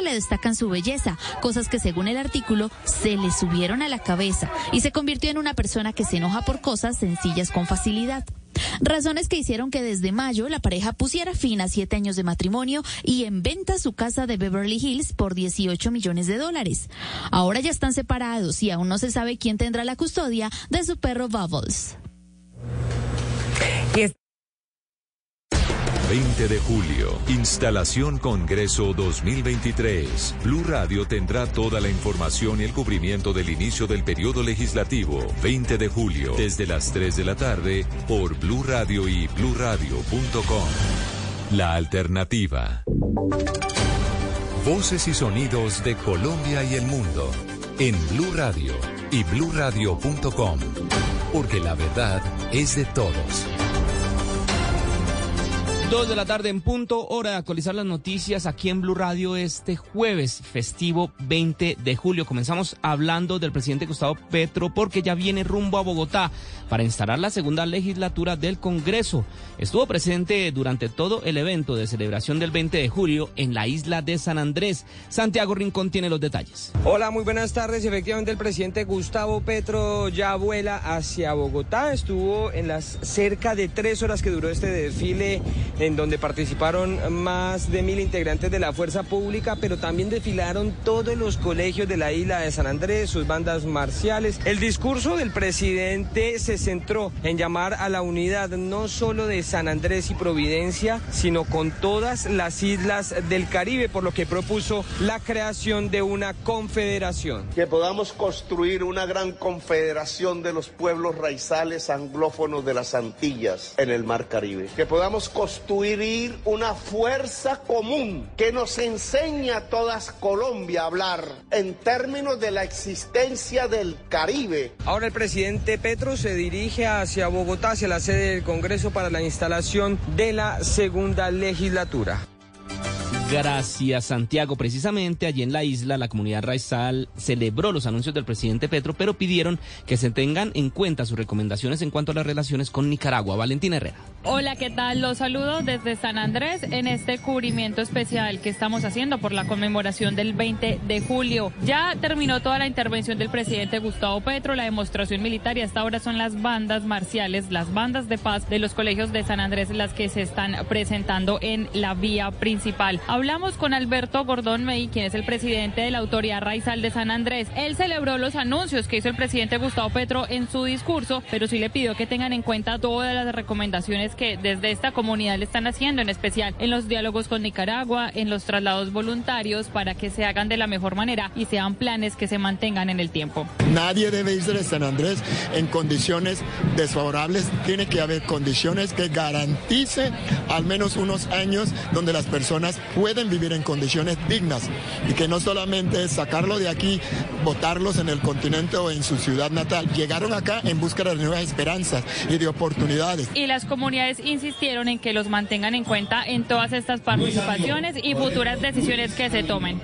le destacan su belleza, cosas que según el artículo se le subieron a la cabeza y se convirtió en una persona que se enoja por cosas sencillas con facilidad. Razones que hicieron que desde mayo la pareja pusiera fin a siete años de matrimonio y en venta su casa de Beverly Hills por 18 millones de dólares. Ahora ya están separados y aún no se sabe quién tendrá la custodia de su perro Bubbles. 20 de julio, instalación Congreso 2023. Blue Radio tendrá toda la información y el cubrimiento del inicio del periodo legislativo. 20 de julio, desde las 3 de la tarde, por Blue Radio y bluradio.com. La alternativa. Voces y sonidos de Colombia y el mundo en Blue Radio y bluradio.com, porque la verdad es de todos. Dos de la tarde en punto, hora de actualizar las noticias aquí en Blue Radio este jueves festivo 20 de julio. Comenzamos hablando del presidente Gustavo Petro porque ya viene rumbo a Bogotá para instalar la segunda legislatura del Congreso. Estuvo presente durante todo el evento de celebración del 20 de julio en la isla de San Andrés. Santiago Rincón tiene los detalles. Hola, muy buenas tardes. Efectivamente, el presidente Gustavo Petro ya vuela hacia Bogotá. Estuvo en las cerca de tres horas que duró este desfile en donde participaron más de mil integrantes de la fuerza pública, pero también desfilaron todos los colegios de la isla de San Andrés, sus bandas marciales. El discurso del presidente se centró en llamar a la unidad no solo de San Andrés y Providencia, sino con todas las islas del Caribe, por lo que propuso la creación de una confederación. Que podamos construir una gran confederación de los pueblos raizales anglófonos de las Antillas en el Mar Caribe. Que podamos construir constituir una fuerza común que nos enseña a todas Colombia a hablar en términos de la existencia del Caribe. Ahora el presidente Petro se dirige hacia Bogotá, hacia la sede del Congreso para la instalación de la segunda legislatura. Gracias, Santiago. Precisamente allí en la isla, la comunidad raizal celebró los anuncios del presidente Petro, pero pidieron que se tengan en cuenta sus recomendaciones en cuanto a las relaciones con Nicaragua. Valentina Herrera. Hola, ¿qué tal? Los saludo desde San Andrés en este cubrimiento especial que estamos haciendo por la conmemoración del 20 de julio. Ya terminó toda la intervención del presidente Gustavo Petro, la demostración militar y hasta ahora son las bandas marciales, las bandas de paz de los colegios de San Andrés las que se están presentando en la vía principal. Hablamos con Alberto Gordón May, quien es el presidente de la Autoridad Raizal de San Andrés. Él celebró los anuncios que hizo el presidente Gustavo Petro en su discurso, pero sí le pidió que tengan en cuenta todas las recomendaciones que desde esta comunidad le están haciendo, en especial en los diálogos con Nicaragua, en los traslados voluntarios, para que se hagan de la mejor manera y sean planes que se mantengan en el tiempo. Nadie debe irse de San Andrés en condiciones desfavorables. Tiene que haber condiciones que garanticen al menos unos años donde las personas puedan pueden vivir en condiciones dignas y que no solamente es sacarlo de aquí, votarlos en el continente o en su ciudad natal. Llegaron acá en busca de nuevas esperanzas y de oportunidades. Y las comunidades insistieron en que los mantengan en cuenta en todas estas participaciones y futuras decisiones que se tomen.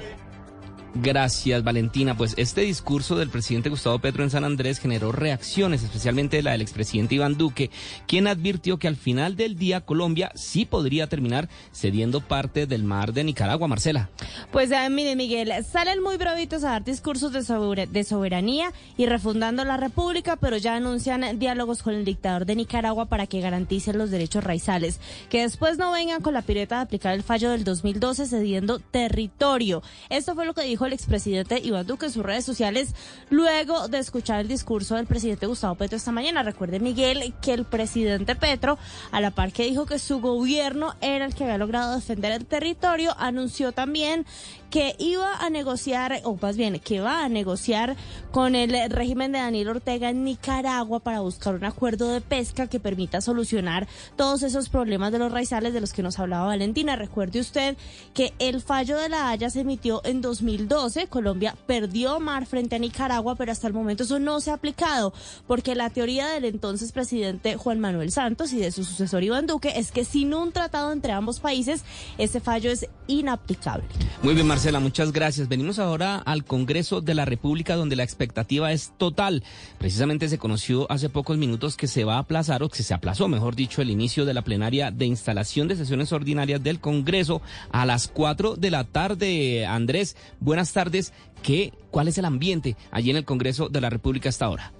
Gracias, Valentina. Pues este discurso del presidente Gustavo Petro en San Andrés generó reacciones, especialmente la del expresidente Iván Duque, quien advirtió que al final del día Colombia sí podría terminar cediendo parte del mar de Nicaragua. Marcela. Pues eh, mire, Miguel, salen muy bravitos a dar discursos de, soberanía y refundando la República, pero ya anuncian diálogos con el dictador de Nicaragua para que garanticen los derechos raizales. Que después no vengan con la pireta de aplicar el fallo del 2012 cediendo territorio. Esto fue lo que dijo el expresidente Iván Duque en sus redes sociales luego de escuchar el discurso del presidente Gustavo Petro esta mañana. Recuerde, Miguel, que el presidente Petro, a la par que dijo que su gobierno era el que había logrado defender el territorio, anunció también que iba a negociar, o más bien, que va a negociar con el régimen de Daniel Ortega en Nicaragua para buscar un acuerdo de pesca que permita solucionar todos esos problemas de los raizales de los que nos hablaba Valentina. Recuerde usted que el fallo de la Haya se emitió en 2002 2012 Colombia perdió mar frente a Nicaragua, pero hasta el momento eso no se ha aplicado, porque la teoría del entonces presidente Juan Manuel Santos y de su sucesor Iván Duque es que sin un tratado entre ambos países, ese fallo es inaplicable. Muy bien, Muchas gracias. Venimos ahora al Congreso de la República, donde la expectativa es total. Precisamente se conoció hace pocos minutos que se va a aplazar, o que se aplazó, mejor dicho, el inicio de la plenaria de instalación de sesiones ordinarias del Congreso a las 4 de la tarde. Andrés, buenas tardes. ¿Qué, ¿Cuál es el ambiente allí en el Congreso de la República hasta ahora?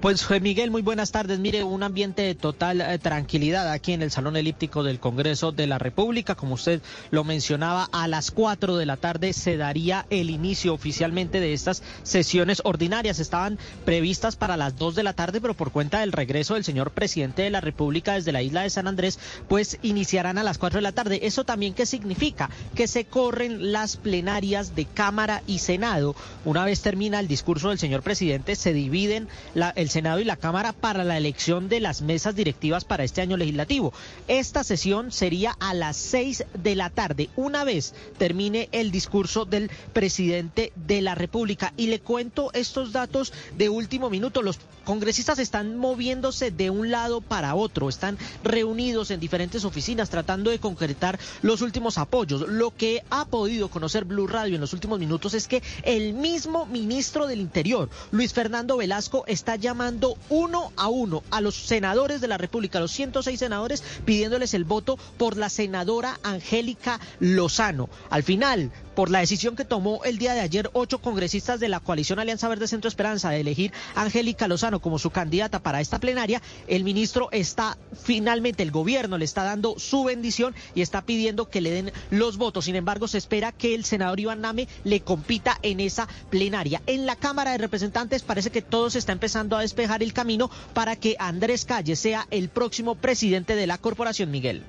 Pues Miguel, muy buenas tardes. Mire, un ambiente de total eh, tranquilidad aquí en el Salón Elíptico del Congreso de la República. Como usted lo mencionaba, a las 4 de la tarde se daría el inicio oficialmente de estas sesiones ordinarias. Estaban previstas para las 2 de la tarde, pero por cuenta del regreso del señor presidente de la República desde la isla de San Andrés, pues iniciarán a las 4 de la tarde. ¿Eso también qué significa? Que se corren las plenarias de Cámara y Senado. Una vez termina el discurso del señor presidente, se dividen la, el Senado y la Cámara para la elección de las mesas directivas para este año legislativo. Esta sesión sería a las seis de la tarde, una vez termine el discurso del presidente de la República. Y le cuento estos datos de último minuto. Los congresistas están moviéndose de un lado para otro, están reunidos en diferentes oficinas tratando de concretar los últimos apoyos. Lo que ha podido conocer Blue Radio en los últimos minutos es que el mismo ministro del Interior, Luis Fernando Velasco, está llamando llamando uno a uno a los senadores de la República, los 106 senadores, pidiéndoles el voto por la senadora Angélica Lozano. Al final, por la decisión que tomó el día de ayer ocho congresistas de la coalición Alianza Verde Centro Esperanza de elegir Angélica Lozano como su candidata para esta plenaria, el ministro está finalmente, el gobierno le está dando su bendición y está pidiendo que le den los votos. Sin embargo, se espera que el senador Iván Name le compita en esa plenaria. En la Cámara de Representantes parece que todo se está empezando a despejar el camino para que Andrés Calle sea el próximo presidente de la corporación, Miguel.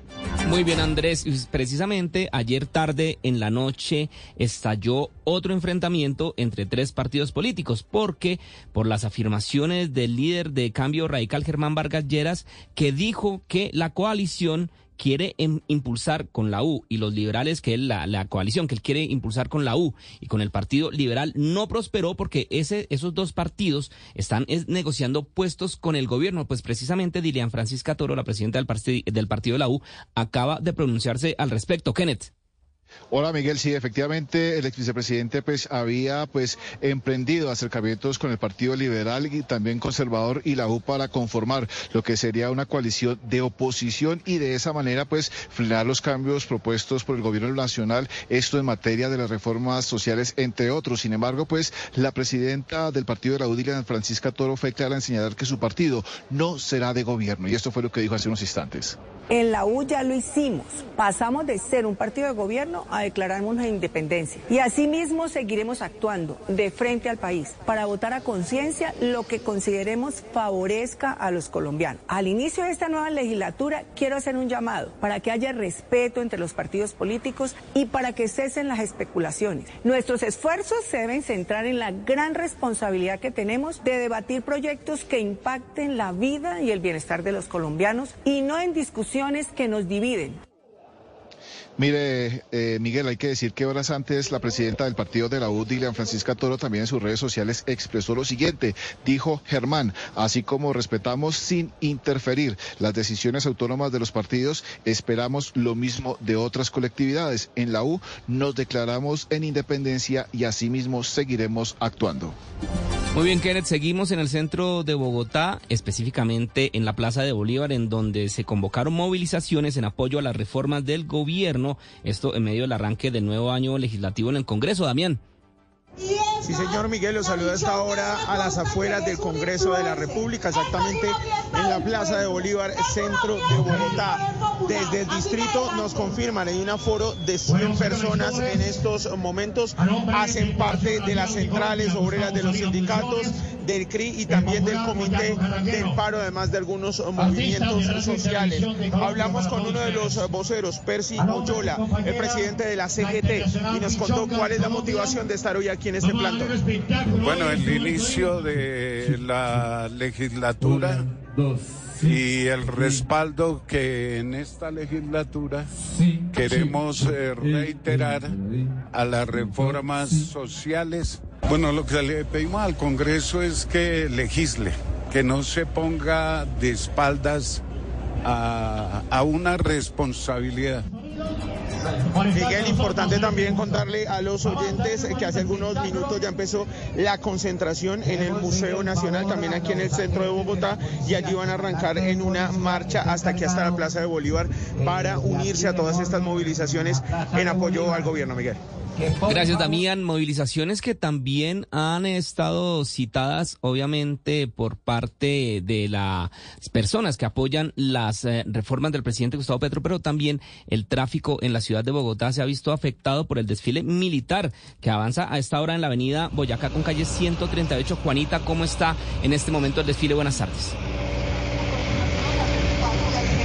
Muy bien, Andrés. Precisamente ayer tarde en la noche estalló otro enfrentamiento entre tres partidos políticos, porque por las afirmaciones del líder de Cambio Radical, Germán Vargas Lleras, que dijo que la coalición quiere em, impulsar con la U y los liberales, que es la, coalición que él quiere impulsar con la U y con el Partido Liberal, no prosperó porque ese, esos dos partidos están negociando puestos con el gobierno. Pues precisamente Dilian Francisca Toro, la presidenta del, del Partido de la U, acaba de pronunciarse al respecto. Kenneth. Hola Miguel, sí, efectivamente el ex vicepresidente pues había pues emprendido acercamientos con el Partido Liberal y también conservador y la U para conformar lo que sería una coalición de oposición y de esa manera pues frenar los cambios propuestos por el gobierno nacional, esto en materia de las reformas sociales entre otros. Sin embargo, pues la presidenta del Partido de la U, Francisca Toro, fue clara en señalar que su partido no será de gobierno y esto fue lo que dijo hace unos instantes. En la U ya lo hicimos, pasamos de ser un partido de gobierno a declarar una independencia. Y asimismo seguiremos actuando de frente al país para votar a conciencia lo que consideremos favorezca a los colombianos. Al inicio de esta nueva legislatura quiero hacer un llamado para que haya respeto entre los partidos políticos y para que cesen las especulaciones. Nuestros esfuerzos se deben centrar en la gran responsabilidad que tenemos de debatir proyectos que impacten la vida y el bienestar de los colombianos y no en discusiones que nos dividen. Mire, eh, Miguel, hay que decir que horas antes la presidenta del partido de la U, Dilian Francisca Toro, también en sus redes sociales expresó lo siguiente. Dijo Germán, así como respetamos sin interferir las decisiones autónomas de los partidos, esperamos lo mismo de otras colectividades. En la U nos declaramos en independencia y asimismo seguiremos actuando. Muy bien, Kenneth, seguimos en el centro de Bogotá, específicamente en la Plaza de Bolívar, en donde se convocaron movilizaciones en apoyo a las reformas del gobierno, esto en medio del arranque del nuevo año legislativo en el Congreso, Damián. Sí, señor Miguel, lo saluda a esta hora a las afueras del Congreso de la República, exactamente en la Plaza de Bolívar, centro de Bogotá. Desde el distrito nos confirman, hay un aforo de 100 personas en estos momentos, hacen parte de las centrales obreras de los sindicatos, del CRI y también del Comité del Paro, además de algunos movimientos sociales. Hablamos con uno de los voceros, Percy Oyola, el presidente de la CGT, y nos contó cuál es la motivación de estar hoy aquí en este plato. Bueno, el inicio de la legislatura y el respaldo que en esta legislatura queremos eh, reiterar a las reformas sociales. Bueno, lo que le pedimos al Congreso es que legisle, que no se ponga de espaldas a, a una responsabilidad. Miguel, importante también contarle a los oyentes que hace algunos minutos ya empezó la concentración en el Museo Nacional, también aquí en el centro de Bogotá, y allí van a arrancar en una marcha hasta aquí, hasta la Plaza de Bolívar, para unirse a todas estas movilizaciones en apoyo al gobierno, Miguel. Gracias, Damián. Movilizaciones que también han estado citadas, obviamente, por parte de las personas que apoyan las eh, reformas del presidente Gustavo Petro, pero también el tráfico en la ciudad de Bogotá se ha visto afectado por el desfile militar que avanza a esta hora en la avenida Boyacá con calle 138. Juanita, ¿cómo está en este momento el desfile? Buenas tardes.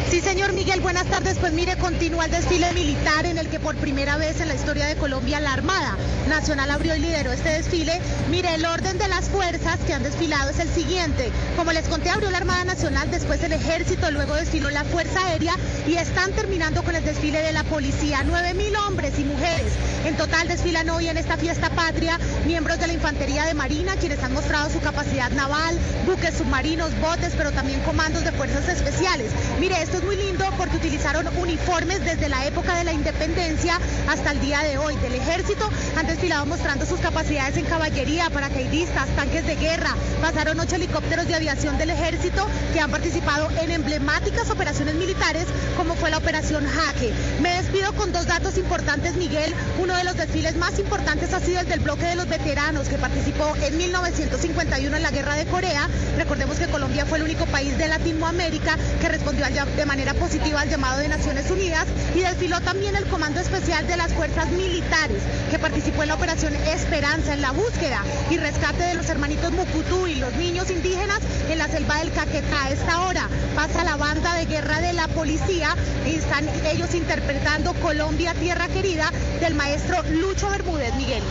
Sí, señor Miguel, buenas tardes. Pues mire, continúa el desfile militar en el que por primera vez en la historia de Colombia la Armada Nacional abrió y lideró este desfile. Mire, el orden de las fuerzas que han desfilado es el siguiente. Como les conté, abrió la Armada Nacional, después el Ejército, luego desfiló la Fuerza Aérea y están terminando con el desfile de la policía. Nueve mil hombres y mujeres. En total desfilan hoy en esta fiesta patria miembros de la Infantería de Marina, quienes han mostrado su capacidad naval, buques submarinos, botes, pero también comandos de fuerzas especiales. Mire, esto es muy lindo porque utilizaron uniformes desde la época de la independencia hasta el día de hoy del ejército. Han desfilado mostrando sus capacidades en caballería, paracaidistas, tanques de guerra. Pasaron ocho helicópteros de aviación del ejército que han participado en emblemáticas operaciones militares como fue la operación Jaque. Me despido con dos datos importantes, Miguel. Uno de los desfiles más importantes ha sido el del bloque de los veteranos que participó en 1951 en la guerra de Corea. Recordemos que Colombia fue el único país de Latinoamérica que respondió de manera positiva al llamado de Naciones Unidas y desfiló también el Comando Especial de las Fuerzas Militares que participó en la Operación Esperanza en la búsqueda y rescate de los hermanitos Mucutú y los niños indígenas en la selva del Caquetá. A esta hora pasa la banda de guerra de la policía y están ellos interpretando Colombia Tierra Querida del maestro Lucho Bermúdez Miguel.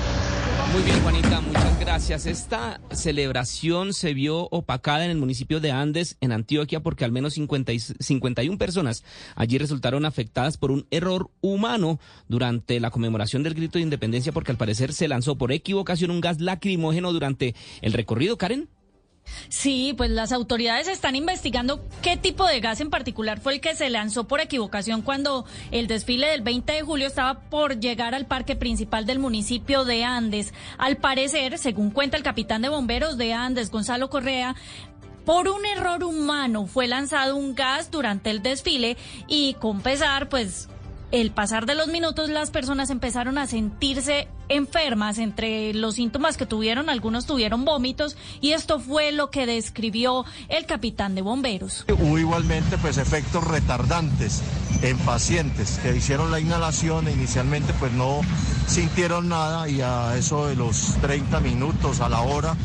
Muy bien, Juanita, muchas gracias. Esta celebración se vio opacada en el municipio de Andes, en Antioquia, porque al menos 50 y 51 personas allí resultaron afectadas por un error humano durante la conmemoración del grito de independencia, porque al parecer se lanzó por equivocación un gas lacrimógeno durante el recorrido, Karen. Sí, pues las autoridades están investigando qué tipo de gas en particular fue el que se lanzó por equivocación cuando el desfile del 20 de julio estaba por llegar al parque principal del municipio de Andes. Al parecer, según cuenta el capitán de bomberos de Andes, Gonzalo Correa, por un error humano fue lanzado un gas durante el desfile y con pesar, pues el pasar de los minutos las personas empezaron a sentirse enfermas. Entre los síntomas que tuvieron, algunos tuvieron vómitos y esto fue lo que describió el capitán de bomberos. Hubo igualmente pues efectos retardantes en pacientes que hicieron la inhalación e inicialmente pues no sintieron nada y a eso de los 30 minutos a la hora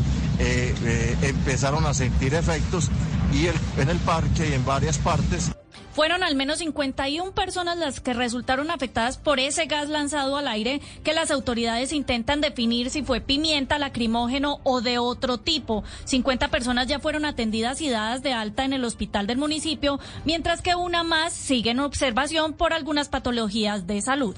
eh, eh, empezaron a sentir efectos y en el parque y en varias partes fueron al menos 51 personas las que resultaron afectadas por ese gas lanzado al aire que las autoridades intentan definir si fue pimienta, lacrimógeno o de otro tipo. 50 personas ya fueron atendidas y dadas de alta en el hospital del municipio, mientras que una más sigue en observación por algunas patologías de salud.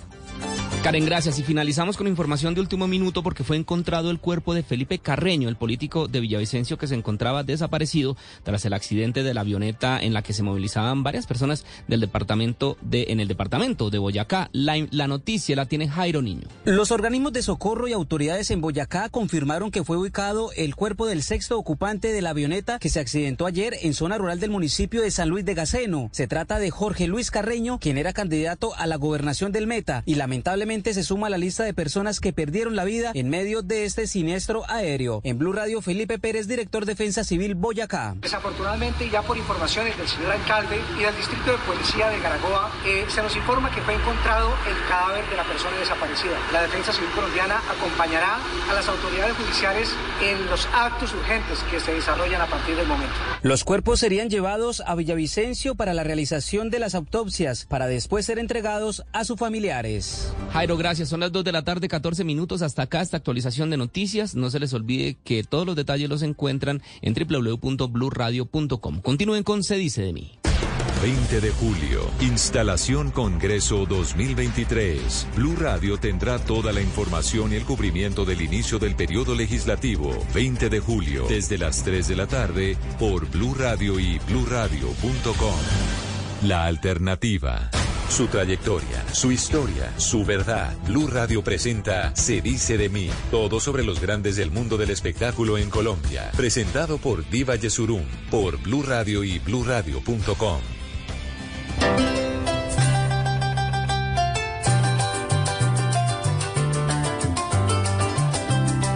Karen, gracias. Y finalizamos con información de último minuto porque fue encontrado el cuerpo de Felipe Carreño, el político de Villavicencio que se encontraba desaparecido tras el accidente de la avioneta en la que se movilizaban varias personas del departamento de, en el departamento de Boyacá. La, la noticia la tiene Jairo Niño. Los organismos de socorro y autoridades en Boyacá confirmaron que fue ubicado el cuerpo del sexto ocupante de la avioneta que se accidentó ayer en zona rural del municipio de San Luis de Gaceno. Se trata de Jorge Luis Carreño, quien era candidato a la gobernación del Meta y lamentablemente se suma a la lista de personas que perdieron la vida en medio de este siniestro aéreo. En Blue Radio, Felipe Pérez, director Defensa Civil Boyacá. Desafortunadamente, ya por informaciones del señor alcalde y del distrito de policía de Garagoa, eh, se nos informa que fue encontrado el cadáver de la persona desaparecida. La Defensa Civil colombiana acompañará a las autoridades judiciales en los actos urgentes que se desarrollan a partir del momento. Los cuerpos serían llevados a Villavicencio para la realización de las autopsias, para después ser entregados a sus familiares. Jairo, gracias. Son las 2 de la tarde, 14 minutos. Hasta acá esta actualización de noticias. No se les olvide que todos los detalles los encuentran en www.bluradio.com. Continúen con Se dice de mí. 20 de julio, instalación Congreso 2023. Blue Radio tendrá toda la información y el cubrimiento del inicio del periodo legislativo. 20 de julio, desde las 3 de la tarde, por Blue Radio y bluradio.com. La alternativa. Su trayectoria, su historia, su verdad. Blue Radio presenta Se dice de mí. Todo sobre los grandes del mundo del espectáculo en Colombia. Presentado por Diva Yesurum, por Blue Radio y bluradio.com.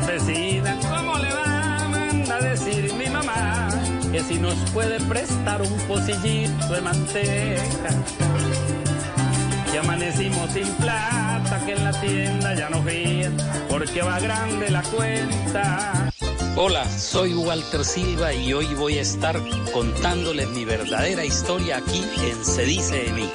Vecina, ¿cómo le va? A decir mi mamá que si nos puede prestar un pocillito de manteca. Amanecimos sin plata, que en la tienda ya no ríen, porque va grande la cuenta. Hola, soy Walter Silva y hoy voy a estar contándoles mi verdadera historia aquí en Se dice de mí.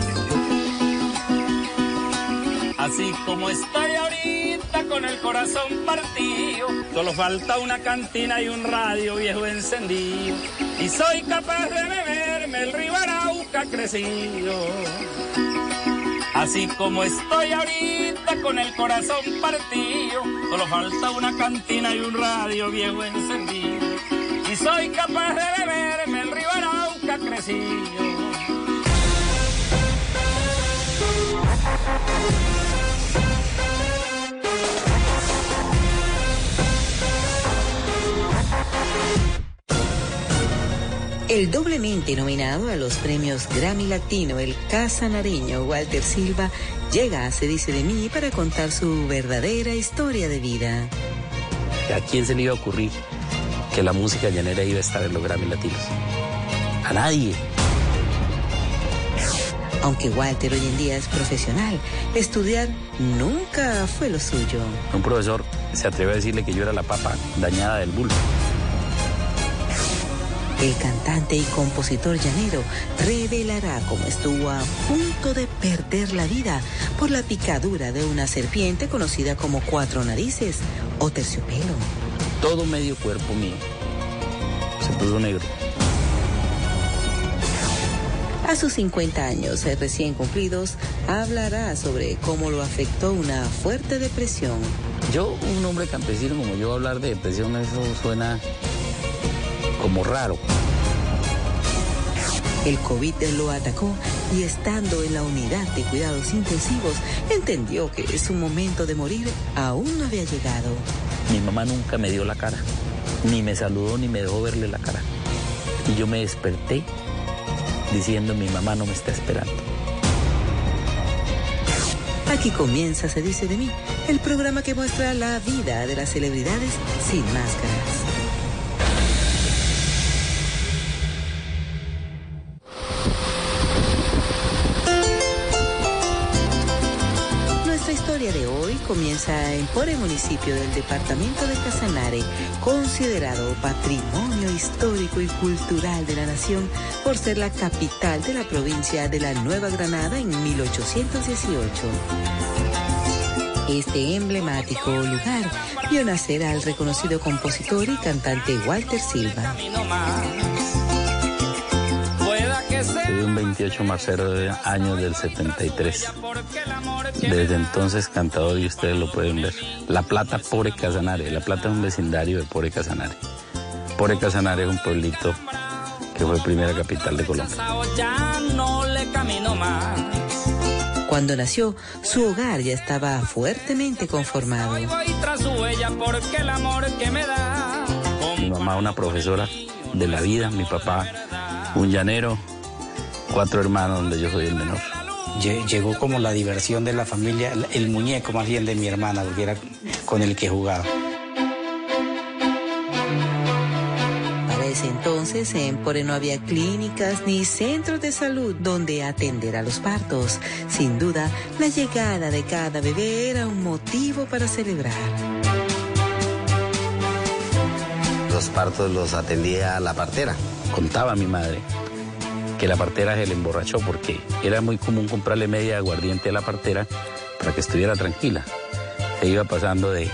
Así como estoy ahorita con el corazón partido, solo falta una cantina y un radio viejo encendido. Y soy capaz de beberme el Ribarauca crecido. Así como estoy ahorita con el corazón partido, solo falta una cantina y un radio viejo encendido. Y soy capaz de beberme el Ribarauca crecido. El doblemente nominado a los premios Grammy Latino, el casanareño Walter Silva, llega a Se dice de mí para contar su verdadera historia de vida. ¿A quién se le iba a ocurrir que la música llanera iba a estar en los Grammy Latinos? A nadie. Aunque Walter hoy en día es profesional, estudiar nunca fue lo suyo. Un profesor se atrevió a decirle que yo era la papa dañada del bulbo. El cantante y compositor llanero revelará cómo estuvo a punto de perder la vida por la picadura de una serpiente conocida como cuatro narices o terciopelo. Todo medio cuerpo mío se puso negro. A sus 50 años recién cumplidos, hablará sobre cómo lo afectó una fuerte depresión. Yo, un hombre campesino como yo, hablar de depresión, eso suena como raro. El COVID lo atacó y estando en la unidad de cuidados intensivos, entendió que su momento de morir aún no había llegado. Mi mamá nunca me dio la cara, ni me saludó ni me dejó verle la cara. Y yo me desperté diciendo mi mamá no me está esperando. Aquí comienza Se dice de mí, el programa que muestra la vida de las celebridades sin máscaras. Comienza en Pore, municipio del departamento de Casanare, considerado patrimonio histórico y cultural de la nación por ser la capital de la provincia de la Nueva Granada en 1818. Este emblemático lugar vio nacer al reconocido compositor y cantante Walter Silva. Un 28 marcero de años del 73. Desde entonces cantador y ustedes lo pueden ver. La Plata, Pore Casanare. La Plata es un vecindario de Pore Casanare. Pore Casanare es un pueblito que fue primera capital de Colombia. Cuando nació, su hogar ya estaba fuertemente conformado. Mi mamá una profesora de la vida, mi papá un llanero, cuatro hermanos donde yo soy el menor. Lle- Llegó como la diversión de la familia, el- el muñeco más bien de mi hermana, porque era con el que jugaba. Para ese entonces en Pore no había clínicas ni centros de salud donde atender a los partos. Sin duda, la llegada de cada bebé era un motivo para celebrar. Los partos los atendía la partera. Contaba mi madre que la partera se le emborrachó porque era muy común comprarle media aguardiente a la partera para que estuviera tranquila. Se iba pasando de,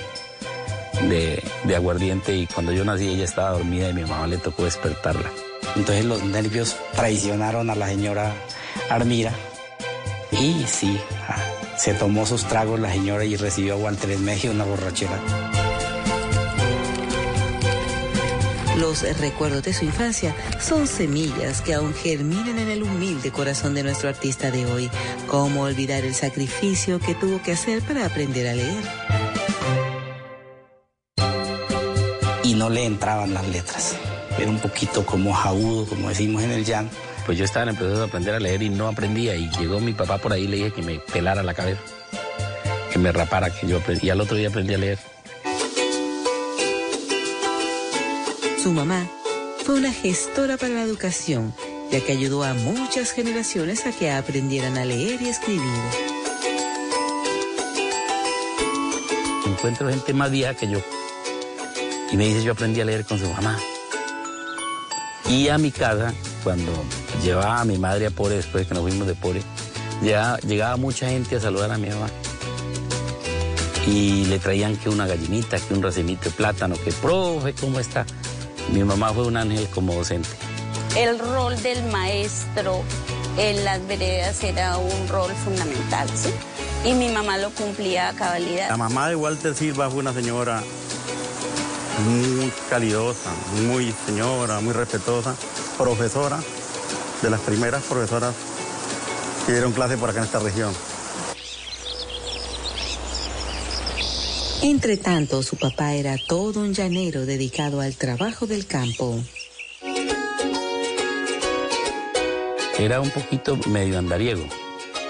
de, aguardiente y cuando yo nací ella estaba dormida y mi mamá le tocó despertarla. Entonces los nervios traicionaron a la señora Armira y sí, ah, se tomó sus tragos la señora y recibió a Walter en medio una borrachera. Los recuerdos de su infancia son semillas que aún germinan en el humilde corazón de nuestro artista de hoy. ¿Cómo olvidar el sacrificio que tuvo que hacer para aprender a leer? Y no le entraban las letras. Era un poquito como jaudo, como decimos en el llanto. Pues yo estaba en el proceso de aprender a leer y no aprendía y llegó mi papá por ahí y le dije que me pelara la cabeza, que me rapara, que yo aprendí. Y al otro día aprendí a leer. Su mamá fue una gestora para la educación, ya que ayudó a muchas generaciones a que aprendieran a leer y escribir. Encuentro gente más vieja que yo y me dice yo aprendí a leer con su mamá. Y a mi casa, cuando llevaba a mi madre a Pore, después que nos fuimos de Pore, ya llegaba mucha gente a saludar a mi mamá. Y le traían que una gallinita, que un racimito de plátano, que profe, ¿cómo está? Mi mamá fue un ángel como docente. El rol del maestro en las veredas era un rol fundamental, ¿sí? Y mi mamá lo cumplía a cabalidad. La mamá de Walter Silva fue una señora muy calidosa, muy señora, muy respetuosa, profesora, de las primeras profesoras que dieron clase por acá en esta región. Entre tanto, su papá era todo un llanero dedicado al trabajo del campo. Era un poquito medio andariego.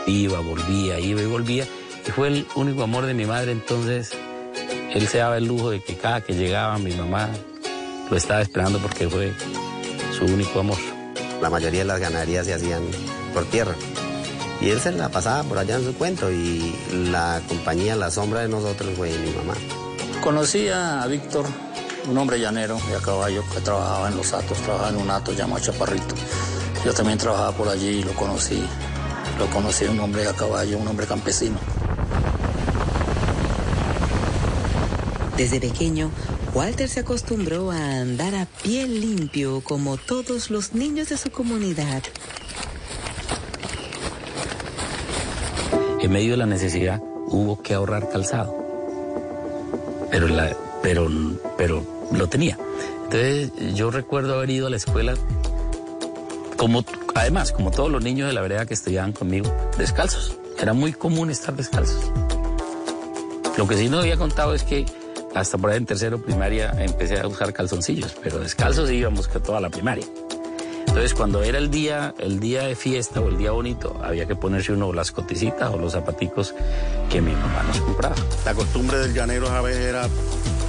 Iba, volvía, iba y volvía. Y fue el único amor de mi madre, entonces él se daba el lujo de que cada que llegaba mi mamá lo estaba esperando porque fue su único amor. La mayoría de las ganaderías se hacían por tierra. Y él se la pasaba por allá en su cuento y la compañía, la sombra de nosotros fue mi mamá. Conocí a Víctor, un hombre llanero de a caballo que trabajaba en los atos, trabajaba en un ato llamado Chaparrito. Yo también trabajaba por allí y lo conocí. Lo conocí, un hombre a caballo, un hombre campesino. Desde pequeño, Walter se acostumbró a andar a pie limpio como todos los niños de su comunidad. En medio de la necesidad hubo que ahorrar calzado. Pero, pero, pero lo tenía. Entonces yo recuerdo haber ido a la escuela, como, además, como todos los niños de la vereda que estudiaban conmigo, descalzos. Era muy común estar descalzos. Lo que sí no había contado es que hasta por ahí en tercero primaria empecé a usar calzoncillos, pero descalzos íbamos que toda la primaria. Entonces cuando era el día, el día de fiesta o el día bonito, había que ponerse uno las coticitas o los zapaticos que mi mamá nos compraba. La costumbre del llanero a veces era,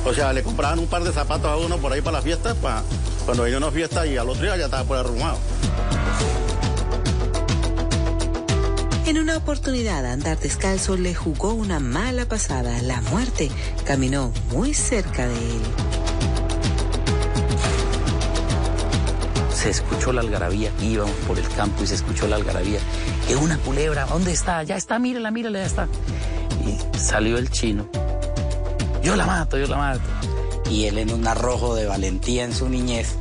o sea, le compraban un par de zapatos a uno por ahí para la fiesta, para cuando venía una fiesta y al otro día ya estaba por arrumado. En una oportunidad, andar descalzo le jugó una mala pasada. La muerte caminó muy cerca de él. Se escuchó la algarabía, íbamos por el campo y se escuchó la algarabía. Que una culebra, ¿dónde está? Ya está, mírala, mírala, ya está. Y salió el chino. Yo la mato, yo la mato. Y él en un arrojo de valentía en su niñez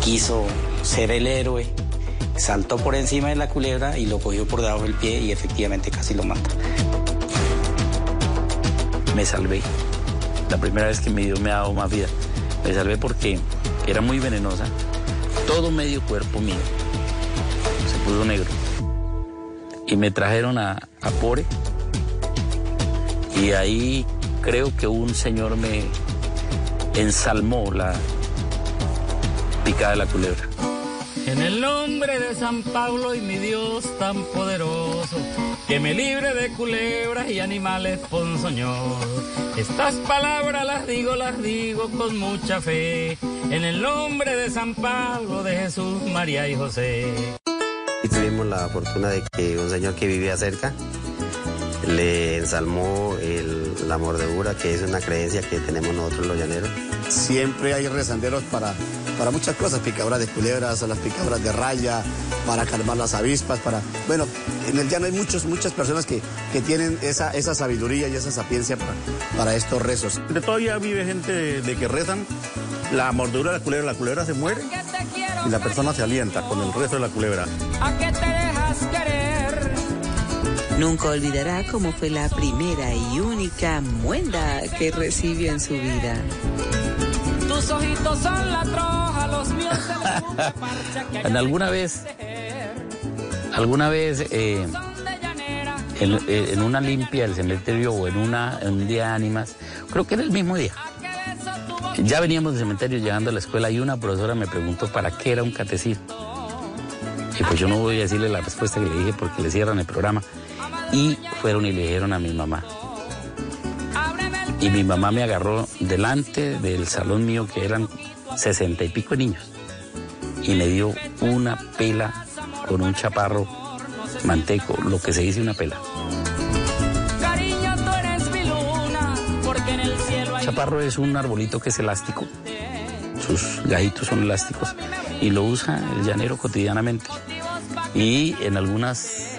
quiso ser el héroe saltó por encima de la culebra y lo cogió por debajo del pie y efectivamente casi lo mata. Me salvé. La primera vez que me dio me ha dado más vida. Me salvé porque era muy venenosa. Todo medio cuerpo mío se puso negro. Y me trajeron a, a Pore. Y ahí creo que un señor me ensalmó la picada de la culebra. En el nombre de San Pablo y mi Dios tan poderoso, que me libre de culebras y animales ponzoñosos. Estas palabras las digo, las digo con mucha fe. En el nombre de San Pablo, de Jesús, María y José. Y tuvimos la fortuna de que un señor que vivía cerca le ensalmó el, la mordedura, que es una creencia que tenemos nosotros los llaneros. Siempre hay rezanderos para, para muchas cosas, picadoras de culebras, las picadoras de raya, para calmar las avispas, para... Bueno, en el llano hay muchos, muchas personas que, que tienen esa, esa sabiduría y esa sapiencia para, para estos rezos. De todavía vive gente de, que rezan la mordedura de la culebra, la culebra se muere y la persona se alienta con el rezo de la culebra. ¿A qué te dejas querer? Nunca olvidará cómo fue la primera y única muenda que recibió en su vida. Tus ojitos son la troja, los míos En alguna vez, alguna vez eh, en, una limpia del cementerio o en, una, en un día de ánimas, creo que era el mismo día. Ya veníamos del cementerio llegando a la escuela y una profesora me preguntó para qué era un catecismo. Y pues yo no voy a decirle la respuesta que le dije porque le cierran el programa. Y fueron y le dijeron a mi mamá. Y mi mamá me agarró delante del salón mío que eran sesenta y pico niños. Y me dio una pela con un chaparro manteco, lo que se dice una pela. Chaparro es un arbolito que es elástico, sus gajitos son elásticos y lo usa el llanero cotidianamente. Y en algunas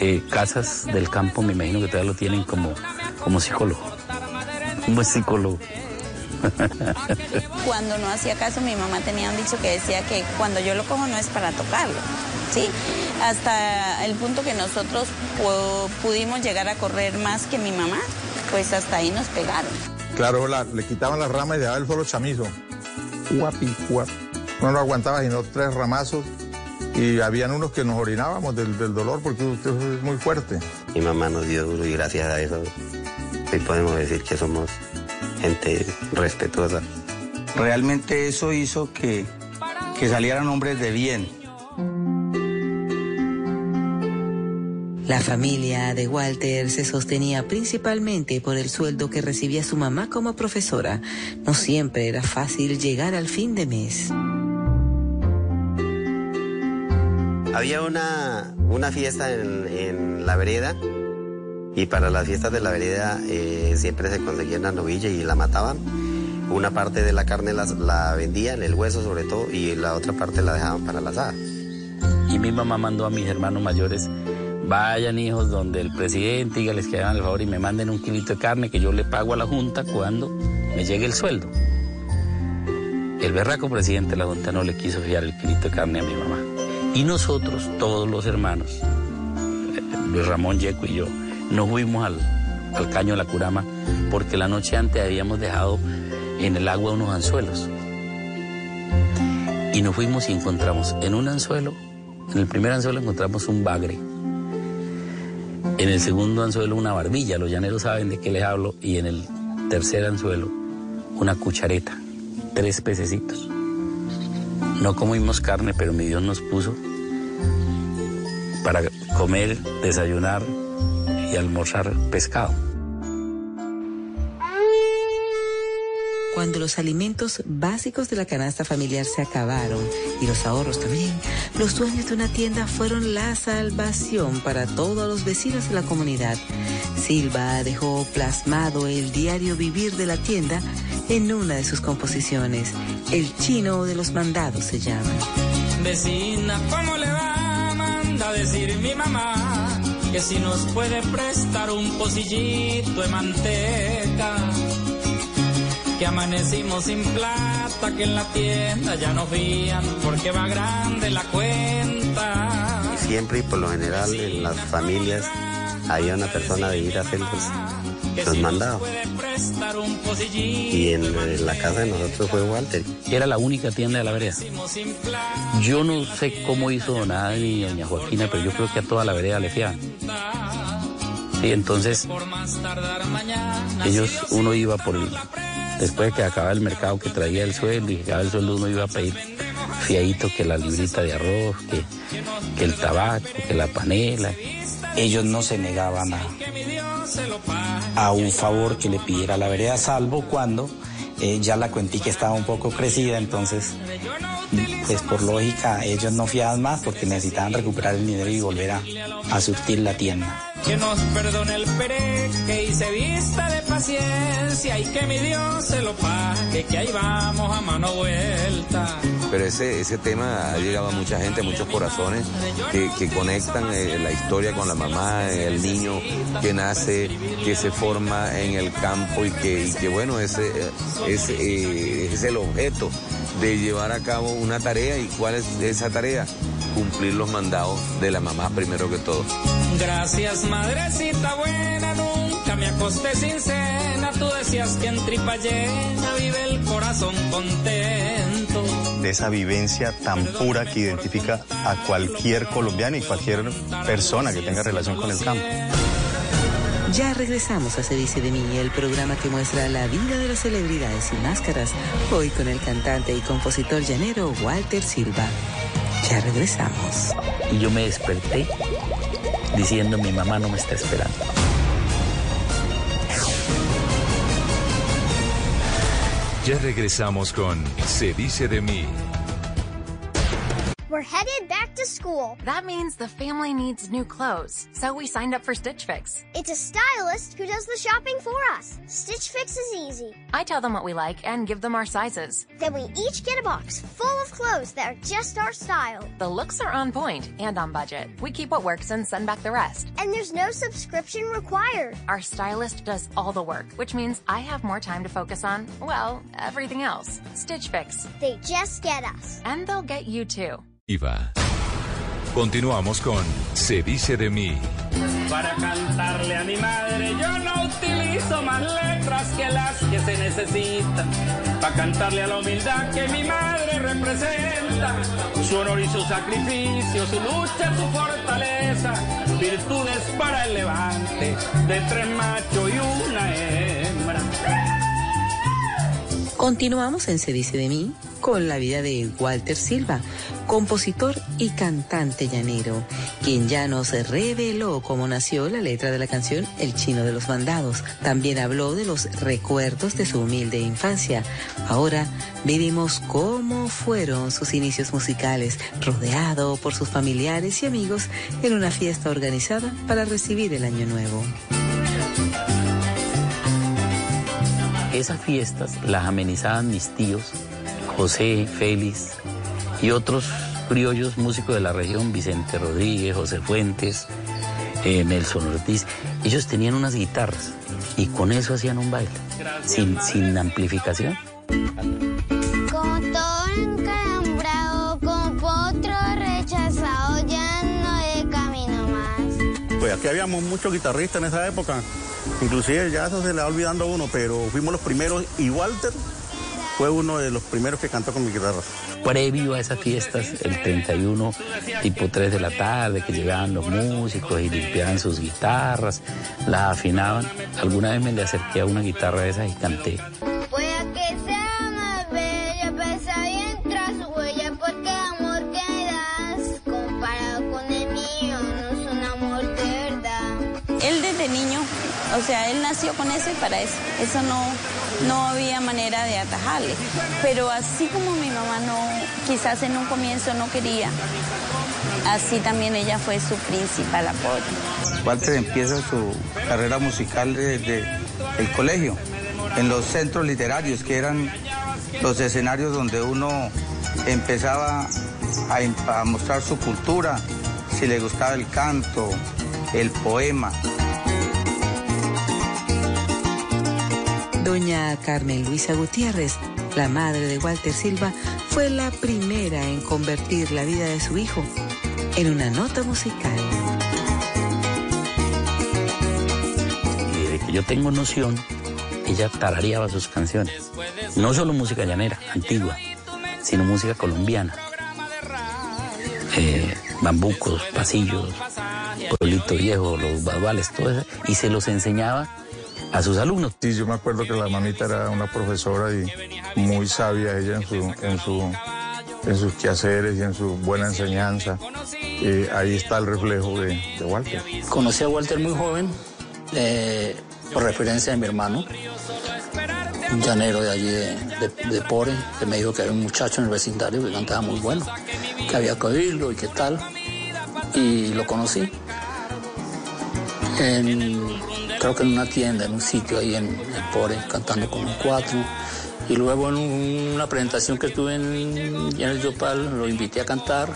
eh, casas del campo me imagino que todavía lo tienen como, como psicólogo, como psicólogo. Cuando no hacía caso, mi mamá tenía un dicho que decía que cuando yo lo cojo no es para tocarlo. ¿sí? Hasta el punto que nosotros pudimos llegar a correr más que mi mamá, pues hasta ahí nos pegaron. Claro, le quitaban las ramas y dejaba el solo chamizo. Guapi, guapi. No lo aguantaba sino tres ramazos y habían unos que nos orinábamos del, dolor porque usted es muy fuerte. Mi mamá nos dio duro y gracias a eso hoy podemos decir que somos gente respetuosa. Realmente eso hizo que, que salieran hombres de bien La familia de Walter se sostenía principalmente por el sueldo que recibía su mamá como profesora. No siempre era fácil llegar al fin de mes. Había una, una fiesta en, la vereda y para las fiestas de la vereda eh, siempre se conseguía una novilla y la mataban. Una parte de la carne la, la vendían, el hueso sobre todo, y la otra parte la dejaban para la asada. Y mi mamá mandó a mis hermanos mayores Vayan hijos donde el presidente, dígales que hagan el favor y me manden un kilito de carne que yo le pago a la Junta cuando me llegue el sueldo. El berraco presidente de la Junta no le quiso fiar el kilito de carne a mi mamá. Y nosotros, todos los hermanos, Luis Ramón Yeco y yo, nos fuimos al, al caño de la Curama porque la noche antes habíamos dejado en el agua unos anzuelos. Y nos fuimos y encontramos en un anzuelo, en el primer anzuelo encontramos un bagre en el segundo anzuelo una barbilla, los llaneros saben de qué les hablo, y en el tercer anzuelo una cuchareta, tres pececitos. No comimos carne, pero mi Dios nos puso para comer, desayunar y almorzar pescado. Cuando los alimentos básicos de la canasta familiar se acabaron y los ahorros también, los dueños de una tienda fueron la salvación para todos los vecinos de la comunidad. Silva dejó plasmado el diario vivir de la tienda en una de sus composiciones. El chino de los mandados se llama. Vecina, ¿cómo le va? Manda a decir mi mamá que si nos puede prestar un pocillito de manteca que amanecimos sin plata, que en la tienda ya nos vían porque va grande la cuenta. Y siempre y por lo general en las familias había una persona de ir a hacer los, mandados. Y en, la casa de nosotros fue Walter. Era la única tienda de la vereda. Yo no sé cómo hizo nada ni doña Joaquina, pero yo creo que a toda la vereda le fiaban. Y entonces ellos, uno iba por el, después de que acababa el mercado que traía el sueldo y que el sueldo uno iba a pedir fiadito que la librita de arroz, que, que el tabaco, que la panela. Ellos no se negaban a, a un favor que le pidiera la vereda, salvo cuando eh, ya la cuentica estaba un poco crecida, entonces, pues por lógica, ellos no fiaban más porque necesitaban recuperar el dinero y volver a, a surtir la tienda. Que nos perdone el pereque y se vista de paciencia y que mi Dios se lo pague, que ahí vamos a mano vuelta. Pero ese, ese tema ha llegado a mucha gente, a muchos corazones que, que conectan eh, la historia con la mamá, el niño que nace, que se forma en el campo y que, que bueno, ese, es, eh, es el objeto de llevar a cabo una tarea. ¿Y cuál es esa tarea? Cumplir los mandados de la mamá primero que todo. Gracias, madrecita buena, nunca me acosté sin cena. Tú decías que en tripa llena vive el corazón contento. De esa vivencia tan pura que identifica a cualquier colombiano y cualquier persona que tenga relación con el campo. Ya regresamos a Se dice de mí, el programa que muestra la vida de las celebridades y máscaras, hoy con el cantante y compositor llanero Walter Silva. Ya regresamos. Y yo me desperté diciendo mi mamá no me está esperando. Ya regresamos con Se dice de mí. We're headed back to school. That means the family needs new clothes, so we signed up for Stitch Fix. It's a stylist who does the shopping for us. Stitch Fix is easy. I tell them what we like and give them our sizes. Then we each get a box full of clothes that are just our style. The looks are on point and on budget. We keep what works and send back the rest. And there's no subscription required. Our stylist does all the work, which means I have more time to focus on, well, everything else. Stitch Fix. They just get us. And they'll get you too. Iva. Continuamos con Se dice de mí. Para cantarle a mi madre yo no utilizo más letras que las que se necesitan. Para cantarle a la humildad que mi madre representa. Su honor y su sacrificio, su lucha, su fortaleza. Virtudes para el levante de tres machos y una hembra. Continuamos en Se dice de mí con la vida de Walter Silva, compositor y cantante llanero, quien ya nos reveló cómo nació la letra de la canción El Chino de los Mandados. También habló de los recuerdos de su humilde infancia. Ahora vivimos cómo fueron sus inicios musicales, rodeado por sus familiares y amigos en una fiesta organizada para recibir el Año Nuevo. Esas fiestas las amenizaban mis tíos, José, Félix y otros criollos músicos de la región, Vicente Rodríguez, José Fuentes, eh, Nelson Ortiz. Ellos tenían unas guitarras y con eso hacían un baile, sin, sin amplificación. Pues aquí habíamos muchos guitarristas en esa época. Inclusive ya eso se le va olvidando a uno, pero fuimos los primeros y Walter fue uno de los primeros que cantó con mi guitarra. Previo a esas fiestas, el 31, tipo 3 de la tarde, que llegaban los músicos y limpiaban sus guitarras, las afinaban. Alguna vez me le acerqué a una guitarra de esas y canté. O sea, él nació con eso y para eso. Eso no, no había manera de atajarle. Pero así como mi mamá no, quizás en un comienzo no quería, así también ella fue su principal apoyo. Walter empieza su carrera musical desde el colegio, en los centros literarios, que eran los escenarios donde uno empezaba a, a mostrar su cultura, si le gustaba el canto, el poema. Doña Carmen Luisa Gutiérrez, la madre de Walter Silva, fue la primera en convertir la vida de su hijo en una nota musical. Y desde que yo tengo noción, ella tarareaba sus canciones. No solo música llanera, antigua, sino música colombiana. Eh, bambucos, pasillos, pueblito viejo, los baduales, todo eso. Y se los enseñaba a sus alumnos. Sí, yo me acuerdo que la mamita era una profesora y muy sabia ella en su, en su, en sus quehaceres y en su buena enseñanza. Y ahí está el reflejo de, de Walter. Conocí a Walter muy joven, eh, por referencia de mi hermano, un llanero de allí de, de, de Pore, que me dijo que había un muchacho en el vecindario que cantaba muy bueno, que había que oírlo y qué tal. Y lo conocí. Creo que en una tienda, en un sitio ahí en el Pore, cantando con un cuatro. Y luego en una presentación que tuve en, en el Yopal, lo invité a cantar.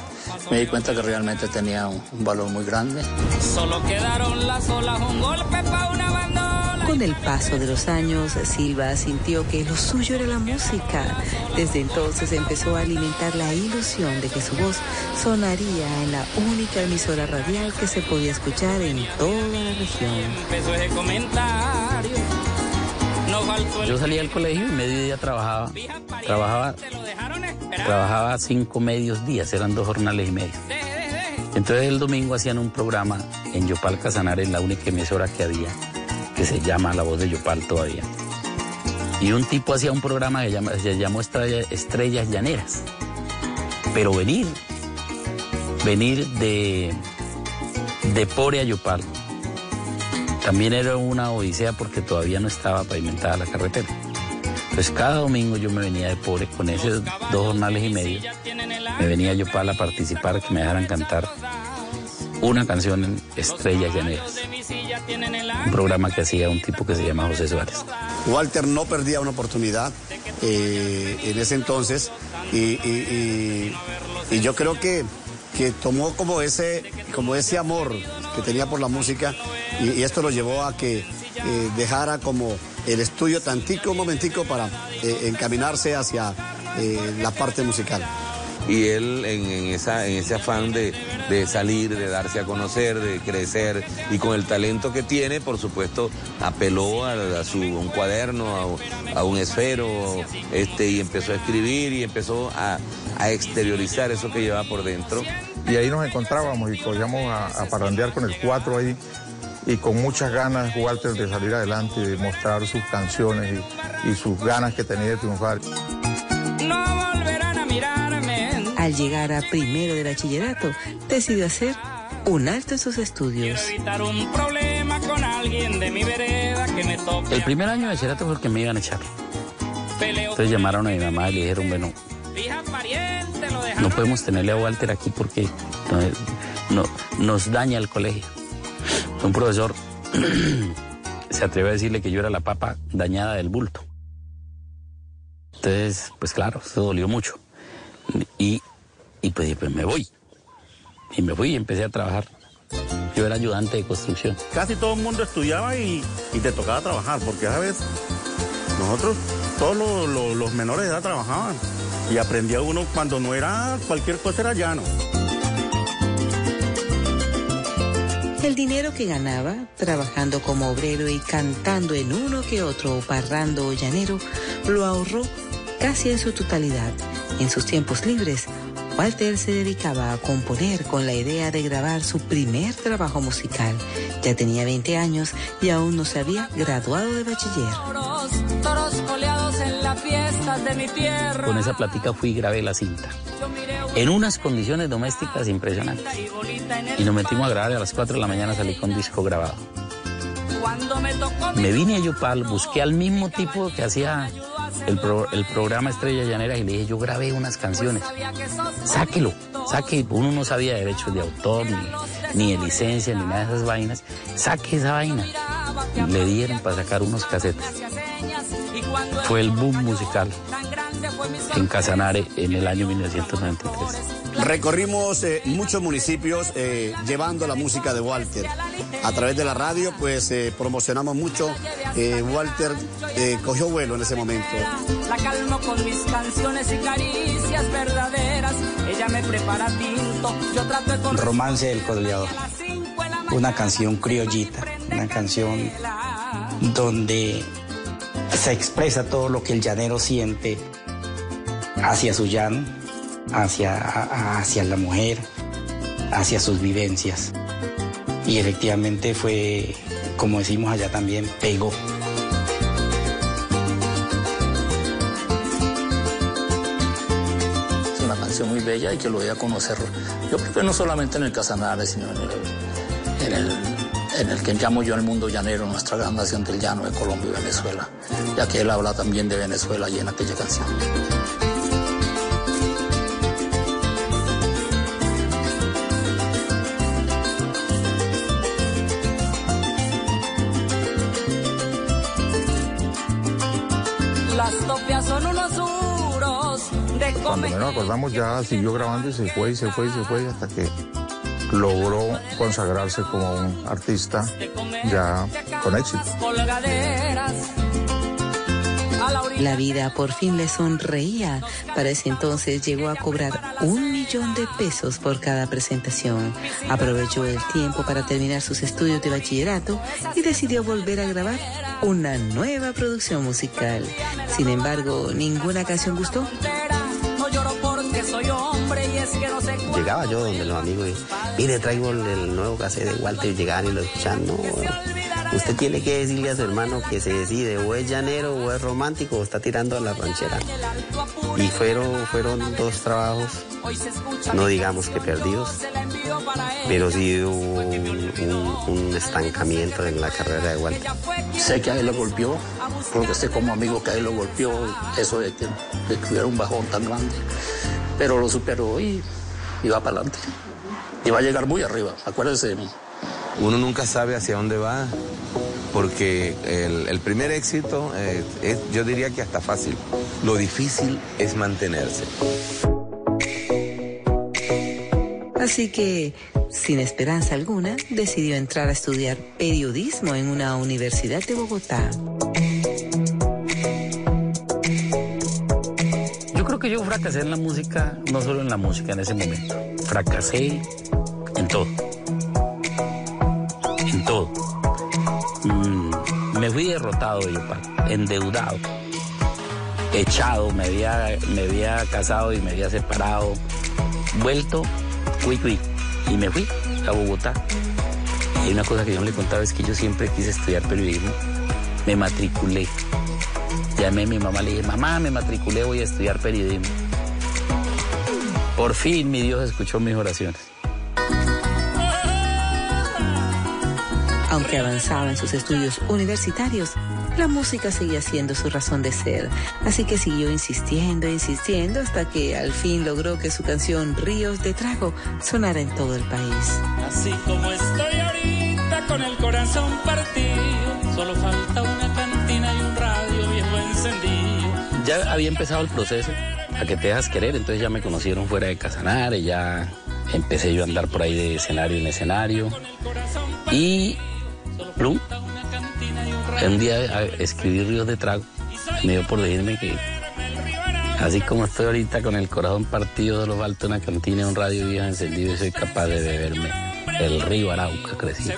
Me di cuenta que realmente tenía un, valor muy grande. Solo quedaron las olas, un golpe para una. Con el paso de los años, Silva sintió que lo suyo era la música. Desde entonces empezó a alimentar la ilusión de que su voz sonaría en la única emisora radial que se podía escuchar en toda la región. Yo salía del colegio y medio día trabajaba. Trabajaba, trabajaba cinco medios días, eran dos jornales y medio. Entonces el domingo hacían un programa en Yopal Casanare, la única emisora que había, que se llama La Voz de Yopal todavía. Y un tipo hacía un programa que llama- se llamó Estrella- Estrellas Llaneras. Pero venir, venir de, de Pore a Yopal, también era una odisea porque todavía no estaba pavimentada la carretera. Entonces cada domingo yo me venía de Pore con esos dos jornales y medio. Me venía a Yopal a participar, que me dejaran cantar una canción en Estrellas Llaneras. Un programa que hacía un tipo que se llama José Suárez. Walter no perdía una oportunidad eh, en ese entonces y, yo creo que, que tomó como ese, como ese amor que tenía por la música y, esto lo llevó a que eh, dejara como el estudio tantico, un momentico para eh, encaminarse hacia la parte musical. Y él en, en esa, en ese afán de, de salir, de darse a conocer, de crecer y con el talento que tiene, por supuesto, apeló a, a su, un cuaderno, a, a un esfero, este, y empezó a escribir y empezó a, a exteriorizar eso que llevaba por dentro. Y ahí nos encontrábamos y cogíamos a, a parrandear con el 4 ahí y con muchas ganas Walter de salir adelante, de mostrar sus canciones y, y sus ganas que tenía de triunfar. No volverán a mirarme. Al llegar a primero de bachillerato, decidió hacer un alto en sus estudios. Evitar un problema con alguien de mi vereda que me toque. El primer año de bachillerato fue el que me iban a echar. Peleo Entonces llamaron a mi mamá y le dijeron, bueno, no podemos tenerle a Walter aquí porque no- no- nos daña el colegio. Un profesor se atrevió a decirle que yo era la papa dañada del bulto. Entonces, pues claro, eso dolió mucho. Y, y pues, pues me voy. Y me fui y empecé a trabajar. Yo era ayudante de construcción. Casi todo el mundo estudiaba y, y te tocaba trabajar, porque a veces nosotros, todos los, los- los menores de edad trabajaban. Y aprendía uno cuando no era cualquier cosa, era llano. El dinero que ganaba, trabajando como obrero y cantando en uno que otro parrando o llanero, lo ahorró casi en su totalidad. En sus tiempos libres, Walter se dedicaba a componer con la idea de grabar su primer trabajo musical. Ya tenía 20 años y aún no se había graduado de bachiller. Toros, toros coleados en las fiestas de mi tierra. Con esa plática fui y grabé la cinta. En unas condiciones domésticas impresionantes. Y nos metimos a grabar y a las 4 de la mañana salí con disco grabado. Cuando me tocó Me vine a Yopal, busqué al mismo tipo que hacía el, pro- el programa Estrella Llanera y le dije, yo grabé unas canciones. Sáquelo, saque. Uno no sabía de derechos de autor, ni, ni de licencia, ni nada de esas vainas. Saque esa vaina. Le dieron para sacar unos casetes. Fue el boom musical en Casanare en el año 1993. Recorrimos eh, muchos municipios eh, llevando la música de Walter. A través de la radio, pues eh, promocionamos mucho. Eh, Walter eh, cogió vuelo en ese momento. La calmo con mis canciones y caricias verdaderas. Ella me prepara tinto, yo trato de con Romance del Coleador. Una canción criollita, una canción donde se expresa todo lo que el llanero siente hacia su llano, hacia, hacia la mujer, hacia sus vivencias. Y efectivamente fue, como decimos allá también, pegó. Es una canción muy bella y que lo voy a conocer. Yo creo que no solamente en el Casanare, sino en el, en el, en el que llamo yo el mundo llanero, nuestra gran nación del llano de Colombia y Venezuela, ya que él habla también de Venezuela y en aquella canción. Cuando menos acordamos ya siguió grabando y se fue y se fue y se fue hasta que logró consagrarse como un artista ya con éxito. La vida por fin le sonreía. Para ese entonces llegó a cobrar un millón de pesos por cada presentación. Aprovechó el tiempo para terminar sus estudios de bachillerato y decidió volver a grabar una nueva producción musical. Sin embargo, ninguna canción gustó. Llegaba yo donde los amigos y, mire, traigo el, nuevo cassette de Walter y llegaban y lo escuchaban. No, usted tiene que decirle a su hermano que se decide o es llanero o es romántico o está tirando a la ranchera. Y fueron, fueron dos trabajos, no digamos que perdidos, pero sí hubo un, estancamiento en la carrera de Walter. Sé que a él lo golpeó, porque sé como amigo que a él lo golpeó eso de que, de que hubiera un bajón tan grande, pero lo superó y, y va para adelante. Y va a llegar muy arriba, acuérdese de mí. Uno nunca sabe hacia dónde va, porque el, primer éxito eh, es, yo diría que hasta fácil. Lo difícil es mantenerse. Así que, sin esperanza alguna, decidió entrar a estudiar periodismo en una universidad de Bogotá. Fracasé en la música, no solo en la música en ese momento. Fracasé en todo. En todo. Mm, me fui derrotado, yo, endeudado, echado, me había, me había casado y me había separado, vuelto y me fui a Bogotá. Y una cosa que yo no le contaba es que yo siempre quise estudiar periodismo. Me matriculé. Llamé a mi mamá, le dije, mamá, me matriculé, voy a estudiar periodismo. Por fin mi Dios escuchó mis oraciones. Aunque avanzaba en sus estudios universitarios, la música seguía siendo su razón de ser, así que siguió insistiendo, e insistiendo hasta que al fin logró que su canción Ríos de Trago sonara en todo el país. Así como estoy ahorita con el corazón partido, solo falta una cantina y un radio viejo encendido. Ya había empezado el proceso a que te dejas querer, entonces ya me conocieron fuera de Casanare, ya empecé yo a andar por ahí de escenario en escenario y Plum un día escribí Ríos de Trago, me dio por decirme que así como estoy ahorita con el corazón partido, los falta una cantina, un radio viejo encendido y soy capaz de beberme el río Arauca crecido.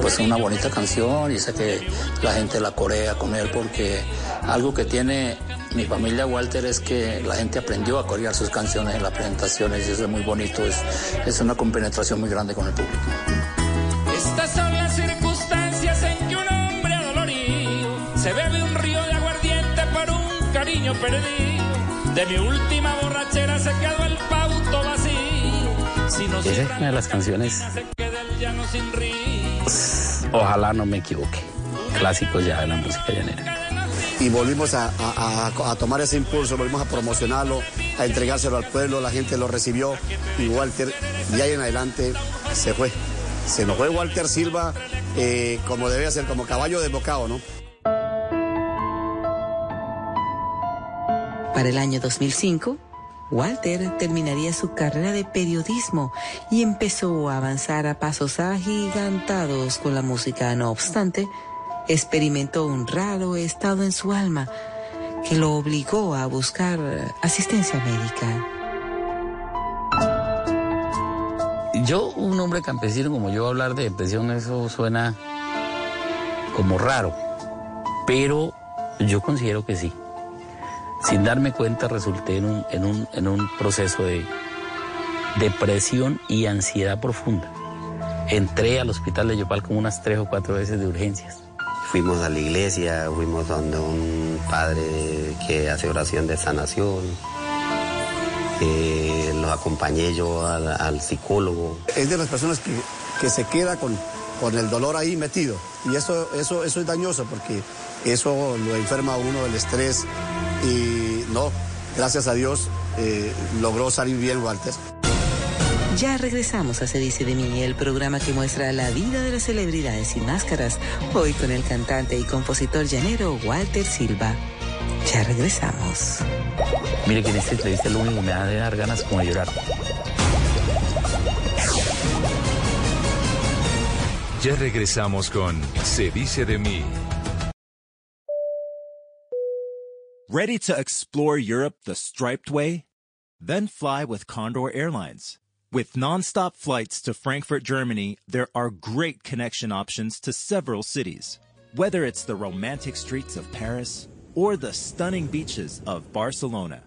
Pues es una bonita canción y sé que la gente la corea con él porque algo que tiene mi familia Walter es que la gente aprendió a corear sus canciones en las presentaciones y eso es muy bonito, es, es una compenetración muy grande con el público. Estas son las circunstancias en que un hombre adolorido se bebe un río de aguardiente por un cariño perdido. De mi última borrachera se quedó el pauto vacío. Si no Esa es una de las canciones. Ojalá no me equivoque. Clásicos ya de la música llanera y volvimos a, a, tomar ese impulso, volvimos a promocionarlo, a entregárselo al pueblo, la gente lo recibió y Walter de ahí en adelante se fue. Se nos fue Walter Silva eh, como debe ser, como caballo de bocado, ¿no? Para el año 2005, Walter terminaría su carrera de periodismo y empezó a avanzar a pasos agigantados con la música. No obstante, experimentó un raro estado en su alma que lo obligó a buscar asistencia médica. Yo, un hombre campesino como yo, hablar de depresión, eso suena como raro, pero yo considero que sí. Sin darme cuenta resulté en un, en un, en un proceso de depresión y ansiedad profunda. Entré al hospital de Yopal como unas tres o cuatro veces de urgencias. Fuimos a la iglesia, fuimos donde un padre que hace oración de sanación eh, los acompañé yo al, psicólogo. Es de las personas que, que se queda con, con el dolor ahí metido. Y eso, eso, eso es dañoso porque eso lo enferma a uno del estrés. Y no, gracias a Dios eh, logró salir bien Walter. Ya regresamos a Se dice de mí, el programa que muestra la vida de las celebridades sin máscaras, hoy con el cantante y compositor llanero Walter Silva. Ya regresamos. Mire que en esta entrevista lo único que me da de dar ganas como de llorar. Ya regresamos con Se dice de mí. Ready to explore Europe the striped way? Then fly with Condor Airlines. With nonstop flights to Frankfurt, Germany, there are great connection options to several cities. Whether it's the romantic streets of Paris or the stunning beaches of Barcelona,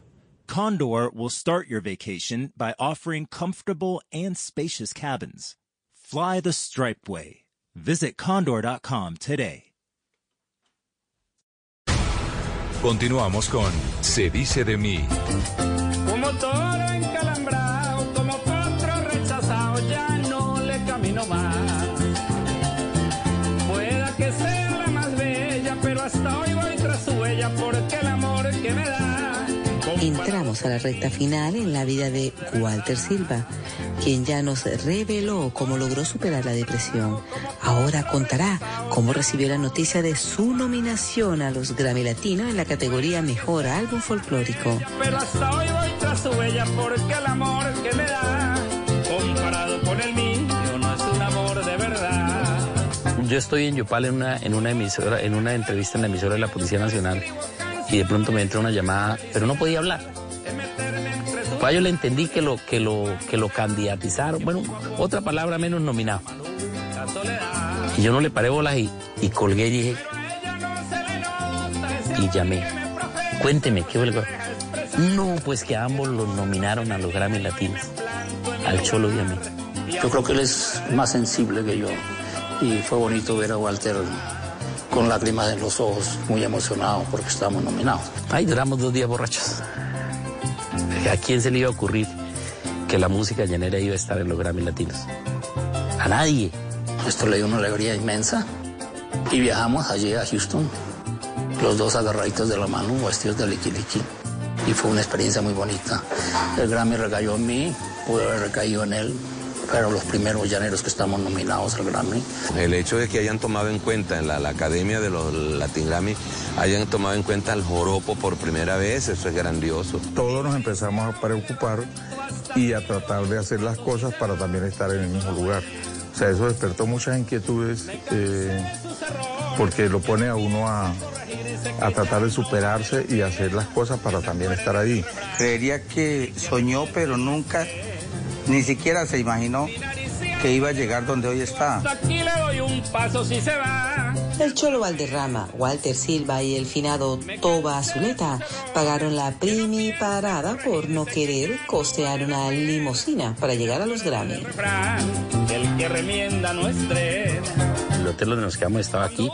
Condor will start your vacation by offering comfortable and spacious cabins. Fly the striped way. Visit condor.com today. Continuamos con Se dice de mí. Como toro encalambrado, como potro rechazado, ya no le camino más. Pueda que sea la más bella, pero hasta hoy voy tras su huella porque Entramos a la recta final en la vida de Walter Silva, quien ya nos reveló cómo logró superar la depresión. Ahora contará cómo recibió la noticia de su nominación a los Grammy Latino en la categoría Mejor Álbum Folclórico. Pero hasta hoy voy tras su huella porque el amor que me da, comparado con el mío, no es un amor de verdad. Yo estoy en Yopal en una, en una emisora, en una entrevista en la emisora de la Policía Nacional y de pronto me entra una llamada, pero no podía hablar. Pues yo le entendí que lo, que lo, que lo candidatizaron, bueno, otra palabra menos nominado. Y yo no le paré bolas y, colgué y dije, y llamé. Cuénteme, ¿qué fue No, pues que ambos los nominaron a los Grammy Latinos, al Cholo y a mí. Yo creo que él es más sensible que yo y fue bonito ver a Walter con lágrimas en los ojos, muy emocionado porque estábamos nominados. Ay, duramos dos días borrachos. ¿A quién se le iba a ocurrir que la música llanera iba a estar en los Grammy Latinos? A nadie. Esto le dio una alegría inmensa y viajamos allí a Houston, los dos agarraditos de la mano, vestidos de liqui Y fue una experiencia muy bonita. El Grammy recayó en mí, pudo haber recaído en él, pero los primeros llaneros que estamos nominados al Grammy. El hecho de que hayan tomado en cuenta en la, la Academia de los Latin Grammy, hayan tomado en cuenta al joropo por primera vez, eso es grandioso. Todos nos empezamos a preocupar y a tratar de hacer las cosas para también estar en el mismo lugar. O sea, eso despertó muchas inquietudes eh, porque lo pone a uno a, a tratar de superarse y hacer las cosas para también estar ahí. Creería que soñó, pero nunca, ni siquiera se imaginó que iba a llegar donde hoy está. Aquí le doy un paso si se va. El Cholo Valderrama, Walter Silva y el finado Toba Azuleta pagaron la primi parada por no querer costear una limusina para llegar a los Grammy. El que remienda no estrena. El hotel donde nos quedamos estaba aquí,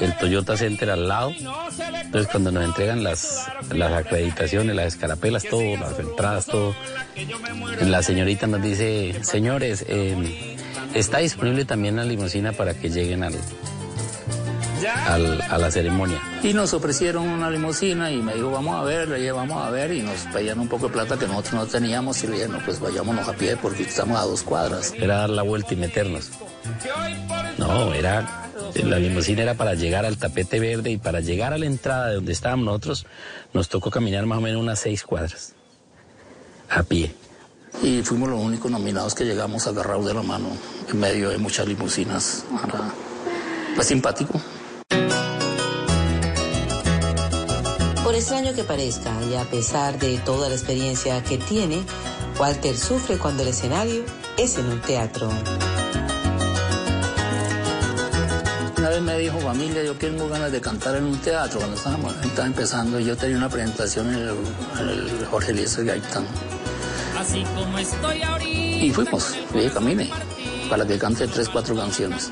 el Toyota Center al lado. Entonces cuando nos entregan las, las acreditaciones, las escarapelas, todo, las entradas, todo, la señorita nos dice, señores, eh, está disponible también la limusina para que lleguen al, al- a la ceremonia. Y nos ofrecieron una limusina y me dijo, vamos a ver, le dije, vamos a ver, y nos pedían un poco de plata que nosotros no teníamos, y le dije, no, pues vayámonos a pie porque estamos a dos cuadras. Era dar la vuelta y meternos. No, era la limusina era para llegar al tapete verde y para llegar a la entrada de donde estábamos nosotros nos tocó caminar más o menos unas seis cuadras a pie. Y fuimos los únicos nominados que llegamos agarrados de la mano en medio de muchas limusinas. Era, pues simpático. Por extraño que parezca, y a pesar de toda la experiencia que tiene, Walter sufre cuando el escenario es en un teatro. Una vez me dijo, familia, yo tengo ganas de cantar en un teatro cuando estábamos estaba empezando. Yo tenía una presentación en el, en el Jorge Eliezer Gaitán. Así como estoy ahorita. Y fuimos, le dije, camine, para que cante tres, cuatro canciones.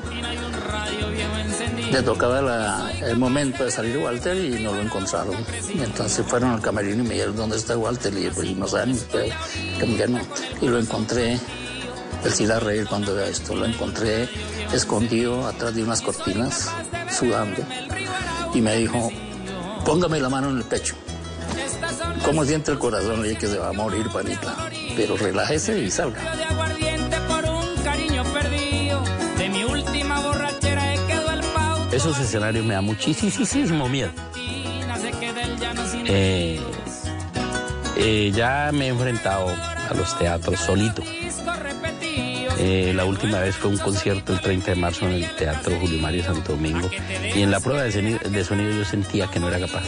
Le tocaba el momento de salir Walter y no lo encontraron. Y entonces fueron al camerino y me dijeron, ¿dónde está Walter? Y pues no saben que que no. Y lo encontré, él sí la reír cuando vea esto, lo encontré escondido atrás de unas cortinas, sudando. Y me dijo, póngame la mano en el pecho. ¿Cómo siente el corazón? Le dije que se va a morir, panita. Pero relájese y salga. Esos escenarios me da muchísimo miedo. Eh, eh, ya me he enfrentado a los teatros solito. Eh, la última vez fue un concierto el 30 de marzo en el Teatro Julio Mario Santo Domingo y en la prueba de sonido, de sonido yo sentía que no era capaz.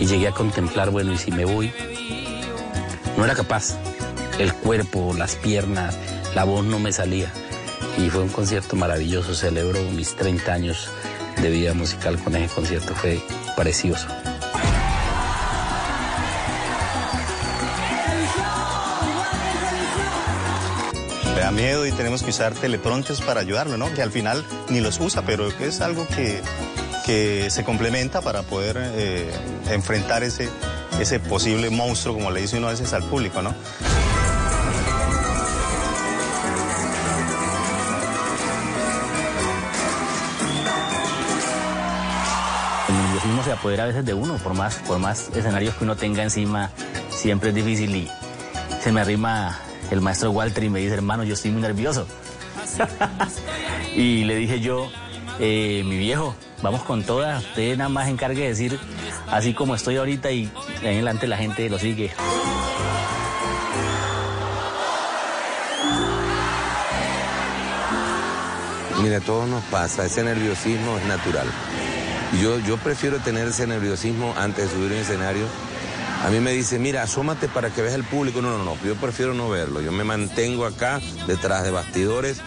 Y llegué a contemplar, bueno, ¿y si me voy? No era capaz. El cuerpo, las piernas, la voz no me salía. Y fue un concierto maravilloso, celebro mis 30 años de vida musical con ese concierto, fue precioso. Le da miedo y tenemos que usar teleprontes para ayudarlo, ¿no? Que al final ni los usa, pero es algo que, que se complementa para poder eh, enfrentar ese, ese posible monstruo, como le dice uno a veces al público, ¿no? Apodera a veces de uno, por más, por más escenarios que uno tenga encima, siempre es difícil y se me arrima el maestro Walter y me dice, hermano, yo estoy muy nervioso. y le dije yo, eh, mi viejo, vamos con todas, usted nada más encargue de decir así como estoy ahorita y en adelante la gente lo sigue. Mira, todo nos pasa, ese nerviosismo es natural. Yo, prefiero tener ese nerviosismo antes de subir un escenario. A mí me dice, mira, asómate para que veas el público. No, no, no, yo prefiero no verlo. Yo me mantengo acá, detrás de bastidores,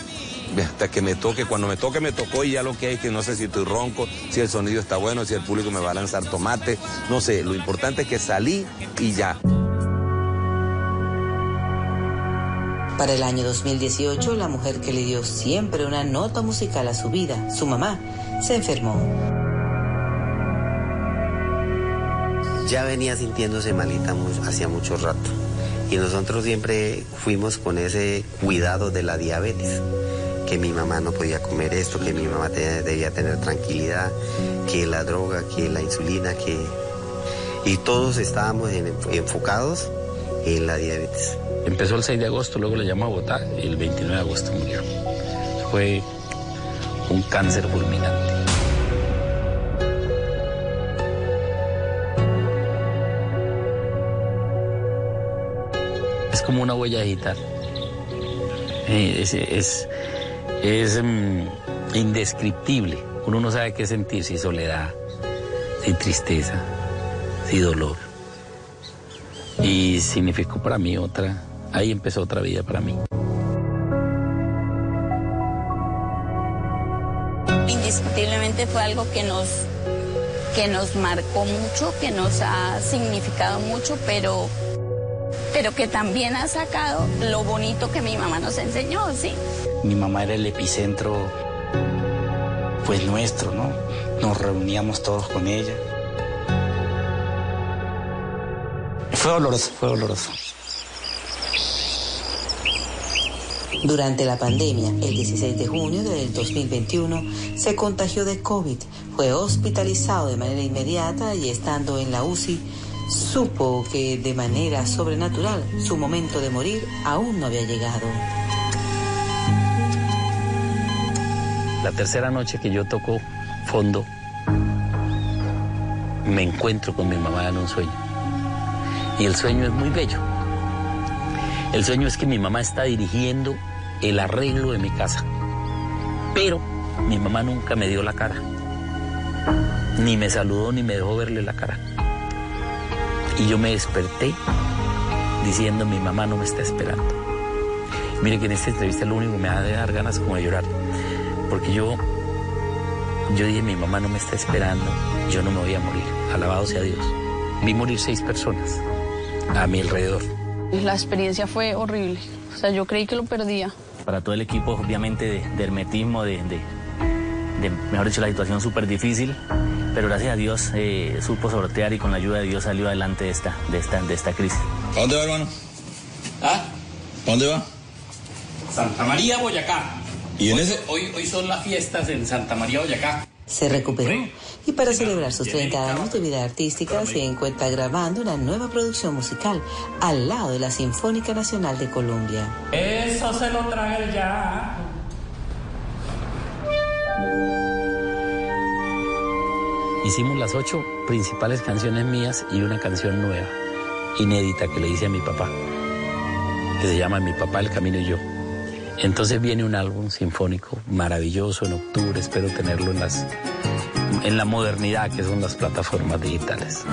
hasta que me toque. Cuando me toque, me tocó y ya lo que hay es que no sé si estoy ronco, si el sonido está bueno, si el público me va a lanzar tomate. No sé, lo importante es que salí y ya. Para el año 2018, la mujer que le dio siempre una nota musical a su vida, su mamá, se enfermó. Ya venía sintiéndose malita hacía mucho rato. Y nosotros siempre fuimos con ese cuidado de la diabetes. Que mi mamá no podía comer esto, que mi mamá debía tener tranquilidad, que la droga, que la insulina, que... Y todos estábamos en- enfocados en la diabetes. Empezó el 6 de agosto, luego le llamó a Bogotá y el 29 de agosto murió. Fue un cáncer fulminante. Es como una huella digital. Es, es, mm, indescriptible. Uno no sabe qué sentir, si soledad, si tristeza, si dolor. Y significó para mí otra, ahí empezó otra vida para mí. Indiscutiblemente fue algo que nos, que nos marcó mucho, que nos ha significado mucho, pero, pero que también ha sacado lo bonito que mi mamá nos enseñó, ¿sí? Mi mamá era el epicentro, pues nuestro, ¿no? Nos reuníamos todos con ella. Fue doloroso, fue doloroso. Durante la pandemia, el 16 de junio del 2021, se contagió de COVID, fue hospitalizado de manera inmediata y estando en la UCI, supo que de manera sobrenatural su momento de morir aún no había llegado. La tercera noche que yo toco fondo, me encuentro con mi mamá en un sueño. Y el sueño es muy bello. El sueño es que mi mamá está dirigiendo el arreglo de mi casa. Pero mi mamá nunca me dio la cara. Ni me saludó ni me dejó verle la cara. Y yo me desperté diciendo mi mamá no me está esperando. Mire que en esta entrevista lo único que me ha de dar ganas como de llorar. Porque yo, yo dije mi mamá no me está esperando, yo no me voy a morir. Alabado sea Dios. Vi morir seis personas a mi alrededor. La experiencia fue horrible. O sea, yo creí que lo perdía. Para todo el equipo, obviamente, de, de hermetismo, de, de, de, mejor dicho, la situación súper difícil. Pero gracias a Dios eh, supo sortear y con la ayuda de Dios salió adelante de esta, de esta, de esta crisis. ¿A dónde va, hermano? ¿Ah? ¿A dónde va? Santa María, Boyacá. ¿Y en Hoy- ese? Hoy, hoy son las fiestas en Santa María, Boyacá. Se recuperó y para celebrar sus 30 años de vida artística se encuentra grabando una nueva producción musical al lado de la Sinfónica Nacional de Colombia. Eso se lo traga el ya. Hicimos las ocho principales canciones mías y una canción nueva, inédita, que le hice a mi papá, que se llama Mi papá, el camino y yo. Entonces viene un álbum sinfónico maravilloso en octubre, espero tenerlo en, las, en la modernidad que son las plataformas digitales.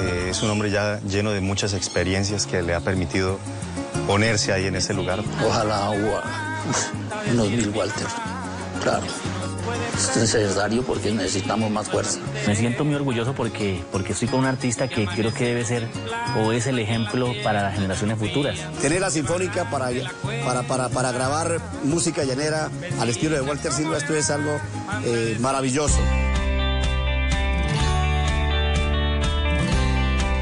Eh, es un hombre ya lleno de muchas experiencias que le ha permitido ponerse ahí en ese lugar. Ojalá agua, unos mil Walter, claro. Es necesario porque necesitamos más fuerza. Me siento muy orgulloso porque, porque estoy con un artista que creo que debe ser o es el ejemplo para las generaciones futuras. Tener la sinfónica para, para, para, para grabar música llanera al estilo de Walter Silva, esto es algo eh, maravilloso.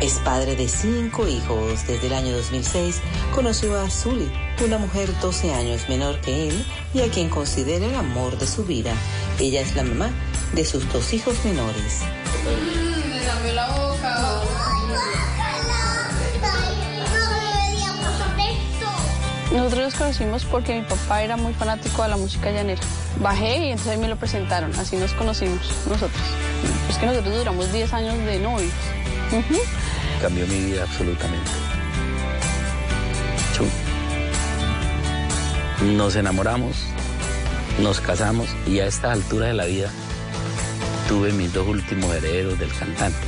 Es padre de cinco hijos. Desde el año 2006 conoció a Zully, una mujer 12 años menor que él y a quien considera el amor de su vida. Ella es la mamá de sus dos hijos menores. Me lamé la boca. Nosotros nos conocimos porque mi papá era muy fanático de la música llanera. Bajé y entonces me lo presentaron, así nos conocimos nosotros. Es que nosotros duramos 10 años de novios. Cambió mi vida absolutamente. Nos enamoramos, nos casamos y a esta altura de la vida tuve mis dos últimos herederos del cantante.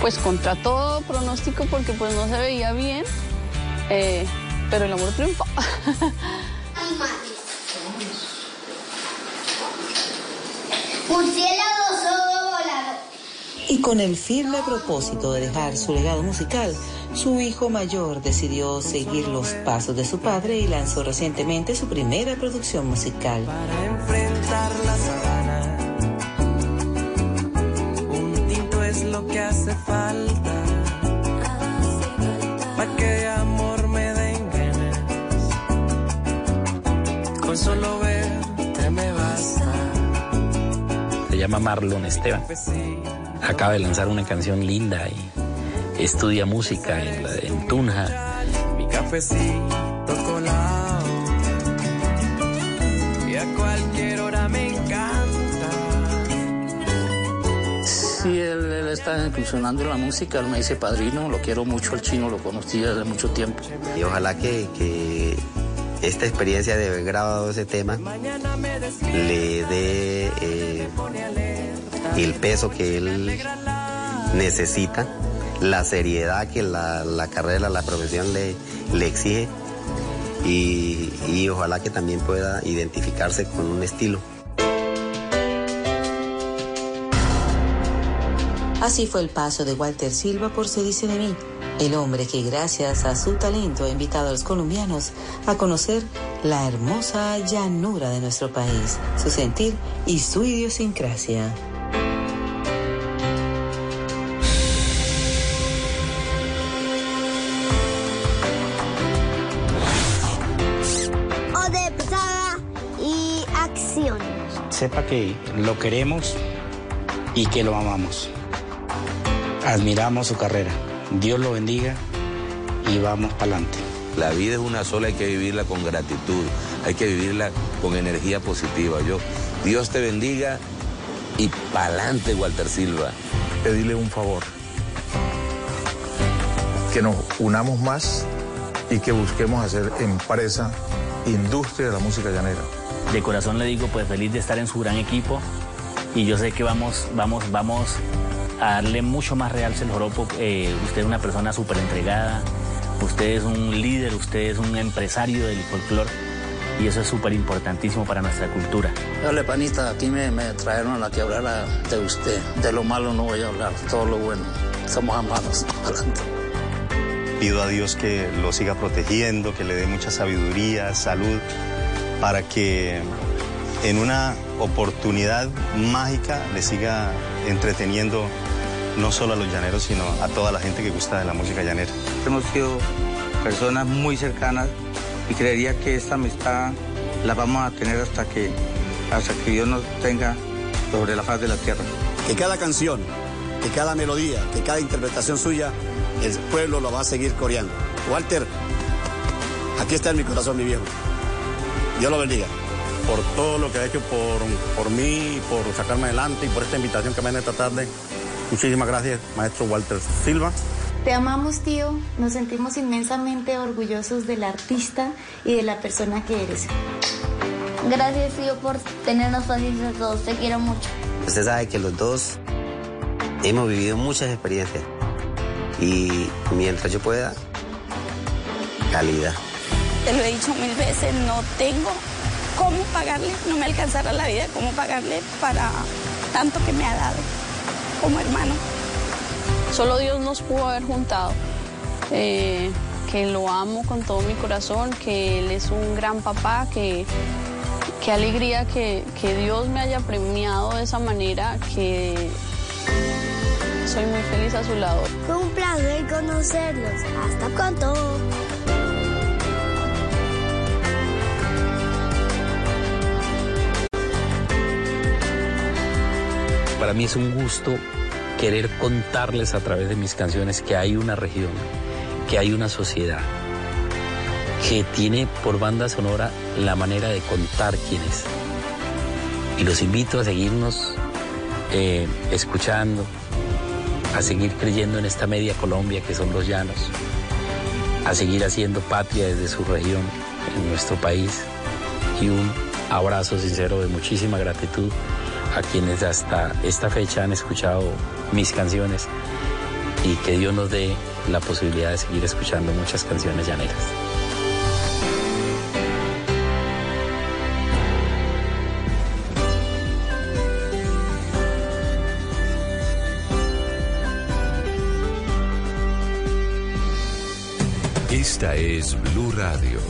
Pues contra todo pronóstico porque pues no se veía bien, eh, pero el amor triunfó. Murciélago solo volado. Y con el firme propósito de dejar su legado musical, su hijo mayor decidió seguir los pasos de su padre y lanzó recientemente su primera producción musical. enfrentar la sabana. Un tinto es lo que hace falta. Para que de amor me den ganas. Con solo verte me basta. Se llama Marlon Esteban. Acaba de lanzar una canción linda y estudia música en, la- en Tunja. Mi cafecito colado. Y a cualquier hora me encanta. Sí, él, él está incursionando en la música, él me dice padrino, lo quiero mucho, el chino lo conocí desde mucho tiempo. Y ojalá que, que esta experiencia de haber grabado ese tema le dé eh, el peso que él necesita, la seriedad que la, carrera, la profesión le, le exige y, y ojalá que también pueda identificarse con un estilo. Así fue el paso de Walter Silva por Se dice de mí, el hombre que gracias a su talento ha invitado a los colombianos a conocer la hermosa llanura de nuestro país, su sentir y su idiosincrasia. Sepa que lo queremos y que lo amamos. Admiramos su carrera. Dios lo bendiga y vamos para adelante. La vida es una sola, hay que vivirla con gratitud, hay que vivirla con energía positiva. Yo, Dios te bendiga y pa'lante, Walter Silva. Pedirle un favor. Que nos unamos más y que busquemos hacer empresa, industria de la música llanera. De corazón le digo, pues feliz de estar en su gran equipo y yo sé que vamos, vamos, vamos a darle mucho más realce al joropo. Eh, usted es una persona súper entregada, usted es un líder, usted es un empresario del folclore y eso es súper importantísimo para nuestra cultura. Dale, panita, aquí me, me trajeron a que hablara de usted. De lo malo no voy a hablar, todo lo bueno. Somos amados. Adelante. Pido a Dios que lo siga protegiendo, que le dé mucha sabiduría, salud, para que en una oportunidad mágica le siga entreteniendo no solo a los llaneros, sino a toda la gente que gusta de la música llanera. Hemos sido personas muy cercanas y creería que esta amistad la vamos a tener hasta que, hasta que Dios nos tenga sobre la faz de la tierra. Que cada canción, que cada melodía, que cada interpretación suya, el pueblo lo va a seguir coreando. Walter, aquí está en mi corazón, mi viejo. Dios lo bendiga por todo lo que ha hecho por, por mí, por sacarme adelante y por esta invitación que me dan esta tarde. Muchísimas gracias, maestro Walter Silva. Te amamos, tío. Nos sentimos inmensamente orgullosos del artista y de la persona que eres. Gracias, tío, por tenernos paciencia a todos. Te quiero mucho. Usted sabe que los dos hemos vivido muchas experiencias y mientras yo pueda, calidad. Te lo he dicho mil veces, no tengo cómo pagarle, no me alcanzará la vida, cómo pagarle para tanto que me ha dado como hermano. Solo Dios nos pudo haber juntado. Eh, que lo amo con todo mi corazón, que Él es un gran papá, que qué alegría que, que Dios me haya premiado de esa manera, que soy muy feliz a su lado. Fue un placer conocerlos. Hasta pronto. Para mí es un gusto querer contarles a través de mis canciones que hay una región, que hay una sociedad, que tiene por banda sonora la manera de contar quién es. Y los invito a seguirnos eh, escuchando, a seguir creyendo en esta media Colombia que son los llanos, a seguir haciendo patria desde su región, en nuestro país. Y un abrazo sincero de muchísima gratitud a quienes hasta esta fecha han escuchado mis canciones y que Dios nos dé la posibilidad de seguir escuchando muchas canciones llaneras. Esta es Blue Radio.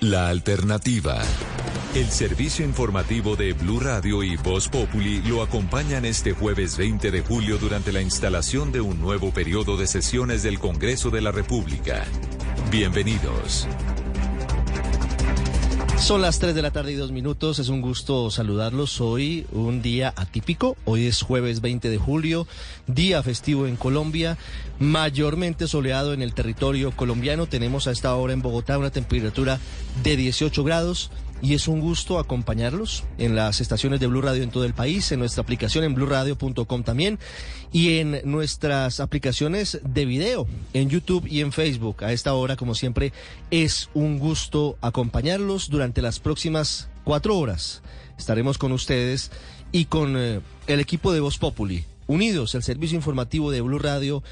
la alternativa. El servicio informativo de Blue Radio y Voz Populi lo acompañan este jueves 20 de julio durante la instalación de un nuevo periodo de sesiones del Congreso de la República. Bienvenidos. Son las 3 de la tarde y dos minutos. Es un gusto saludarlos. Hoy un día atípico. Hoy es jueves 20 de julio, día festivo en Colombia, mayormente soleado en el territorio colombiano. Tenemos a esta hora en Bogotá una temperatura de 18 grados y es un gusto acompañarlos en las estaciones de Blue Radio en todo el país, en nuestra aplicación en bluradio.com también y en nuestras aplicaciones de video en YouTube y en Facebook. A esta hora, como siempre, es un gusto acompañarlos durante las próximas cuatro horas. Estaremos con ustedes y con eh, el equipo de Voz Populi, unidos el servicio informativo de Blue Radio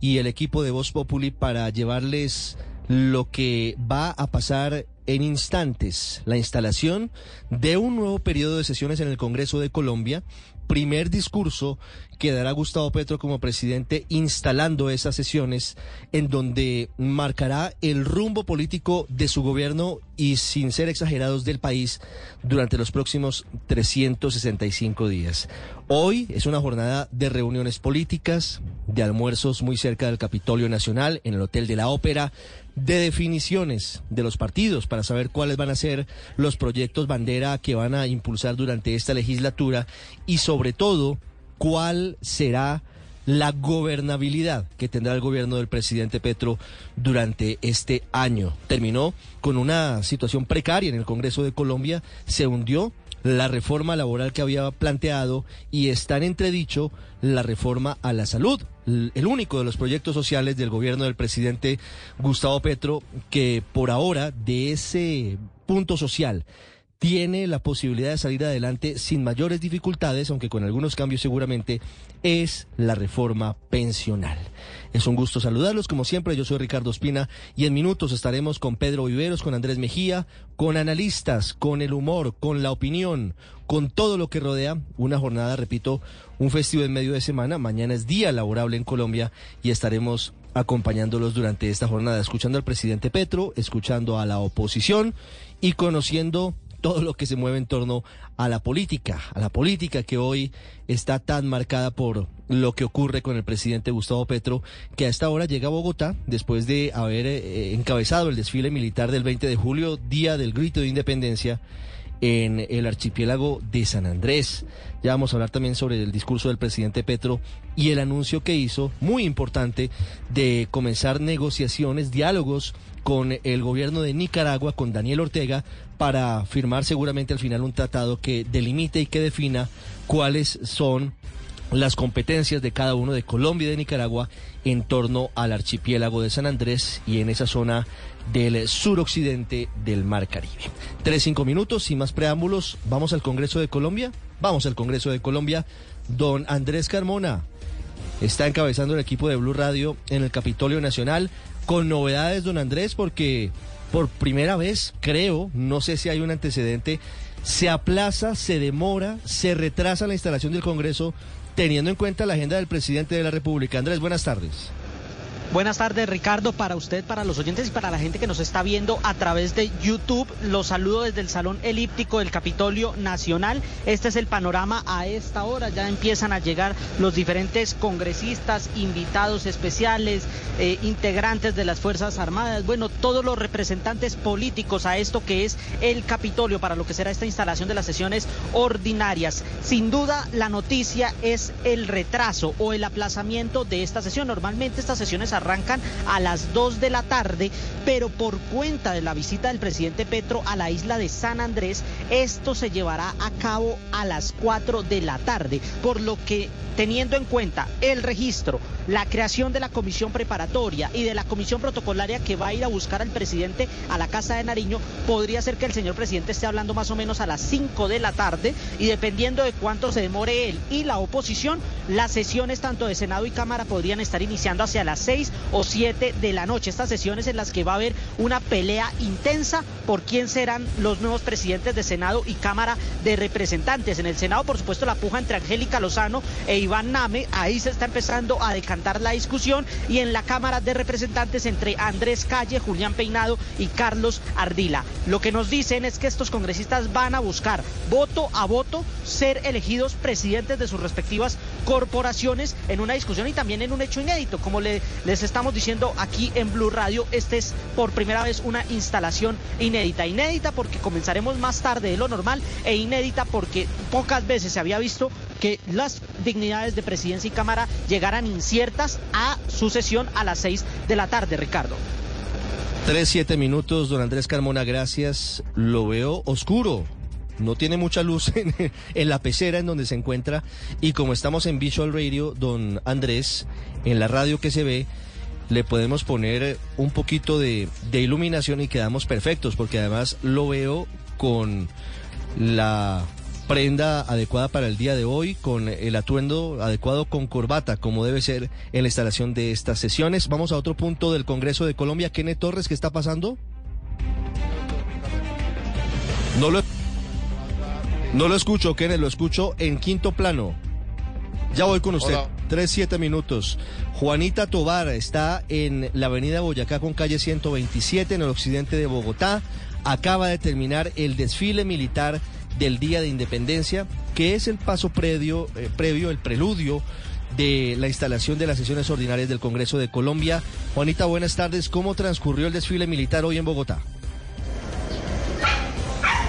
y el equipo de Voz Populi para llevarles lo que va a pasar en instantes la instalación de un nuevo periodo de sesiones en el Congreso de Colombia. Primer discurso que dará Gustavo Petro como presidente instalando esas sesiones en donde marcará el rumbo político de su gobierno y sin ser exagerados del país durante los próximos 365 días. Hoy es una jornada de reuniones políticas, de almuerzos muy cerca del Capitolio Nacional, en el Hotel de la Ópera, de definiciones de los partidos para saber cuáles van a ser los proyectos bandera que van a impulsar durante esta legislatura y sobre todo cuál será la gobernabilidad que tendrá el gobierno del presidente Petro durante este año. Terminó con una situación precaria en el Congreso de Colombia, se hundió la reforma laboral que había planteado y está en entredicho la reforma a la salud, el único de los proyectos sociales del gobierno del presidente Gustavo Petro que por ahora de ese punto social tiene la posibilidad de salir adelante sin mayores dificultades, aunque con algunos cambios seguramente, es la reforma pensional. Es un gusto saludarlos, como siempre, yo soy Ricardo Espina y en minutos estaremos con Pedro Viveros, con Andrés Mejía, con analistas, con el humor, con la opinión, con todo lo que rodea una jornada, repito, un festivo en medio de semana, mañana es día laborable en Colombia y estaremos acompañándolos durante esta jornada, escuchando al presidente Petro, escuchando a la oposición y conociendo todo lo que se mueve en torno a la política, a la política que hoy está tan marcada por lo que ocurre con el presidente Gustavo Petro, que a esta hora llega a Bogotá después de haber eh, encabezado el desfile militar del 20 de julio, día del grito de independencia en el archipiélago de San Andrés. Ya vamos a hablar también sobre el discurso del presidente Petro y el anuncio que hizo, muy importante, de comenzar negociaciones, diálogos con el gobierno de Nicaragua, con Daniel Ortega, para firmar seguramente al final un tratado que delimite y que defina cuáles son las competencias de cada uno de Colombia y de Nicaragua en torno al archipiélago de San Andrés y en esa zona del suroccidente del Mar Caribe. Tres, cinco minutos, sin más preámbulos, vamos al Congreso de Colombia. Vamos al Congreso de Colombia. Don Andrés Carmona está encabezando el equipo de Blue Radio en el Capitolio Nacional con novedades, don Andrés, porque por primera vez, creo, no sé si hay un antecedente, se aplaza, se demora, se retrasa la instalación del Congreso teniendo en cuenta la agenda del presidente de la República. Andrés, buenas tardes. Buenas tardes, Ricardo, para usted, para los oyentes y para la gente que nos está viendo a través de YouTube. Los saludo desde el Salón Elíptico del Capitolio Nacional. Este es el panorama a esta hora. Ya empiezan a llegar los diferentes congresistas, invitados especiales, eh, integrantes de las Fuerzas Armadas, bueno, todos los representantes políticos a esto que es el Capitolio para lo que será esta instalación de las sesiones ordinarias. Sin duda, la noticia es el retraso o el aplazamiento de esta sesión. Normalmente estas sesiones arrancan a las 2 de la tarde, pero por cuenta de la visita del presidente Petro a la isla de San Andrés, esto se llevará a cabo a las 4 de la tarde, por lo que teniendo en cuenta el registro, la creación de la comisión preparatoria y de la comisión protocolaria que va a ir a buscar al presidente a la Casa de Nariño, podría ser que el señor presidente esté hablando más o menos a las 5 de la tarde y dependiendo de cuánto se demore él y la oposición, las sesiones tanto de Senado y Cámara podrían estar iniciando hacia las 6 o 7 de la noche. Estas sesiones en las que va a haber una pelea intensa por quién serán los nuevos presidentes de Senado y Cámara de Representantes. En el Senado, por supuesto, la puja entre Angélica Lozano e Iván Name, ahí se está empezando a decantar la discusión y en la Cámara de Representantes entre Andrés Calle, Julián Peinado y Carlos Ardila. Lo que nos dicen es que estos congresistas van a buscar voto a voto ser elegidos presidentes de sus respectivas corporaciones en una discusión y también en un hecho inédito. Como le, les estamos diciendo aquí en Blue Radio, este es por primera vez una instalación inédita. Inédita porque comenzaremos más tarde de lo normal e inédita porque pocas veces se había visto que las dignidades de presidencia y Cámara llegaran inciertas a su sesión a las seis de la tarde, Ricardo. Tres, siete minutos, don Andrés Carmona, gracias. Lo veo oscuro. No tiene mucha luz en, en, la pecera en donde se encuentra. Y como estamos en Visual Radio, don Andrés, en la radio que se ve, le podemos poner un poquito de, iluminación y quedamos perfectos, porque además lo veo con la prenda adecuada para el día de hoy, con el atuendo adecuado con corbata, como debe ser en la instalación de estas sesiones. Vamos a otro punto del Congreso de Colombia. Kenneth Torres, ¿qué está pasando? No lo, no lo escucho, Kenneth, lo escucho en quinto plano. Ya voy con usted. Hola. Tres, siete minutos. Juanita Tobar está en la avenida Boyacá con calle 127 en el occidente de Bogotá. Acaba de terminar el desfile militar del Día de Independencia, que es el paso previo, eh, previo el preludio de la instalación de las sesiones ordinarias del Congreso de Colombia. Juanita, buenas tardes. ¿Cómo transcurrió el desfile militar hoy en Bogotá?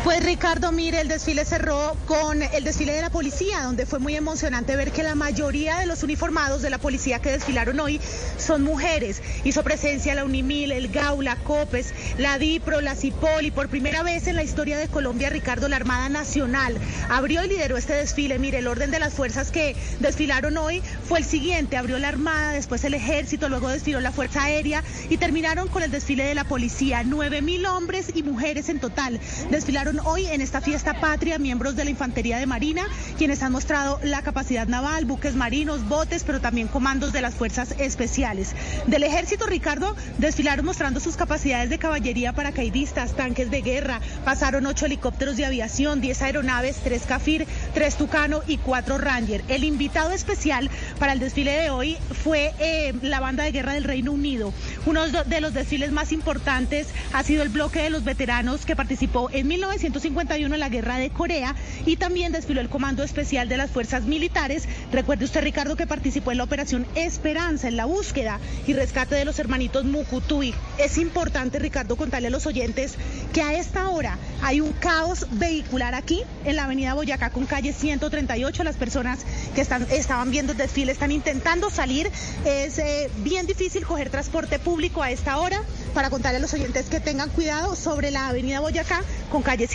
Pues Ricardo, mire, el desfile cerró con el desfile de la policía, donde fue muy emocionante ver que la mayoría de los uniformados de la policía que desfilaron hoy son mujeres. Hizo presencia la Unimil, el GAU, la COPES, la DIPRO, la CIPOL y por primera vez en la historia de Colombia, Ricardo, la Armada Nacional abrió y lideró este desfile. Mire, el orden de las fuerzas que desfilaron hoy fue el siguiente. Abrió la Armada, después el Ejército, luego desfiló la Fuerza Aérea y terminaron con el desfile de la policía. Nueve mil hombres y mujeres en total desfilaron hoy en esta fiesta patria miembros de la Infantería de Marina, quienes han mostrado la capacidad naval, buques marinos, botes, pero también comandos de las fuerzas especiales. Del ejército, Ricardo, desfilaron mostrando sus capacidades de caballería paracaidistas, tanques de guerra, pasaron ocho helicópteros de aviación, diez aeronaves, tres Cafir, tres Tucano y cuatro Ranger. El invitado especial para el desfile de hoy fue eh, la banda de guerra del Reino Unido. Uno de los desfiles más importantes ha sido el bloque de los veteranos que participó en 1951 en la guerra de Corea y también desfiló el Comando Especial de las Fuerzas Militares. Recuerde usted, Ricardo, que participó en la Operación Esperanza, en la búsqueda y rescate de los hermanitos Mukutui. Es importante, Ricardo, contarle a los oyentes que a esta hora hay un caos vehicular aquí en la avenida Boyacá con calle 138. Las personas que están, estaban viendo el desfile están intentando salir. Es eh, bien difícil coger transporte público a esta hora para contarle a los oyentes que tengan cuidado sobre la avenida Boyacá con calle 138,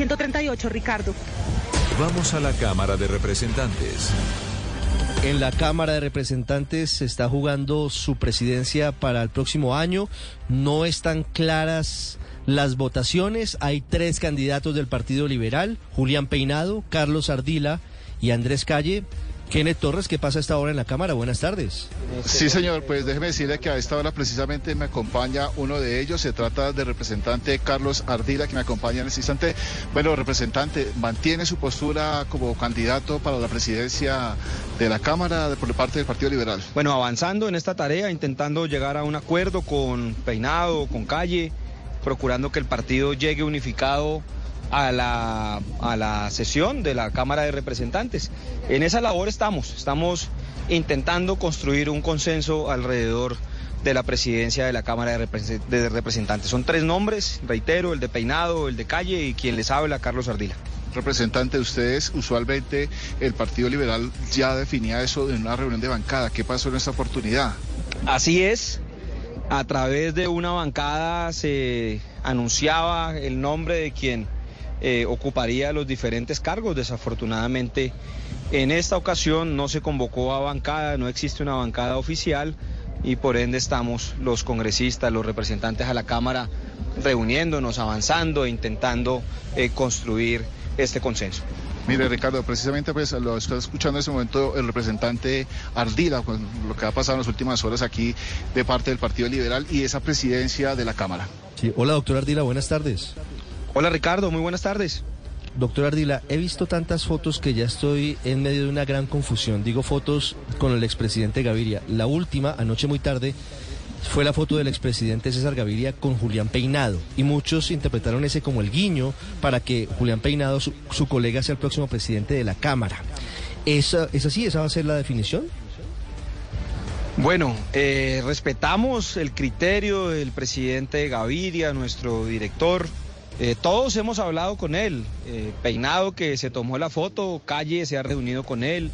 Ricardo. Vamos a la Cámara de Representantes. En la Cámara de Representantes se está jugando su presidencia para el próximo año. No están claras las votaciones. Hay tres candidatos del Partido Liberal, Julián Peinado, Carlos Ardila y Andrés Calle. Kenneth Torres, ¿qué pasa a esta hora en la Cámara? Buenas tardes. Sí, señor, pues déjeme decirle que a esta hora precisamente me acompaña uno de ellos. Se trata del representante Carlos Ardila, que me acompaña en este instante. Bueno, representante, ¿mantiene su postura como candidato para la presidencia de la Cámara por parte del Partido Liberal? Bueno, avanzando en esta tarea, intentando llegar a un acuerdo con Peinado, con Calle, procurando que el partido llegue unificado a la, a la sesión de la Cámara de Representantes. En esa labor estamos, estamos intentando construir un consenso alrededor de la presidencia de la Cámara de, Represen- de Representantes. Son tres nombres, reitero, el de Peinado, el de Calle y quien les habla, Carlos Ardila. Representante, ustedes usualmente el Partido Liberal ya definía eso en una reunión de bancada. ¿Qué pasó en esta oportunidad? Así es, a través de una bancada se anunciaba el nombre de quien eh, ocuparía los diferentes cargos. Desafortunadamente, en esta ocasión no se convocó a bancada, no existe una bancada oficial y por ende estamos los congresistas, los representantes a la Cámara reuniéndonos, avanzando e intentando eh, construir este consenso. Mire, Ricardo, precisamente pues lo está escuchando en este momento el representante Ardila, con lo que ha pasado en las últimas horas aquí de parte del Partido Liberal y esa presidencia de la Cámara. Sí, hola, doctor Ardila, buenas tardes. Hola, Ricardo, muy buenas tardes. Doctor Ardila, he visto tantas fotos que ya estoy en medio de una gran confusión. Digo fotos con el expresidente Gaviria. La última, anoche muy tarde, fue la foto del expresidente César Gaviria con Julián Peinado. Y muchos interpretaron ese como el guiño para que Julián Peinado, su, su colega, sea el próximo presidente de la Cámara. ¿Esa, ¿Es así? ¿Esa va a ser la definición? Bueno, eh, respetamos el criterio del presidente Gaviria, nuestro director. Eh, todos hemos hablado con él. Eh, Peinado que se tomó la foto, Calle se ha reunido con él.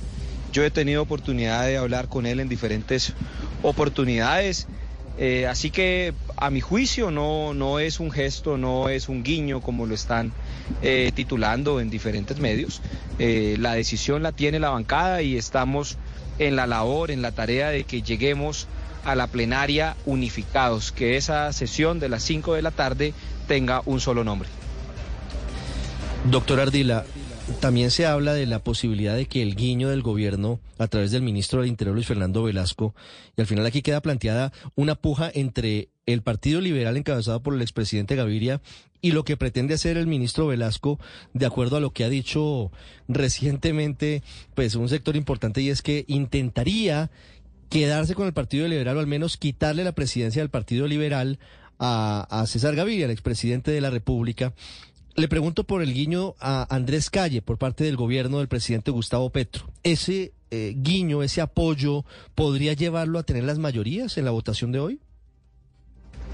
Yo he tenido oportunidad de hablar con él en diferentes oportunidades. Eh, así que a mi juicio no, no es un gesto, no es un guiño como lo están titulando en diferentes medios. La decisión la tiene la bancada y estamos en la labor, en la tarea de que lleguemos a la plenaria unificados, que esa sesión de las 5 de la tarde tenga un solo nombre. Doctor Ardila, también se habla de la posibilidad de que el guiño del gobierno, a través del ministro del Interior Luis Fernando Velasco, y al final aquí queda planteada una puja entre el Partido Liberal encabezado por el expresidente Gaviria y lo que pretende hacer el ministro Velasco, de acuerdo a lo que ha dicho recientemente, pues un sector importante y es que intentaría quedarse con el Partido Liberal o al menos quitarle la presidencia del Partido Liberal a, a César Gaviria, el expresidente de la República. Le pregunto por el guiño a Andrés Calle por parte del gobierno del presidente Gustavo Petro. ¿Ese eh, guiño, ese apoyo, podría llevarlo a tener las mayorías en la votación de hoy?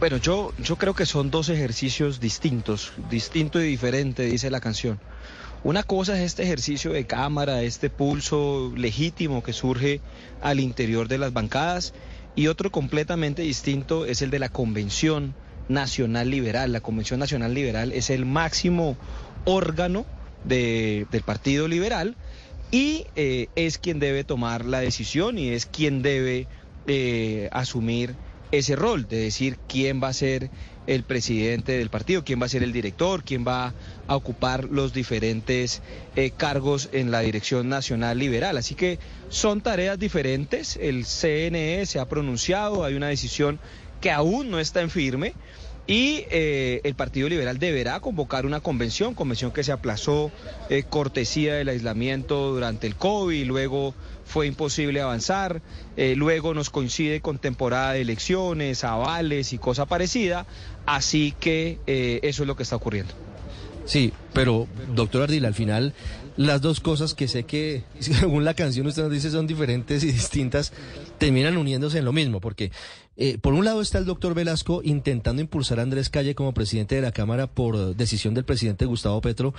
Bueno, yo, yo creo que son dos ejercicios distintos, distinto y diferente, dice la canción. Una cosa es este ejercicio de cámara, este pulso legítimo que surge al interior de las bancadas y otro completamente distinto es el de la Convención Nacional Liberal. La Convención Nacional Liberal es el máximo órgano de- del Partido Liberal y eh, es quien debe tomar la decisión y es quien debe eh, asumir ese rol de decir quién va a ser el presidente del partido, quién va a ser el director, quién va a ocupar los diferentes eh, cargos en la Dirección Nacional Liberal. Así que son tareas diferentes. El CNE se ha pronunciado, hay una decisión que aún no está en firme. Y eh, el Partido Liberal deberá convocar una convención, convención que se aplazó, eh, cortesía del aislamiento durante el COVID, luego fue imposible avanzar, eh, luego nos coincide con temporada de elecciones, avales y cosa parecida, así que eh, eso es lo que está ocurriendo. Sí, pero doctor Ardila, al final las dos cosas que sé que según la canción usted nos dice son diferentes y distintas, terminan uniéndose en lo mismo, porque eh, por un lado está el doctor Velasco intentando impulsar a Andrés Calle como presidente de la Cámara por decisión del presidente Gustavo Petro,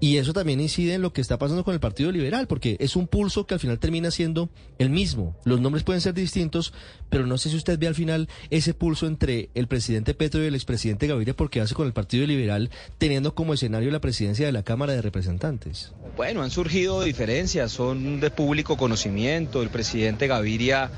y eso también incide en lo que está pasando con el Partido Liberal, porque es un pulso que al final termina siendo el mismo. Los nombres pueden ser distintos, pero no sé si usted ve al final ese pulso entre el presidente Petro y el expresidente Gaviria, porque hace con el Partido Liberal, teniendo como escenario la presidencia de la Cámara de Representantes. Bueno, han surgido diferencias, son de público conocimiento. El presidente Gaviria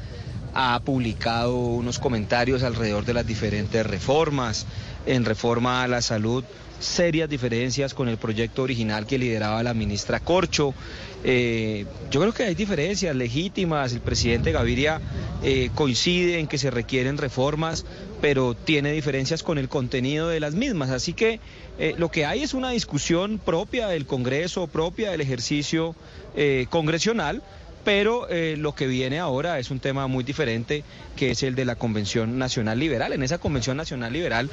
ha publicado unos comentarios alrededor de las diferentes reformas. En reforma a la salud, serias diferencias con el proyecto original que lideraba la ministra Corcho. Eh, yo creo que hay diferencias legítimas. El presidente Gaviria eh, coincide en que se requieren reformas, pero tiene diferencias con el contenido de las mismas. Así que eh, lo que hay es una discusión propia del Congreso, propia del ejercicio congresional pero eh, lo que viene ahora es un tema muy diferente, que es el de la Convención Nacional Liberal. En esa Convención Nacional Liberal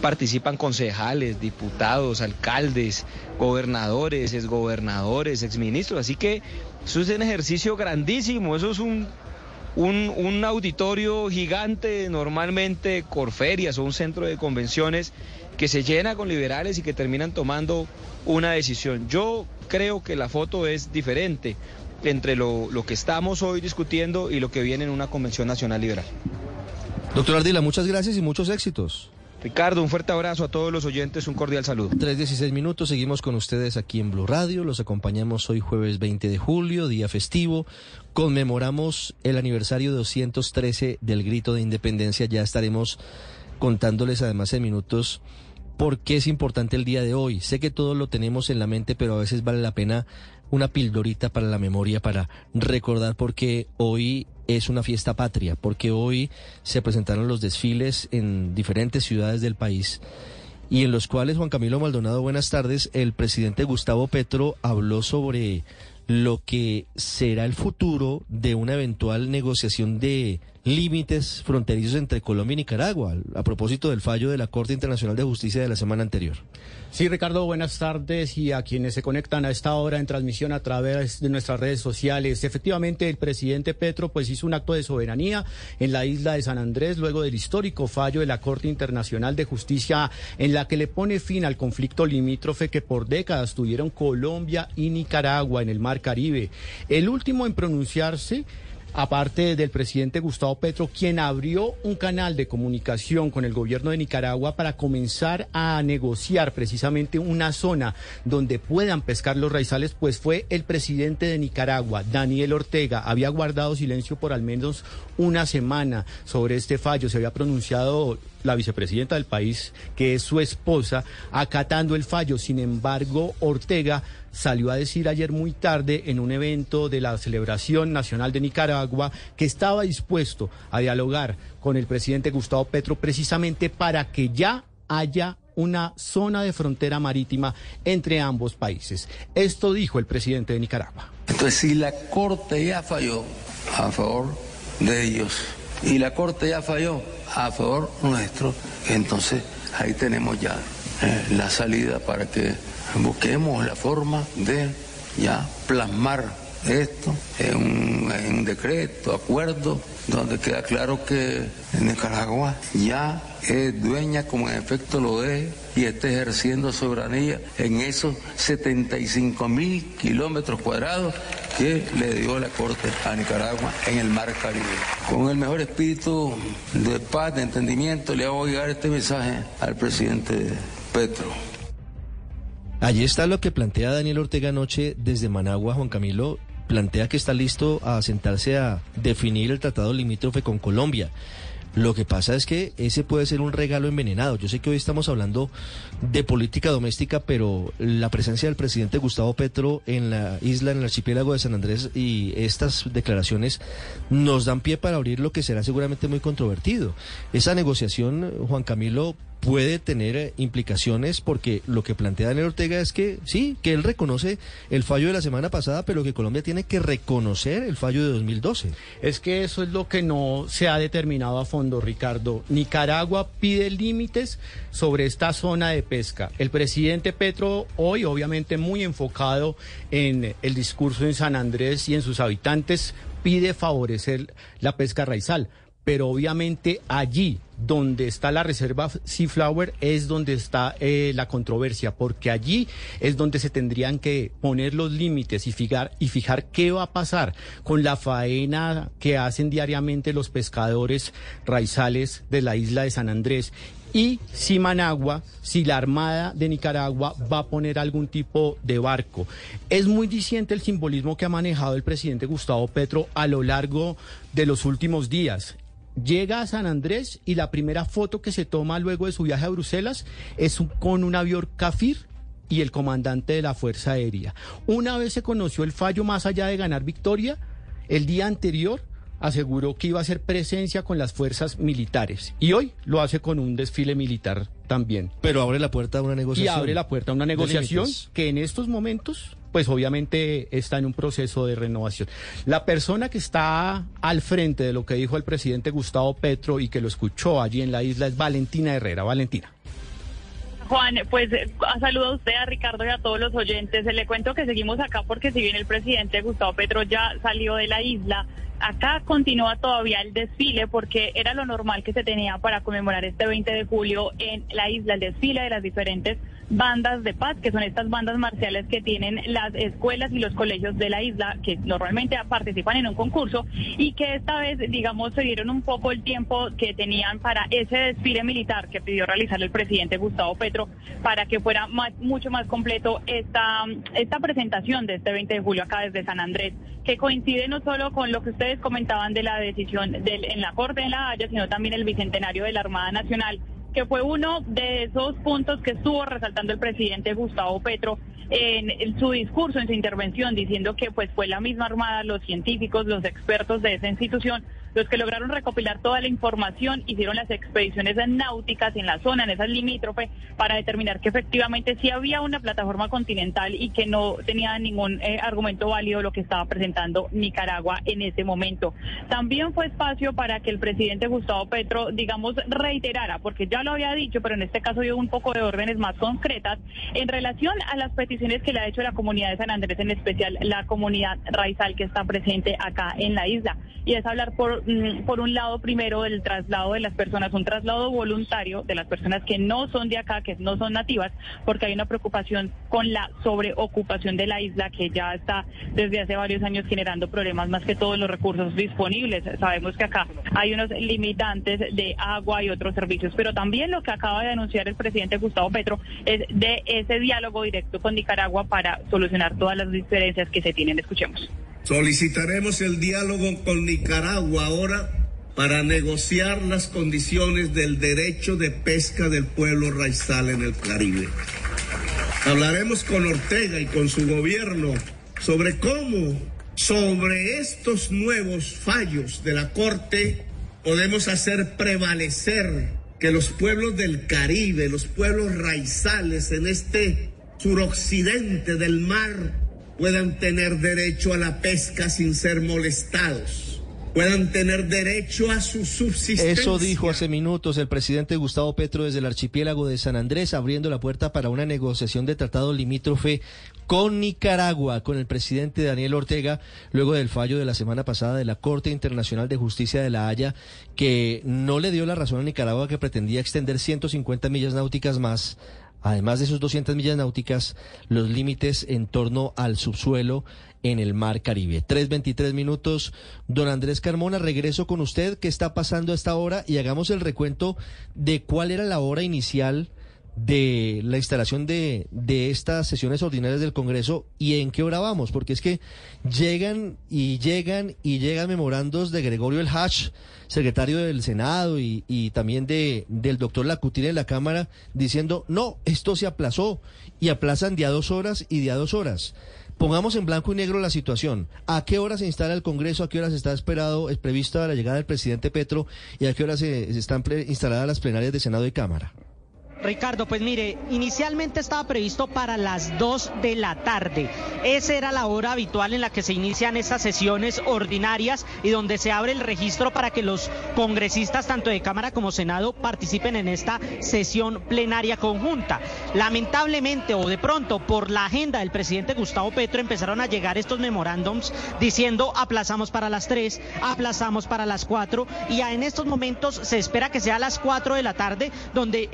participan concejales, diputados, alcaldes, gobernadores, exgobernadores, exministros, así que eso es un ejercicio grandísimo, eso es un, un, un auditorio gigante, normalmente Corferias o un centro de convenciones que se llena con liberales y que terminan tomando una decisión. Yo creo que la foto es diferente entre lo, lo, que estamos hoy discutiendo y lo que viene en una convención nacional liberal. Doctor Ardila, muchas gracias y muchos éxitos. Ricardo, un fuerte abrazo a todos los oyentes, un cordial saludo. 3.16 minutos, seguimos con ustedes aquí en Blue Radio, los acompañamos hoy jueves 20 de julio, día festivo, conmemoramos el aniversario 213 del grito de independencia, ya estaremos contándoles además en minutos por qué es importante el día de hoy. Sé que todos lo tenemos en la mente, pero a veces vale la pena una pildorita para la memoria, para recordar por qué hoy es una fiesta patria, porque hoy se presentaron los desfiles en diferentes ciudades del país y en los cuales Juan Camilo Maldonado, buenas tardes, el presidente Gustavo Petro habló sobre lo que será el futuro de una eventual negociación de límites fronterizos entre Colombia y Nicaragua, a propósito del fallo de la Corte Internacional de Justicia de la semana anterior. Sí, Ricardo, buenas tardes y a quienes se conectan a esta hora en transmisión a través de nuestras redes sociales. Efectivamente, el presidente Petro pues hizo un acto de soberanía en la isla de San Andrés luego del histórico fallo de la Corte Internacional de Justicia en la que le pone fin al conflicto limítrofe que por décadas tuvieron Colombia y Nicaragua en el Mar Caribe. El último en pronunciarse aparte del presidente Gustavo Petro, quien abrió un canal de comunicación con el gobierno de Nicaragua para comenzar a negociar precisamente una zona donde puedan pescar los raizales, pues fue el presidente de Nicaragua, Daniel Ortega. Había guardado silencio por al menos una semana sobre este fallo. Se había pronunciado la vicepresidenta del país, que es su esposa, acatando el fallo. Sin embargo, Ortega salió a decir ayer muy tarde en un evento de la celebración nacional de Nicaragua que estaba dispuesto a dialogar con el presidente Gustavo Petro precisamente para que ya haya una zona de frontera marítima entre ambos países. Esto dijo el presidente de Nicaragua. Entonces, si la Corte ya falló a favor de ellos y la Corte ya falló a favor nuestro, entonces ahí tenemos ya eh, la salida para que busquemos la forma de ya plasmar esto en un, en un decreto, acuerdo, donde queda claro que Nicaragua ya es dueña, como en efecto lo es, y está ejerciendo soberanía en esos 75 mil kilómetros cuadrados que le dio la Corte a Nicaragua en el Mar Caribe. Con el mejor espíritu de paz, de entendimiento, le hago llegar este mensaje al presidente Petro. Allí está lo que plantea Daniel Ortega anoche desde Managua, Juan Camilo. Plantea que está listo a sentarse a definir el tratado limítrofe con Colombia. Lo que pasa es que ese puede ser un regalo envenenado. Yo sé que hoy estamos hablando de política doméstica, pero la presencia del presidente Gustavo Petro en la isla, en el archipiélago de San Andrés y estas declaraciones nos dan pie para abrir lo que será seguramente muy controvertido. Esa negociación, Juan Camilo, puede tener eh, implicaciones porque lo que plantea Daniel Ortega es que sí, que él reconoce el fallo de la semana pasada, pero que Colombia tiene que reconocer el fallo de 2012. Es que eso es lo que no se ha determinado a fondo, Ricardo. Nicaragua pide límites sobre esta zona de pesca. El presidente Petro hoy, obviamente muy enfocado en el discurso en San Andrés y en sus habitantes, pide favorecer la pesca raizal pero obviamente allí donde está la reserva Seaflower es donde está eh, la controversia, porque allí es donde se tendrían que poner los límites y fijar, qué va a pasar con la faena que hacen diariamente los pescadores raizales de la isla de San Andrés y si Managua, si la Armada de Nicaragua va a poner algún tipo de barco. Es muy diciente el simbolismo que ha manejado el presidente Gustavo Petro a lo largo de los últimos días llega a San Andrés y la primera foto que se toma luego de su viaje a Bruselas es con un avión Cafir y el comandante de la Fuerza Aérea. Una vez se conoció el fallo más allá de ganar victoria, el día anterior aseguró que iba a hacer presencia con las fuerzas militares y hoy lo hace con un desfile militar también. Pero abre la puerta a una negociación. Y abre la puerta a una negociación que en estos momentos pues obviamente está en un proceso de renovación. La persona que está al frente de lo que dijo el presidente Gustavo Petro y que lo escuchó allí en la isla es Valentina Herrera. Valentina. Juan, pues saludo a usted, a Ricardo y a todos los oyentes. Le cuento que seguimos acá porque si bien el presidente Gustavo Petro ya salió de la isla, acá continúa todavía el desfile porque era lo normal que se tenía para conmemorar este 20 de julio en la isla, el desfile de las diferentes bandas de paz, que son estas bandas marciales que tienen las escuelas y los colegios de la isla, que normalmente participan en un concurso y que esta vez, digamos, se dieron un poco el tiempo que tenían para ese desfile militar que pidió realizar el presidente Gustavo Petro para que fuera mucho más completo esta, esta presentación de este 20 de julio acá desde San Andrés, que coincide no solo con lo que ustedes comentaban de la decisión del, en la Corte de la Haya, sino también el bicentenario de la Armada Nacional que fue uno de esos puntos que estuvo resaltando el presidente Gustavo Petro en su discurso, en su intervención, diciendo que pues fue la misma Armada, los científicos, los expertos de esa institución los que lograron recopilar toda la información, hicieron las expediciones náuticas en la zona, en esas limítrofe, para determinar que efectivamente sí había una plataforma continental y que no tenía ningún eh, argumento válido lo que estaba presentando Nicaragua en ese momento. También fue espacio para que el presidente Gustavo Petro, digamos, reiterara, porque ya lo había dicho, pero en este caso dio un poco de órdenes más concretas en relación a las peticiones que le ha hecho la comunidad de San Andrés, en especial la comunidad raizal que está presente acá en la isla. Y es hablar por por un lado, primero, el traslado de las personas, un traslado voluntario de las personas que no son de acá, que no son nativas, porque hay una preocupación con la sobreocupación de la isla que ya está desde hace varios años generando problemas más que todos los recursos disponibles. Sabemos que acá hay unos limitantes de agua y otros servicios, pero también lo que acaba de anunciar el presidente Gustavo Petro es de ese diálogo directo con Nicaragua para solucionar todas las diferencias que se tienen. Escuchemos. Solicitaremos el diálogo con Nicaragua ahora para negociar las condiciones del derecho de pesca del pueblo raizal en el Caribe. Hablaremos con Ortega y con su gobierno sobre cómo sobre estos nuevos fallos de la Corte podemos hacer prevalecer que los pueblos del Caribe, los pueblos raizales en este suroccidente del mar, puedan tener derecho a la pesca sin ser molestados. puedan tener derecho a su subsistencia. Eso dijo hace minutos el presidente Gustavo Petro desde el archipiélago de San Andrés, abriendo la puerta para una negociación de tratado limítrofe con Nicaragua, con el presidente Daniel Ortega, luego del fallo de la semana pasada de la Corte Internacional de Justicia de La Haya, que no le dio la razón a Nicaragua que pretendía extender 150 millas náuticas más además de sus 200 millas náuticas, los límites en torno al subsuelo en el Mar Caribe. 3.23 minutos. Don Andrés Carmona, regreso con usted. ¿Qué está pasando a esta hora? Y hagamos el recuento de cuál era la hora inicial de la instalación de, de estas sesiones ordinarias del Congreso y en qué hora vamos, porque es que llegan y llegan y llegan memorandos de Gregorio El Hash, secretario del Senado, y, y también de, del doctor Lacutina en la Cámara, diciendo, no, esto se aplazó, y aplazan de a dos horas y de a dos horas. Pongamos en blanco y negro la situación. ¿A qué hora se instala el Congreso? ¿A qué hora se está esperado, es prevista la llegada del presidente Petro? ¿Y a qué hora se, se están instaladas las plenarias de Senado y Cámara? Ricardo, pues mire, inicialmente estaba previsto para las 2 de la tarde. Esa era la hora habitual en la que se inician estas sesiones ordinarias y donde se abre el registro para que los congresistas, tanto de Cámara como Senado, participen en esta sesión plenaria conjunta. Lamentablemente, o de pronto, por la agenda del presidente Gustavo Petro, empezaron a llegar estos memorándums diciendo aplazamos para las 3, aplazamos para las 4 y en estos momentos se espera que sea a las 4 de la tarde donde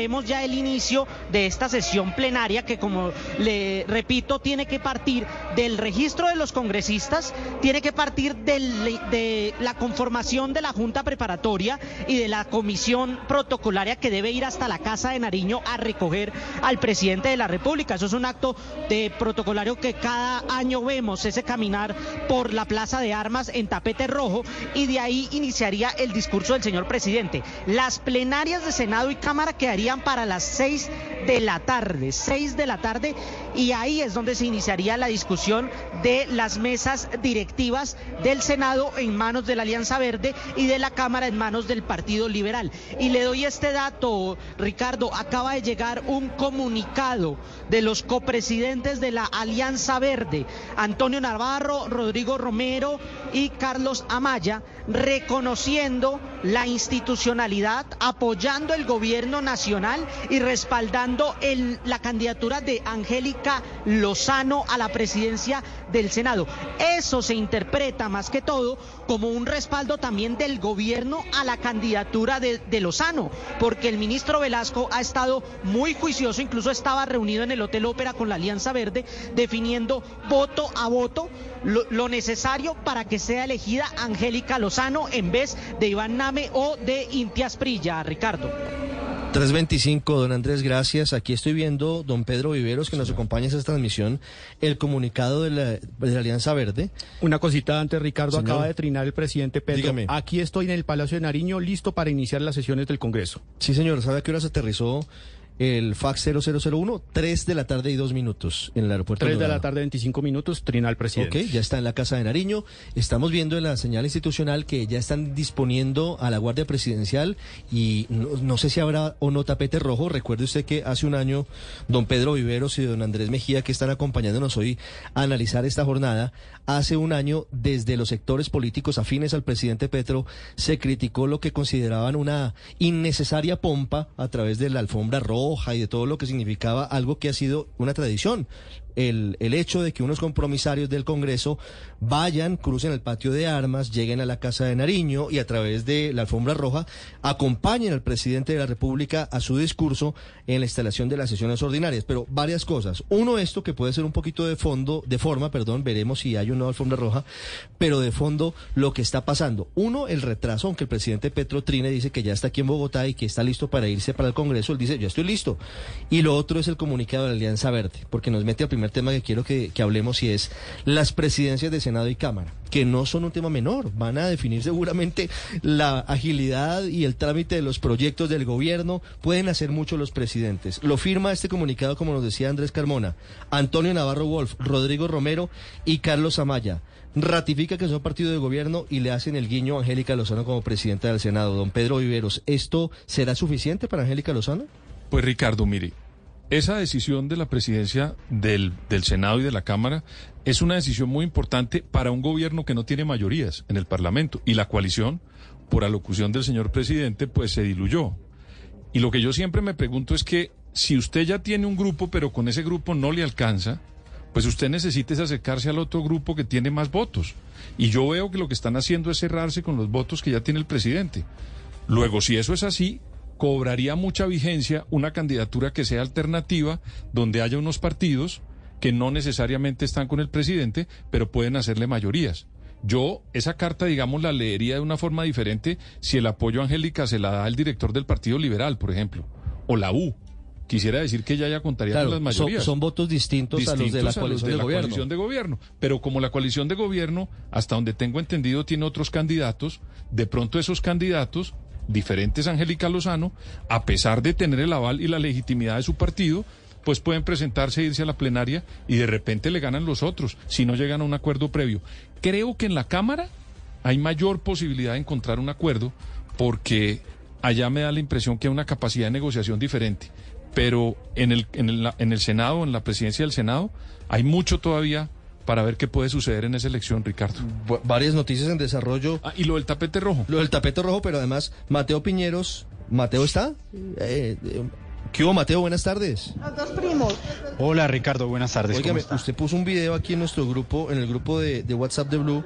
encontremos ya el inicio de esta sesión plenaria que como le repito tiene que partir del registro de los congresistas, tiene que partir de la conformación de la Junta Preparatoria y de la comisión protocolaria que debe ir hasta la Casa de Nariño a recoger al presidente de la República. Eso es un acto de protocolario que cada año vemos, ese caminar por la Plaza de Armas en tapete rojo y de ahí iniciaría el discurso del señor presidente. Las plenarias de Senado y Cámara quedarían para las seis de la tarde, seis de la tarde y ahí es donde se iniciaría la discusión de las mesas directivas del Senado en manos de la Alianza Verde y de la Cámara en manos del Partido Liberal. Y le doy este dato, Ricardo, acaba de llegar un comunicado de los copresidentes de la Alianza Verde, Antonio Navarro, Rodrigo Romero y Carlos Amaya, reconociendo la institucionalidad, apoyando el gobierno nacional y respaldando la candidatura de Angélica Lozano a la presidencia del Senado. Eso se interpreta más que todo como un respaldo también del gobierno a la candidatura de, Lozano, porque el ministro Velasco ha estado muy juicioso, incluso estaba reunido en el Hotel Ópera con la Alianza Verde, definiendo voto a voto lo, lo necesario para que sea elegida Angélica Lozano en vez de Iván Name o de Intias Prilla, Ricardo. 325, don Andrés, gracias. Aquí estoy viendo, don Pedro Viveros, que nos acompaña en esta transmisión, el comunicado de la, de la Alianza Verde. Una cosita antes, Ricardo, Señor. acaba de trinar el presidente Petro. Dígame. Aquí estoy en el Palacio de Nariño, listo para iniciar las sesiones del Congreso. Sí, señor, ¿sabe a qué hora se aterrizó el fax 0001? 3 de la tarde y 2 minutos en el aeropuerto. 3 de la tarde, 25 minutos, trina el presidente. Ok, ya está en la Casa de Nariño. Estamos viendo en la señal institucional que ya están disponiendo a la Guardia Presidencial y no, no sé si habrá o no tapete rojo. Recuerde usted que hace un año don Pedro Viveros y don Andrés Mejía, que están acompañándonos hoy a analizar esta jornada, hace un año desde los sectores políticos afines al presidente Petro se criticó lo que consideraban una innecesaria pompa a través de la alfombra roja y de todo lo que significaba algo que ha sido una tradición. El, el hecho de que unos compromisarios del Congreso vayan, crucen el patio de armas, lleguen a la Casa de Nariño y a través de la alfombra roja acompañen al presidente de la República a su discurso en la instalación de las sesiones ordinarias. Pero varias cosas. Uno, esto que puede ser un poquito de fondo, de forma, perdón, veremos si hay una alfombra roja, pero de fondo lo que está pasando. Uno, el retraso, aunque el presidente Petro Trine dice que ya está aquí en Bogotá y que está listo para irse para el Congreso, él dice, yo estoy listo. Y lo otro es el comunicado de la Alianza Verde, porque nos mete al primer tema que quiero que, que hablemos y es las presidencias de Senado y Cámara, que no son un tema menor, van a definir seguramente la agilidad y el trámite de los proyectos del gobierno, pueden hacer mucho los presidentes. Lo firma este comunicado, como nos decía Andrés Carmona, Antonio Navarro Wolf, Rodrigo Romero y Carlos Amaya. Ratifica que son partido de gobierno y le hacen el guiño a Angélica Lozano como presidenta del Senado. Don Pedro Viveros, ¿esto será suficiente para Angélica Lozano? Pues Ricardo, mire, esa decisión de la presidencia del, del Senado y de la Cámara es una decisión muy importante para un gobierno que no tiene mayorías en el Parlamento y la coalición, por alocución del señor presidente, pues se diluyó. Y lo que yo siempre me pregunto es que si usted ya tiene un grupo, pero con ese grupo no le alcanza, pues usted necesita acercarse al otro grupo que tiene más votos. Y yo veo que lo que están haciendo es cerrarse con los votos que ya tiene el presidente. Luego, si eso es así, cobraría mucha vigencia una candidatura que sea alternativa, donde haya unos partidos que no necesariamente están con el presidente, pero pueden hacerle mayorías. Yo esa carta, digamos, la leería de una forma diferente si el apoyo a Angélica se la da el director del Partido Liberal, por ejemplo, o la U. Quisiera decir que ella ya contaría con las mayorías. Son, votos distintos, a los de la, coalición, de, gobierno. coalición de gobierno. Pero como la coalición de gobierno, hasta donde tengo entendido, tiene otros candidatos, de pronto esos candidatos, diferentes Angélica Lozano, a pesar de tener el aval y la legitimidad de su partido, pues pueden presentarse e irse a la plenaria y de repente le ganan los otros, si no llegan a un acuerdo previo. Creo que en la Cámara hay mayor posibilidad de encontrar un acuerdo porque allá me da la impresión que hay una capacidad de negociación diferente pero en el, en el, en el Senado, en la presidencia del Senado, hay mucho todavía para ver qué puede suceder en esa elección, Ricardo. varias noticias en desarrollo. Ah, y lo del tapete rojo. Lo del tapete rojo, pero además, Mateo Piñeros, ¿Mateo está? Eh, eh, ¿Qué hubo, Mateo? Buenas tardes. Los dos primos. Hola, Ricardo, buenas tardes. Oígame, usted puso un video aquí en nuestro grupo, en el grupo de, de WhatsApp de Blue.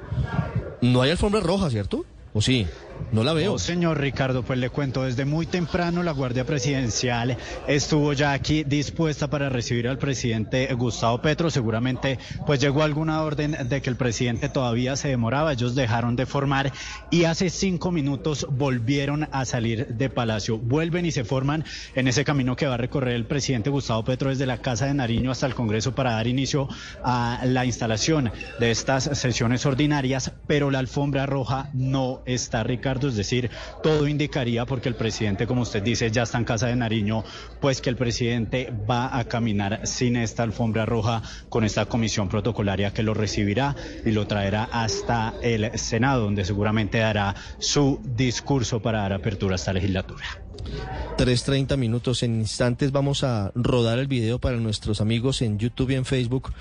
No hay alfombra roja, ¿cierto? ¿O sí? No la veo. señor Ricardo, pues le cuento, desde muy temprano la Guardia Presidencial estuvo ya aquí dispuesta para recibir al presidente Gustavo Petro. Seguramente pues llegó alguna orden de que el presidente todavía se demoraba. Ellos dejaron de formar y hace cinco minutos volvieron a salir de Palacio. Vuelven y se forman en ese camino que va a recorrer el presidente Gustavo Petro desde la Casa de Nariño hasta el Congreso para dar inicio a la instalación de estas sesiones ordinarias, pero la alfombra roja no está, Ricardo es decir, todo indicaría, porque el presidente, como usted dice, ya está en casa de Nariño, pues que el presidente va a caminar sin esta alfombra roja con esta comisión protocolaria que lo recibirá y lo traerá hasta el Senado, donde seguramente dará su discurso para dar apertura a esta legislatura. 3.30 minutos en instantes vamos a rodar el video para nuestros amigos en YouTube y en Facebook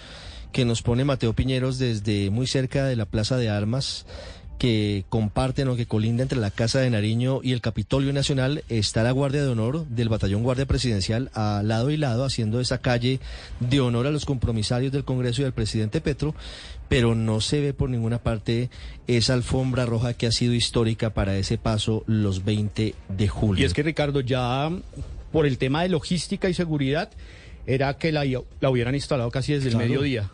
que nos pone Mateo Piñeros desde muy cerca de la Plaza de Armas que comparten o que colinda entre la Casa de Nariño y el Capitolio Nacional está la Guardia de Honor del Batallón Guardia Presidencial a lado y lado haciendo esa calle de honor a los compromisarios del Congreso y al presidente Petro, pero no se ve por ninguna parte esa alfombra roja que ha sido histórica para ese paso los 20 de julio. Y es que Ricardo, ya por el tema de logística y seguridad, era que la, la hubieran instalado casi desde el mediodía.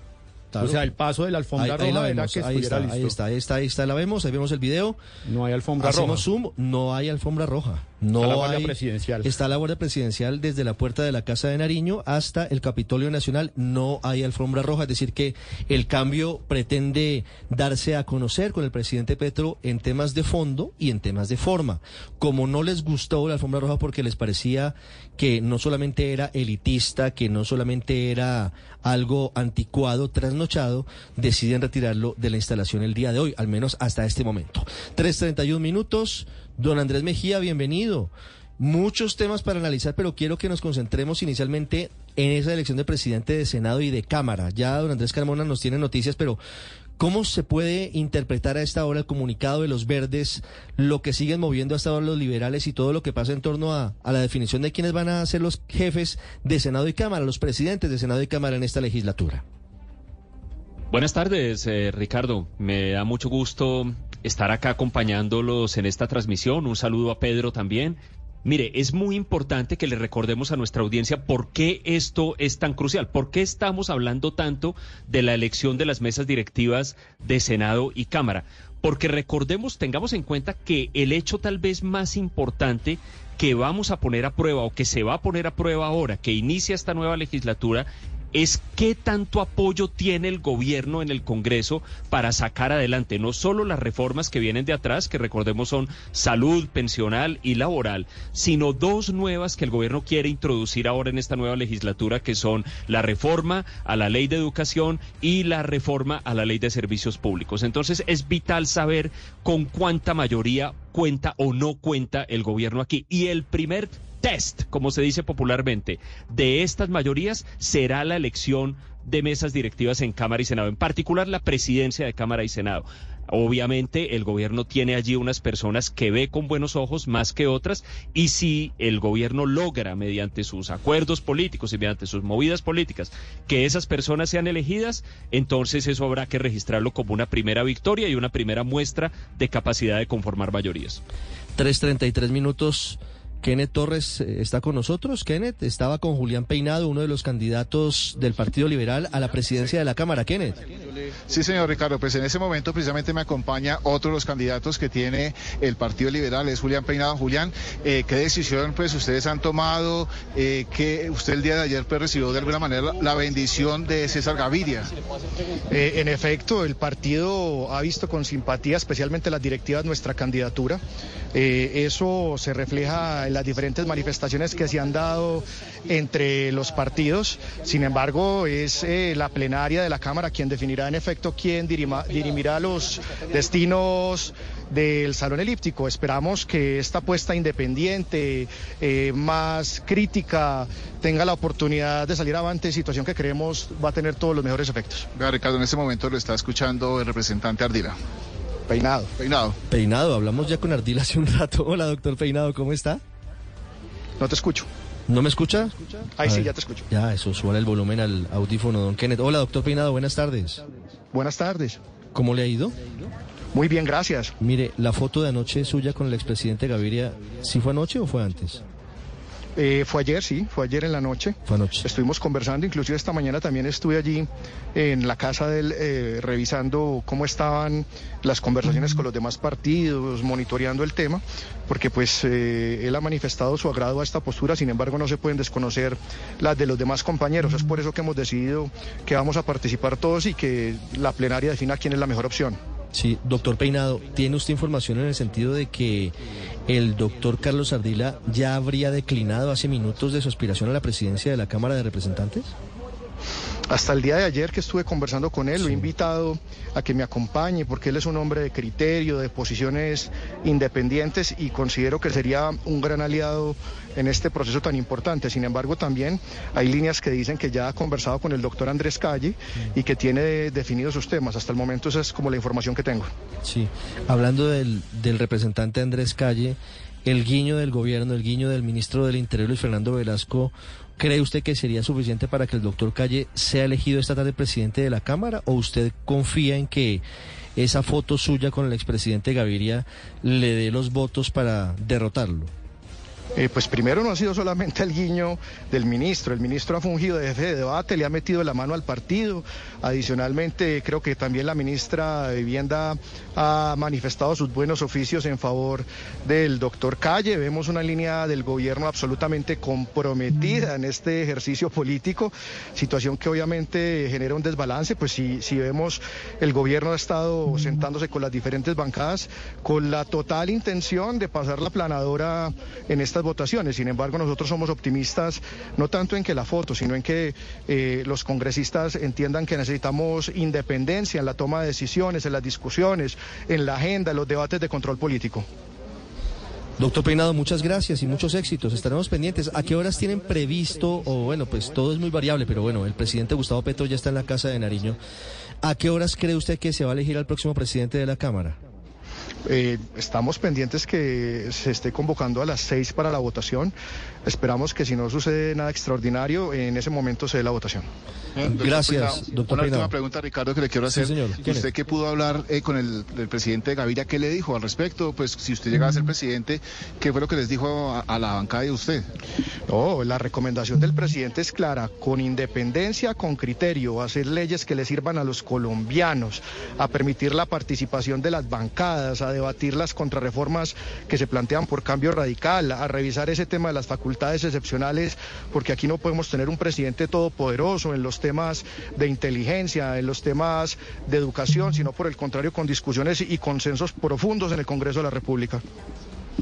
O sea, el paso de la alfombra roja ahí la que ahí está, ahí está, ahí está, ahí está, la vemos, ahí vemos el video. No hay alfombra Hacemos zoom, no hay alfombra roja. No está la Guardia Presidencial. Está la Guardia Presidencial desde la puerta de la Casa de Nariño hasta el Capitolio Nacional. No hay alfombra roja, es decir, que el cambio pretende darse a conocer con el presidente Petro en temas de fondo y en temas de forma. Como no les gustó la alfombra roja porque les parecía que no solamente era elitista, que no solamente era algo anticuado, trasnochado, deciden retirarlo de la instalación el día de hoy, al menos hasta este momento. 3.31 minutos. Don Andrés Mejía, bienvenido. Muchos temas para analizar, pero quiero que nos concentremos inicialmente en esa elección de presidente de Senado y de Cámara. Ya don Andrés Carmona nos tiene noticias, pero ¿cómo se puede interpretar a esta hora el comunicado de los verdes, lo que siguen moviendo hasta ahora los liberales y todo lo que pasa en torno a, la definición de quiénes van a ser los jefes de Senado y Cámara, los presidentes de Senado y Cámara en esta legislatura? Buenas tardes, eh, Ricardo. Me da mucho gusto estar acá acompañándolos en esta transmisión. Un saludo a Pedro también. Mire, es muy importante que le recordemos a nuestra audiencia por qué esto es tan crucial, por qué estamos hablando tanto de la elección de las mesas directivas de Senado y Cámara. Porque recordemos, tengamos en cuenta que el hecho tal vez más importante que vamos a poner a prueba o que se va a poner a prueba ahora, que inicia esta nueva legislatura, es qué tanto apoyo tiene el gobierno en el Congreso para sacar adelante no solo las reformas que vienen de atrás, que recordemos son salud, pensional y laboral, sino dos nuevas que el gobierno quiere introducir ahora en esta nueva legislatura, que son la reforma a la ley de educación y la reforma a la ley de servicios públicos. Entonces es vital saber con cuánta mayoría cuenta o no cuenta el gobierno aquí. Y el primer test, como se dice popularmente, de estas mayorías será la elección de mesas directivas en Cámara y Senado, en particular la presidencia de Cámara y Senado. Obviamente el gobierno tiene allí unas personas que ve con buenos ojos más que otras y si el gobierno logra mediante sus acuerdos políticos y mediante sus movidas políticas que esas personas sean elegidas, entonces eso habrá que registrarlo como una primera victoria y una primera muestra de capacidad de conformar mayorías. 3.33 minutos. Kenneth Torres eh, está con nosotros. Kenneth estaba con Julián Peinado, uno de los candidatos del Partido Liberal a la presidencia de la Cámara. Kenneth. Sí, señor Ricardo, pues en ese momento precisamente me acompaña otro de los candidatos que tiene el Partido Liberal, es Julián Peinado. Julián, eh, ¿qué decisión pues ustedes han tomado? Eh, que usted el día de ayer pues, recibió de alguna manera la bendición de César Gaviria. Eh, en efecto, el partido ha visto con simpatía, especialmente las directivas, nuestra candidatura. Eh, eso se refleja en las diferentes manifestaciones que se han dado entre los partidos. Sin embargo, es eh, la plenaria de la Cámara quien definirá en efecto quién dirima- dirimirá los destinos del salón elíptico. Esperamos que esta apuesta independiente, eh, más crítica, tenga la oportunidad de salir avante, situación que creemos va a tener todos los mejores efectos. Vea, Ricardo, en este momento lo está escuchando el representante Ardila. Peinado. Peinado. Peinado, hablamos ya con Ardila hace un rato. Hola, doctor Peinado, ¿cómo está? No te escucho. ¿No me escucha? Ahí A sí, ver. ya te escucho. Ya, eso, suena el volumen al audífono, don Kenneth. Hola, doctor Peinado, buenas tardes. Buenas tardes. ¿Cómo le ha ido? Muy bien, gracias. Mire, la foto de anoche suya con el expresidente Gaviria, ¿sí fue anoche o fue antes? Eh, fue ayer, sí, fue ayer en la noche. Fue anoche. Estuvimos conversando, inclusive esta mañana también estuve allí en la casa de él eh, revisando cómo estaban las conversaciones con los demás partidos, monitoreando el tema, porque pues eh, él ha manifestado su agrado a esta postura, sin embargo no se pueden desconocer las de los demás compañeros. Es por eso que hemos decidido que vamos a participar todos y que la plenaria defina quién es la mejor opción. Sí, doctor Peinado, ¿tiene usted información en el sentido de que el doctor Carlos Ardila ya habría declinado hace minutos de su aspiración a la presidencia de la Cámara de Representantes? Hasta el día de ayer que estuve conversando con él, lo he invitado a que me acompañe porque él es un hombre de criterio, de posiciones independientes y considero que sería un gran aliado en este proceso tan importante. Sin embargo, también hay líneas que dicen que ya ha conversado con el doctor Andrés Calle y que tiene definidos sus temas. Hasta el momento esa es como la información que tengo. Sí, hablando del, del representante Andrés Calle, el guiño del gobierno, el guiño del ministro del Interior, Luis Fernando Velasco, ¿cree usted que sería suficiente para que el doctor Calle sea elegido esta tarde presidente de la Cámara o usted confía en que esa foto suya con el expresidente Gaviria le dé los votos para derrotarlo? Eh, pues primero no ha sido solamente el guiño del ministro, el ministro ha fungido de jefe de debate, le ha metido la mano al partido. Adicionalmente, creo que también la ministra de Vivienda ha manifestado sus buenos oficios en favor del doctor Calle. Vemos una línea del gobierno absolutamente comprometida en este ejercicio político, situación que obviamente genera un desbalance, pues si, si vemos el gobierno ha estado sentándose con las diferentes bancadas con la total intención de pasar la planadora en votaciones. Sin embargo, nosotros somos optimistas no tanto en que la foto, sino en que eh, los congresistas entiendan que necesitamos independencia en la toma de decisiones, en las discusiones, en la agenda, en los debates de control político. Doctor Peinado, muchas gracias y muchos éxitos. Estaremos pendientes. ¿A qué horas tienen previsto? O bueno, pues todo es muy variable, pero bueno, el presidente Gustavo Petro ya está en la casa de Nariño. ¿A qué horas cree usted que se va a elegir al próximo presidente de la Cámara? Eh, estamos pendientes que se esté convocando a las seis para la votación. Esperamos que si no sucede nada extraordinario, en ese momento se dé la votación. Eh, doctor Gracias, Peinado, doctor Una última pregunta, Ricardo, que le quiero Sí, hacer. señor. ¿Quién Usted es? que pudo hablar eh, con el, el presidente Gaviria, ¿qué le dijo al respecto? Pues si usted llega a ser presidente, ¿qué fue lo que les dijo a, a la bancada de usted? No, la recomendación del presidente es clara, con independencia, con criterio, hacer leyes que le sirvan a los colombianos, a permitir la participación de las bancadas, a debatir las contrarreformas que se plantean por cambio radical, a revisar ese tema de las facultades excepcionales, porque aquí no podemos tener un presidente todopoderoso en los temas de inteligencia, en los temas de educación, sino por el contrario con discusiones y consensos profundos en el Congreso de la República.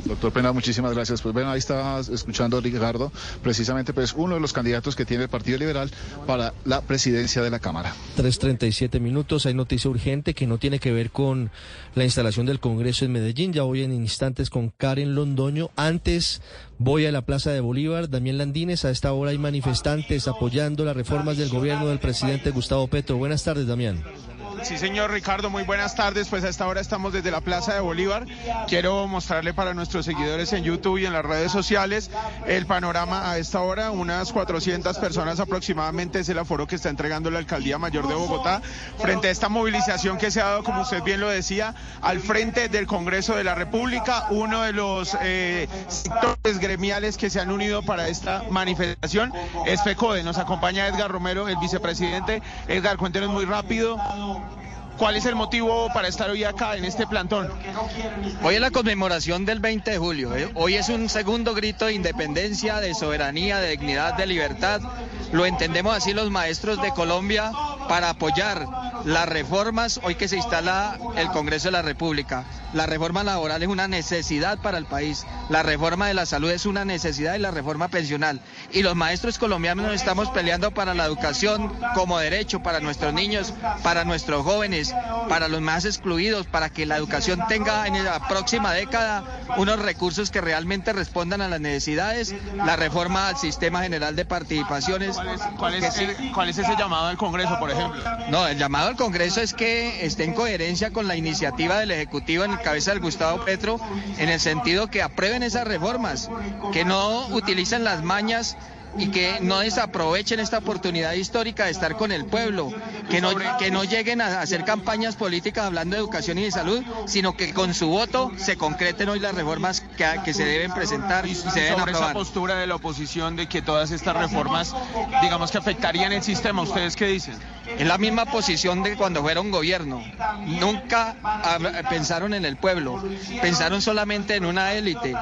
Doctor Pena, muchísimas gracias. Pues bueno, ahí está escuchando Ricardo, precisamente pues uno de los candidatos que tiene el Partido Liberal para la presidencia de la Cámara. 3.37 minutos, hay noticia urgente que no tiene que ver con la instalación del Congreso en Medellín. Ya voy en instantes con Karen Londoño. Antes voy a la Plaza de Bolívar. Damián Landines, a esta hora hay manifestantes apoyando las reformas del gobierno del presidente Gustavo Petro. Buenas tardes, Damián. Sí, señor Ricardo, muy buenas tardes. Pues a esta hora estamos desde la Plaza de Bolívar. Quiero mostrarle para nuestros seguidores en YouTube y en las redes sociales el panorama a esta hora. Unas 400 personas aproximadamente es el aforo que está entregando la Alcaldía Mayor de Bogotá frente a esta movilización que se ha dado, como usted bien lo decía, al frente del Congreso de la República, uno de los eh, sectores gremiales que se han unido para esta manifestación es FECODE. Nos acompaña Edgar Romero, el vicepresidente. Edgar, cuéntenos muy rápido ¿Cuál es el motivo para estar hoy acá en este plantón? Hoy es la conmemoración del 20 de julio. ¿eh? Hoy es un segundo grito de independencia, de soberanía, de dignidad, de libertad. Lo entendemos así los maestros de Colombia para apoyar las reformas hoy que se instala el Congreso de la República. La reforma laboral es una necesidad para el país, la reforma de la salud es una necesidad y la reforma pensional. Y los maestros colombianos nos estamos peleando para la educación como derecho para nuestros niños, para nuestros jóvenes, para los más excluidos, para que la educación tenga en la próxima década unos recursos que realmente respondan a las necesidades, la reforma al sistema general de participaciones. ¿Cuál es, cuál es ese llamado al Congreso, por ejemplo? No, el llamado al Congreso es que esté en coherencia con la iniciativa del Ejecutivo en cabeza del Gustavo Petro en el sentido que aprueben esas reformas, que no utilicen las mañas y que no desaprovechen esta oportunidad histórica de estar con el pueblo, que no, que no lleguen a hacer campañas políticas hablando de educación y de salud, sino que con su voto se concreten hoy las reformas que, que se deben presentar y, se deben sobre aprobar. esa postura de la oposición de que todas estas reformas, digamos que afectarían el sistema, ¿ustedes qué dicen? Es la misma posición de cuando fueron gobierno. Nunca pensaron en el pueblo, pensaron solamente en una élite.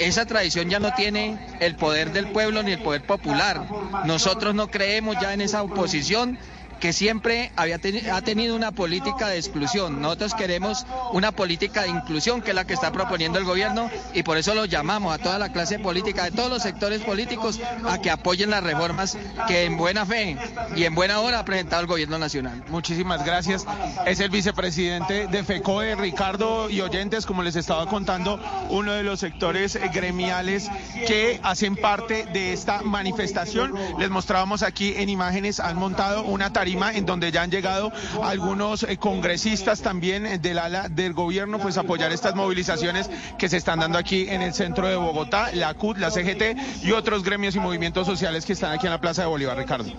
Esa tradición ya no tiene el poder del pueblo ni el poder popular. Nosotros no creemos ya en esa oposición que siempre había ha tenido una política de exclusión. Nosotros queremos una política de inclusión, que es la que está proponiendo el gobierno, y por eso lo llamamos a toda la clase política, de todos los sectores políticos, a que apoyen las reformas que en buena fe y en buena hora ha presentado el gobierno nacional. Muchísimas gracias. Es el vicepresidente de FECOE, Ricardo y oyentes, como les estaba contando, uno de los sectores gremiales que hacen parte de esta manifestación. Les mostrábamos aquí en imágenes, han montado una tarima en donde ya han llegado algunos eh, congresistas también eh, del ala del gobierno, pues apoyar estas movilizaciones que se están dando aquí en el centro de Bogotá, la CUT, la CGT y otros gremios y movimientos sociales que están aquí en la Plaza de Bolívar, Ricardo.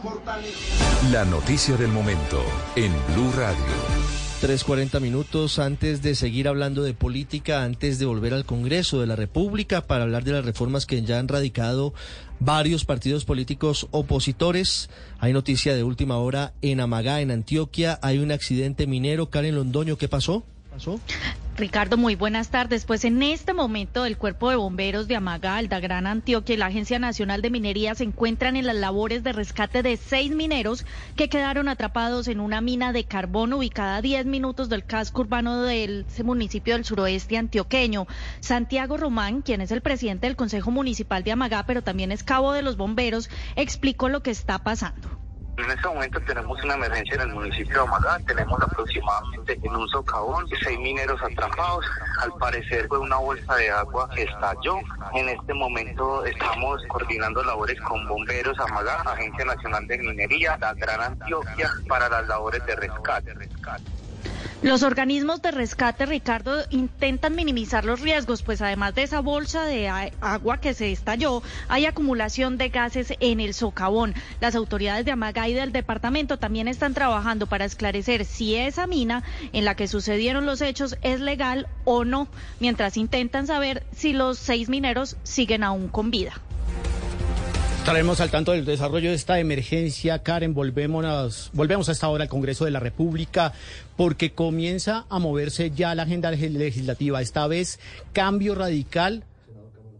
La noticia del momento en Blue Radio. 3.40 minutos antes de seguir hablando de política, antes de volver al Congreso de la República para hablar de las reformas que ya han radicado varios partidos políticos opositores. Hay noticia de última hora en Amagá, en Antioquia. Hay un accidente minero. Karen Londoño, ¿qué pasó? Ricardo, muy buenas tardes. Pues en este momento el Cuerpo de Bomberos de Amaga, Gran Antioquia y la Agencia Nacional de Minería se encuentran en las labores de rescate de seis mineros que quedaron atrapados en una mina de carbón ubicada a 10 minutos del casco urbano del municipio del suroeste antioqueño. Santiago Román, quien es el presidente del Consejo Municipal de Amagá, pero también es cabo de los bomberos, explicó lo que está pasando. En este momento tenemos una emergencia en el municipio de Amagá, tenemos aproximadamente en un socavón seis mineros atrapados, al parecer fue una bolsa de agua que estalló. En este momento estamos coordinando labores con bomberos Amagá, Agencia Nacional de Minería, la Gran Antioquia, para las labores de rescate. Los organismos de rescate, Ricardo, intentan minimizar los riesgos, pues además de esa bolsa de agua que se estalló, hay acumulación de gases en el socavón. Las autoridades de Amagá y del departamento también están trabajando para esclarecer si esa mina en la que sucedieron los hechos es legal o no, mientras intentan saber si los seis mineros siguen aún con vida. Estaremos al tanto del desarrollo de esta emergencia. Karen, volvemos, volvemos a esta hora al Congreso de la República porque comienza a moverse ya la agenda legislativa. Esta vez cambio radical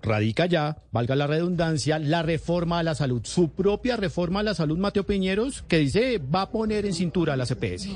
radica ya, valga la redundancia, la reforma a la salud, su propia reforma a la salud, Mateo Piñeros, que dice va a poner en cintura a la CPS.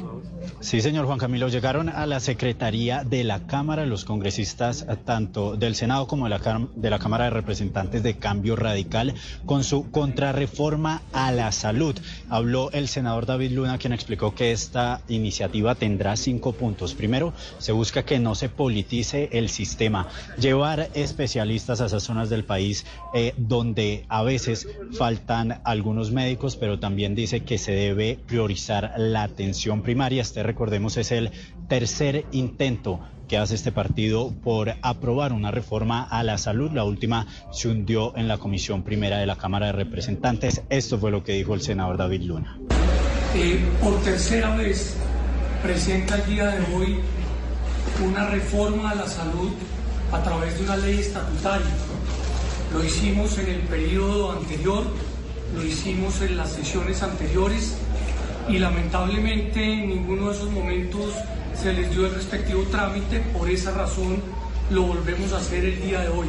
Sí, señor Juan Camilo, llegaron a la Secretaría de la Cámara los congresistas eh, tanto del Senado como de la, de la Cámara de Representantes de Cambio Radical con su contrarreforma a la salud. Habló el senador David Luna, quien explicó que esta iniciativa tendrá cinco puntos. Primero, se busca que no se politice el sistema, llevar especialistas a zonas del país eh, donde a veces faltan algunos médicos, pero también dice que se debe priorizar la atención primaria. Este, recordemos, es el tercer intento que hace este partido por aprobar una reforma a la salud. La última se hundió en la Comisión Primera de la Cámara de Representantes. Esto fue lo que dijo el senador David Luna. Eh, por tercera vez presenta el día de hoy una reforma a la salud a través de una ley estatutaria. Lo hicimos en el periodo anterior, lo hicimos en las sesiones anteriores y lamentablemente en ninguno de esos momentos se les dio el respectivo trámite, por esa razón lo volvemos a hacer el día de hoy.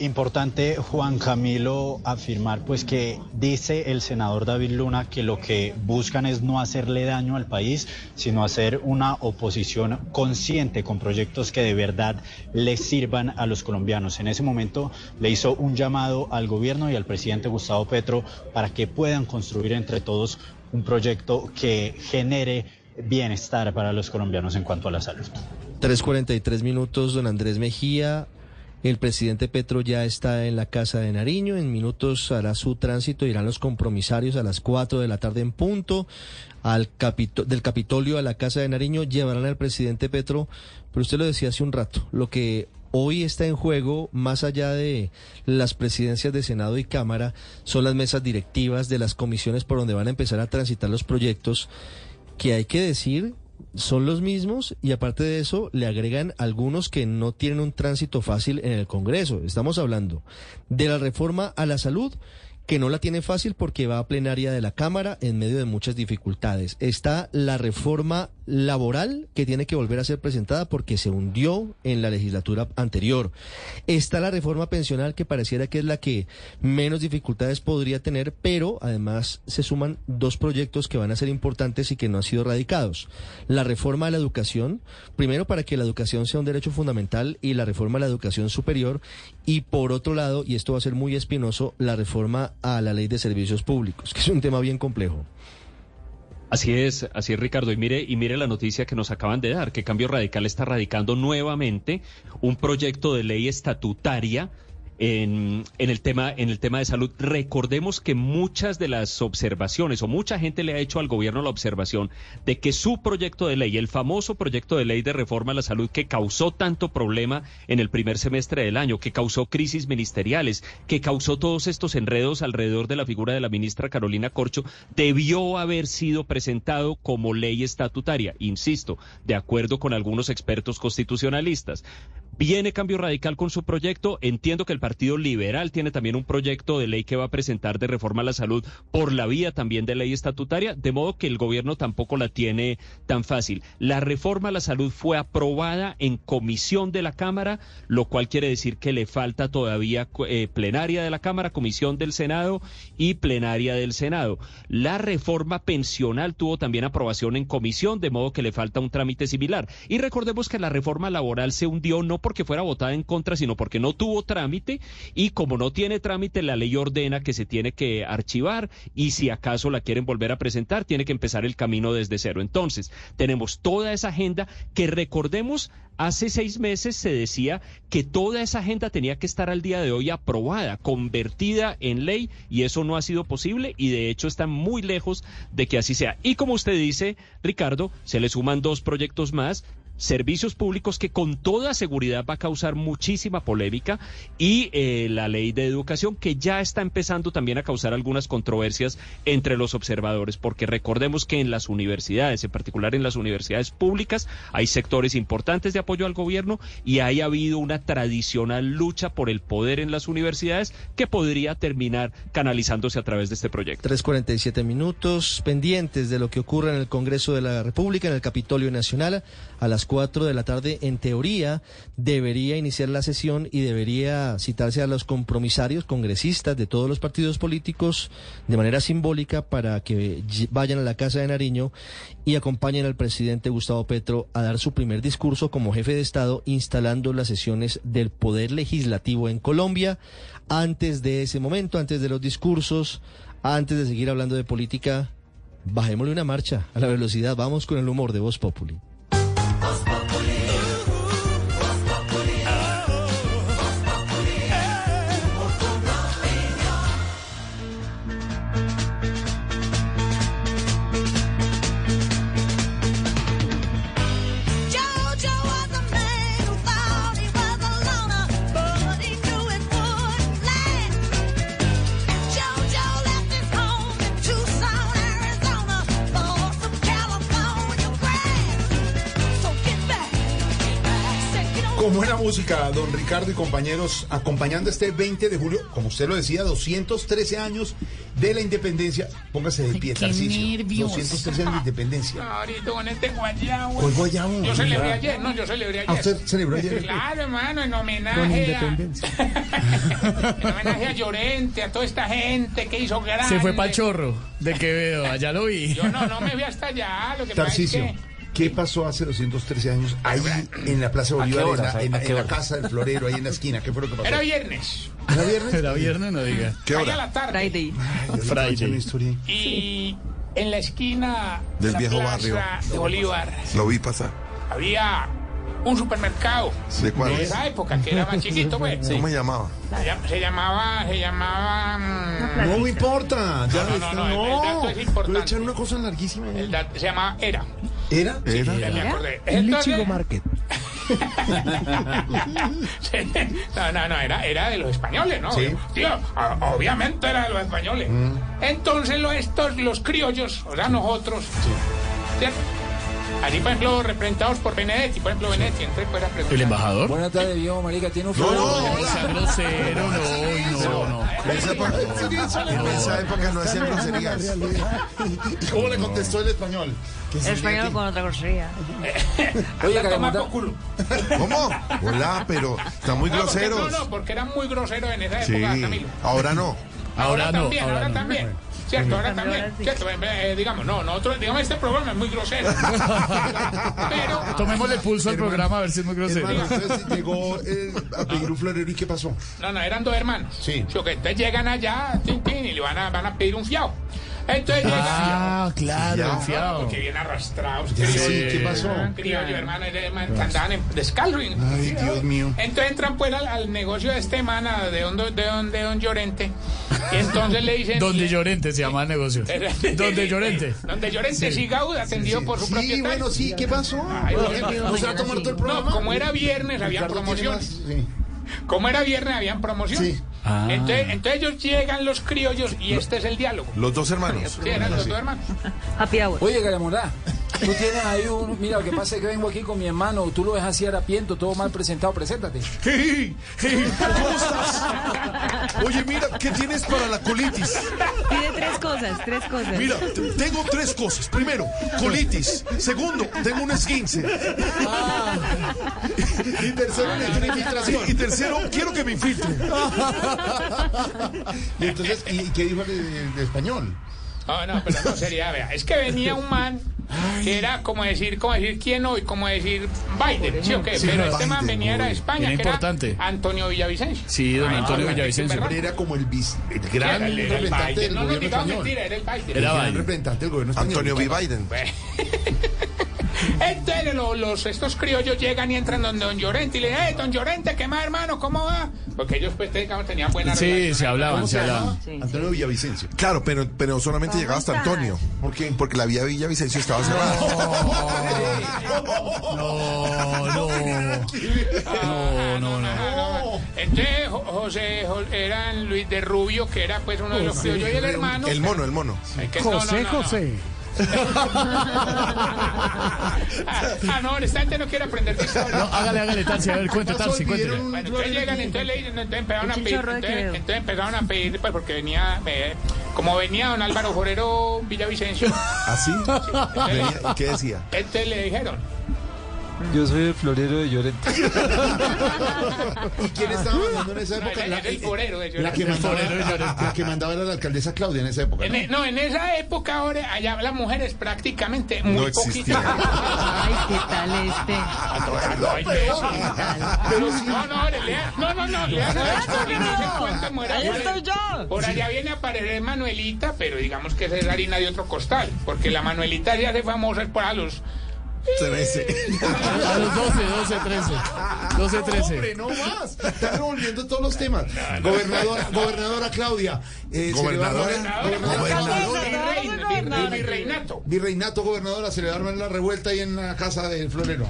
Importante, Juan Camilo, afirmar pues que dice el senador David Luna que lo que buscan es no hacerle daño al país, sino hacer una oposición consciente con proyectos que de verdad les sirvan a los colombianos. En ese momento le hizo un llamado al gobierno y al presidente Gustavo Petro para que puedan construir entre todos un proyecto que genere bienestar para los colombianos en cuanto a la salud. 3.43 minutos, don Andrés Mejía. El presidente Petro ya está en la Casa de Nariño. En minutos hará su tránsito. Irán los compromisarios a las 4 de la tarde en punto. Al del Capitolio a la Casa de Nariño llevarán al presidente Petro. Pero usted lo decía hace un rato. Lo que hoy está en juego, más allá de las presidencias de Senado y Cámara, son las mesas directivas de las comisiones por donde van a empezar a transitar los proyectos que hay que decir son los mismos y aparte de eso le agregan algunos que no tienen un tránsito fácil en el Congreso. Estamos hablando de la reforma a la salud que no la tiene fácil porque va a plenaria de la Cámara en medio de muchas dificultades. Está la reforma laboral que tiene que volver a ser presentada porque se hundió en la legislatura anterior. Está la reforma pensional que pareciera que es la que menos dificultades podría tener, pero además se suman dos proyectos que van a ser importantes y que no han sido radicados. La reforma a la educación, primero para que la educación sea un derecho fundamental y la reforma a la educación superior y por otro lado, y esto va a ser muy espinoso, la reforma a la ley de servicios públicos, que es un tema bien complejo. Así es, así es Ricardo. Y mire, y mire la noticia que nos acaban de dar, que Cambio Radical está radicando nuevamente un proyecto de ley estatutaria en, el tema, en el tema de salud. Recordemos que muchas de las observaciones o mucha gente le ha hecho al gobierno la observación de que su proyecto de ley, el famoso proyecto de ley de reforma a la salud que causó tanto problema en el primer semestre del año, que causó crisis ministeriales, que causó todos estos enredos alrededor de la figura de la ministra Carolina Corcho, debió haber sido presentado como ley estatutaria, insisto, de acuerdo con algunos expertos constitucionalistas. Viene Cambio Radical con su proyecto. Entiendo que el Partido Liberal tiene también un proyecto de ley que va a presentar de reforma a la salud por la vía también de ley estatutaria, de modo que el gobierno tampoco la tiene tan fácil. La reforma a la salud fue aprobada en comisión de la Cámara, lo cual quiere decir que le falta todavía eh, plenaria de la Cámara, comisión del Senado y plenaria del Senado. La reforma pensional tuvo también aprobación en comisión, de modo que le falta un trámite similar. Y recordemos que la reforma laboral se hundió no porque fuera votada en contra, sino porque no tuvo trámite y como no tiene trámite, la ley ordena que se tiene que archivar y si acaso la quieren volver a presentar, tiene que empezar el camino desde cero. Entonces, tenemos toda esa agenda que recordemos Hace seis meses se decía que toda esa agenda tenía que estar al día de hoy aprobada, convertida en ley, y eso no ha sido posible y de hecho está muy lejos de que así sea. Y como usted dice, Ricardo, se le suman dos proyectos más servicios públicos que con toda seguridad va a causar muchísima polémica y eh, la ley de educación que ya está empezando también a causar algunas controversias entre los observadores, porque recordemos que en las universidades, en particular en las universidades públicas, hay sectores importantes de apoyo al gobierno y hay habido una tradicional lucha por el poder en las universidades que podría terminar canalizándose a través de este proyecto. 3.47 minutos pendientes de lo que ocurre en el Congreso de la República, en el Capitolio Nacional, a las 4 de la tarde, en teoría, debería iniciar la sesión y debería citarse a los compromisarios, congresistas de todos los partidos políticos, de manera simbólica, para que vayan a la Casa de Nariño y acompañen al presidente Gustavo Petro a dar su primer discurso como jefe de Estado, instalando las sesiones del Poder Legislativo en Colombia. Antes de ese momento, antes de los discursos, antes de seguir hablando de política, bajémosle una marcha a la velocidad. Vamos con el humor de Voz Populi. Música, don Ricardo y compañeros, acompañando este 20 de julio, como usted lo decía, 213 años de la independencia. Póngase de pie, nervios. 213 años de independencia. Ahorita con este guayabo. ¿Cuál guayabo? Yo celebré ayer, no, yo celebré ayer. Ah, ¿usted celebró ayer? Claro, hermano, en Con homenaje a, independencia. en homenaje a Llorente, a toda esta gente que hizo grande. Se fue para Chorro de Quevedo, allá lo vi. Yo no, no me fui hasta allá, lo que pasa es Tarcisio, que... ¿qué pasó hace 213 años ahí en la Plaza de ¿A qué Bolívar, en la, casa del florero, ahí en la esquina? ¿Qué fue lo que pasó? Era viernes. ¿Era viernes? Era viernes, no diga. ¿Qué hora? a la tarde. Friday. Friday. Y en la esquina Del la viejo plaza barrio. de Bolívar Lo vi pasar. había un supermercado ¿De cuál? de esa época que era más chiquito, pues. ¿Cómo se llamaba? Se llam- Se llamaba, se llamaba. mm, No me importa. Ya No, no, no, no, el dato es Voy a importante. echar una cosa larguísima. El se llamaba Era. ¿Era? Sí, ¿Era? ya me acordé. El Entonces- Lichigo Market. Sí, no, no, no, era, era de los españoles, ¿no? Sí. Tío, obviamente era de los españoles. Mm. Entonces lo- estos, los criollos, o sea, nosotros, ¿cierto? Allí, por ejemplo, representados por Benedetti, por ejemplo, Benedetti, entonces pues era preguntar. ¿El embajador? Buenas tardes, viejo marica. ¿Tiene un No, frío? no, sea grosero, no, no, no. Esa época, no hacían groserías. ¿Y cómo le contestó el español? Que sí, Español con otra grosería. Oye, culo. ¿Cómo? Hola, pero están muy No, groseros. No, no, porque eran muy groseros en esa Sí, época, Camilo. ahora no. Ahora no, también, ahora no. también. Cierto, ahora también. Cierto, eh, digamos, no, nosotros, digamos, este programa es muy grosero. Pero Tomémosle pulso al programa a ver si es muy grosero. Hermano, entonces llegó eh, a pedir un florero y ¿qué pasó? No, no, eran dos hermanos. Sí. Ok, Entonces llegan allá, tin, tin, y le van a, van a pedir un fiado. Entonces Ah, claro, fiado. Porque vienen arrastrados. Sí, ¿qué pasó? Criollos, hermano, que andaban en descalzo. y- Ay, Dios mío. Entonces entran pues al, al negocio de este man, a- de don, de don, de don Llorente. Y entonces le dicen... Donde Llorente se llama el negocio. Donde Llorente. Donde Llorente Sí. Sigaud, atendido por su Sí, propietario. bueno, sí, ¿qué pasó? Ay, ¿No, bueno, ¿No se va a tomar todo el programa? No, como era viernes, había Ricardo tiene promociones. más, sí. Como era viernes, habían promociones. Sí. Ah. Entonces, entonces ellos llegan los criollos y este es el diálogo. Los dos hermanos. Sí, eran los dos hermanos. Happy hour. Oye, Caramondá, tú tienes ahí un... Mira, lo que pasa es que vengo aquí con mi hermano. Tú lo ves así harapiento, todo mal presentado. Preséntate. Hey, hey, ¿Cómo estás? Oye, mira, ¿qué tienes para la colitis? Pide tres cosas, tres cosas. Mira, tengo tres cosas. Primero, colitis. Segundo, tengo un esguince. Y tercero, necesito una infiltración. Y tercero, quiero que me infiltre. Y entonces, ¿y qué dijo el de español? No, no, pero no sería, vea. Es que venía un man que era como decir, como decir quién hoy, como decir Biden, ¿sí o qué? Sí, pero no, este man venía era de. España, Era que importante. era Antonio Villavicencio. Sí, don Ay, Antonio no, Villavicencio. era como el, bis, el gran era el- era el representante del No, no, gobierno digamos español. mentira, era el Biden. El Era gran Biden. representante del gobierno español. Antonio V. Biden. Entonces los, los- estos criollos llegan y entran donde don Llorente y le dicen, eh, don Llorente, ¿qué más hermano? ¿Cómo va? Porque ellos pues digamos, tenían buena Sí, relación. se hablaban, ¿Cómo se hablaban. Sí. Antonio Villavicencio. Claro, pero, pero solamente llegaba hasta Antonio. ¿Por qué? Porque la vía Villavicencio estaba cerrada. No, no. No, no, no. Entonces Jo- José Jo- eran Luis de Rubio, que era pues uno de los criollos y el hermano. El mono, el mono. Ay, que- no, no, no, no. Ah, no, esta gente no quiere aprender de historia. No, hágale, hágale, Tarsi, a ver, cuente, Tarsi. Bueno, entonces llegan, entonces le dicen, entonces empezaron a pedir, entonces, empezaron a pedir, pues porque venía, eh, como venía don Álvaro Forero Villavicencio, ¿Así? Venía- ¿y ¿Qué decía? entonces le dijeron, Yo soy el florero de Llorente. ¿Y quién estaba mandando en esa época? No, el forero de la que Llorente. mandaba, El de Llorente. la que mandaba era la alcaldesa Claudia en esa época. ¿no? e- no, en esa época ahora allá las mujeres prácticamente No muy existía. poquitas. Ay, ¿qué tal este? Pero si- no, no, lea, no, no, no, lea, no, no se cuenta, muera Ahí estoy yo. Por allá viene a aparecer Manuelita, pero digamos que esa es harina de otro costal, porque la Manuelita ya hace famosa es para los... 13. A los 12, 12, 13. 12, 13. Hombre, no más. Están revolviendo todos los temas. Gobernadora, gobernadora Claudia. eh, se le va a armar- El virreinato. Virreinato, gobernadora, se le va a armar la revuelta ahí en la casa del florero.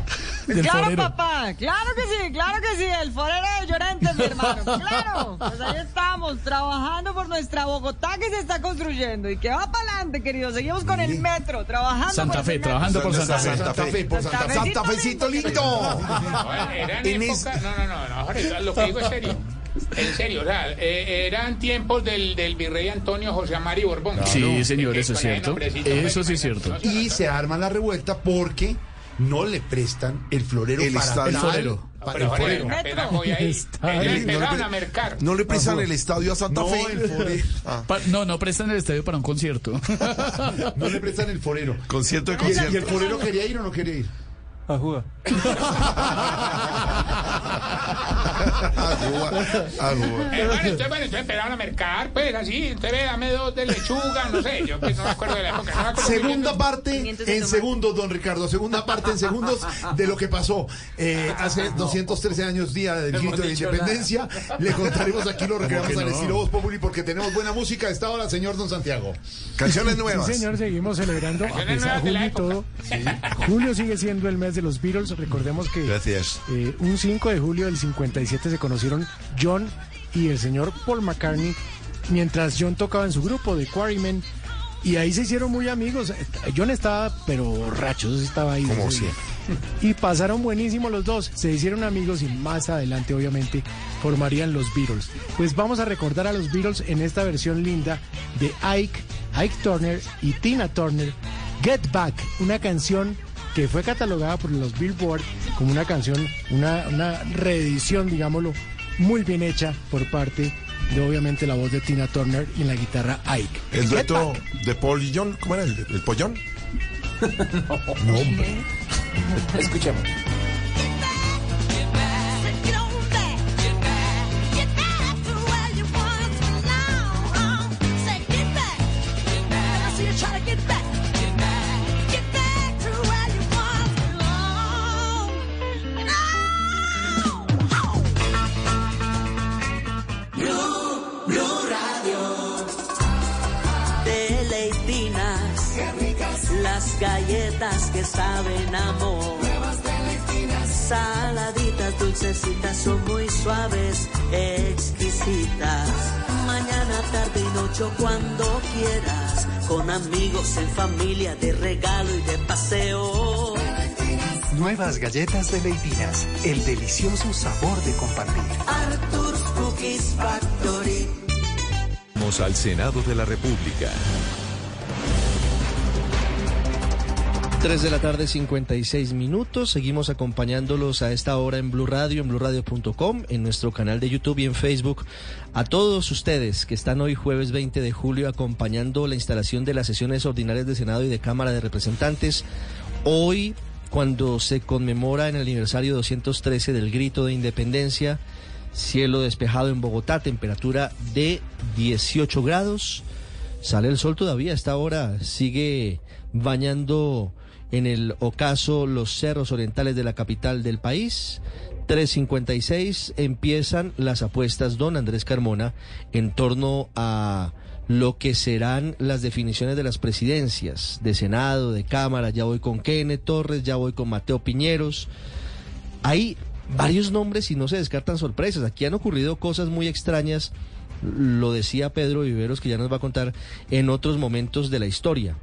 Claro, papá, claro que sí, claro que sí, el forero de Llorente, mi hermano, claro. Pues ahí estamos, trabajando por nuestra Bogotá que se está construyendo y que va para adelante, querido. Seguimos con el metro, trabajando Santa por Fe, trabajando por metro. Santa Fe. Santa Fe, Santa Fe. Santa Fecito lindo. Eran En época, no, no, no, no, Jorge, lo que digo es serio. En serio, o sea, eh, eran tiempos del, del virrey Antonio José Amari Borbón. Sí, señor, eso es cierto. Eso sí es cierto. Y se arma la revuelta porque no le prestan el florero El para El forero. Para Pero el forero. apenas voy ahí. Está No a mercar. ¿No le prestan el estadio a Santa No, Fe? el forero. Pa- no, no prestan el estadio para un concierto. No le prestan el forero. Concierto de ¿Y el, y el concierto. forero quería ir o no quería ir? A jugar. Agua, agua. Eh, bueno, entonces empezaron a mercar, pues así, entonces dame dos de lechuga, no sé, yo pues, no me acuerdo de la época. No me acuerdo muy bien Segunda parte en segundos, don Ricardo. Segunda parte en segundos de lo que pasó eh, hace 213 años, día del grito de independencia. Le contaremos aquí, lo recreamos que al no? estilo Voz Populi porque tenemos buena música. A esta hora, señor Don Santiago. Canciones nuevas. Sí, señor, seguimos celebrando a pesar de la julio y época. todo. Julio sigue siendo el mes de los Beatles. Recordemos que Gracias. eh, un 5 de julio del 57 se conocieron John y el señor Paul McCartney mientras John tocaba en su grupo de Quarrymen. Y ahí se hicieron muy amigos. John estaba, pero borracho, estaba ahí. Como siempre. Y pasaron buenísimo los dos. Se hicieron amigos y más adelante, obviamente, formarían los Beatles. Pues vamos a recordar a los Beatles en esta versión linda de Ike, Ike Turner y Tina Turner. Get Back, una canción que fue catalogada por los Billboard como una canción, una, una reedición, digámoslo, muy bien hecha por parte de obviamente la voz de Tina Turner y en la guitarra Ike. El dueto de Paul y John, ¿cómo era? ¿El, el pollón? No, hombre. Escuchemos. Galletas que saben amor. Saladitas, dulcecitas, son muy suaves, exquisitas. Mañana, tarde y noche, cuando quieras. Con amigos, en familia, de regalo y de paseo. Nuevas galletas de leitinas, el delicioso sabor de compartir. Arthur's Cookies Factory. Vamos al Senado de la República. 3 de la tarde, 56 minutos. Seguimos acompañándolos a esta hora en Blue Radio, en bluradio.com, en nuestro canal de YouTube y en Facebook. A todos ustedes que están hoy jueves 20 de julio acompañando la instalación de las sesiones ordinarias de Senado y de Cámara de Representantes. Hoy, cuando se conmemora en el aniversario 213 del grito de independencia, cielo despejado en Bogotá, temperatura de 18 grados. Sale el sol todavía a esta hora, sigue bañando en el ocaso los cerros orientales de la capital del país. 3.56 empiezan las apuestas, don Andrés Carmona, en torno a lo que serán las definiciones de las presidencias de Senado, de Cámara. Ya voy con Kenneth Torres, ya voy con Mateo Piñeros. Hay varios nombres y no se descartan sorpresas. Aquí han ocurrido cosas muy extrañas, lo decía Pedro Viveros, que ya nos va a contar en otros momentos de la historia.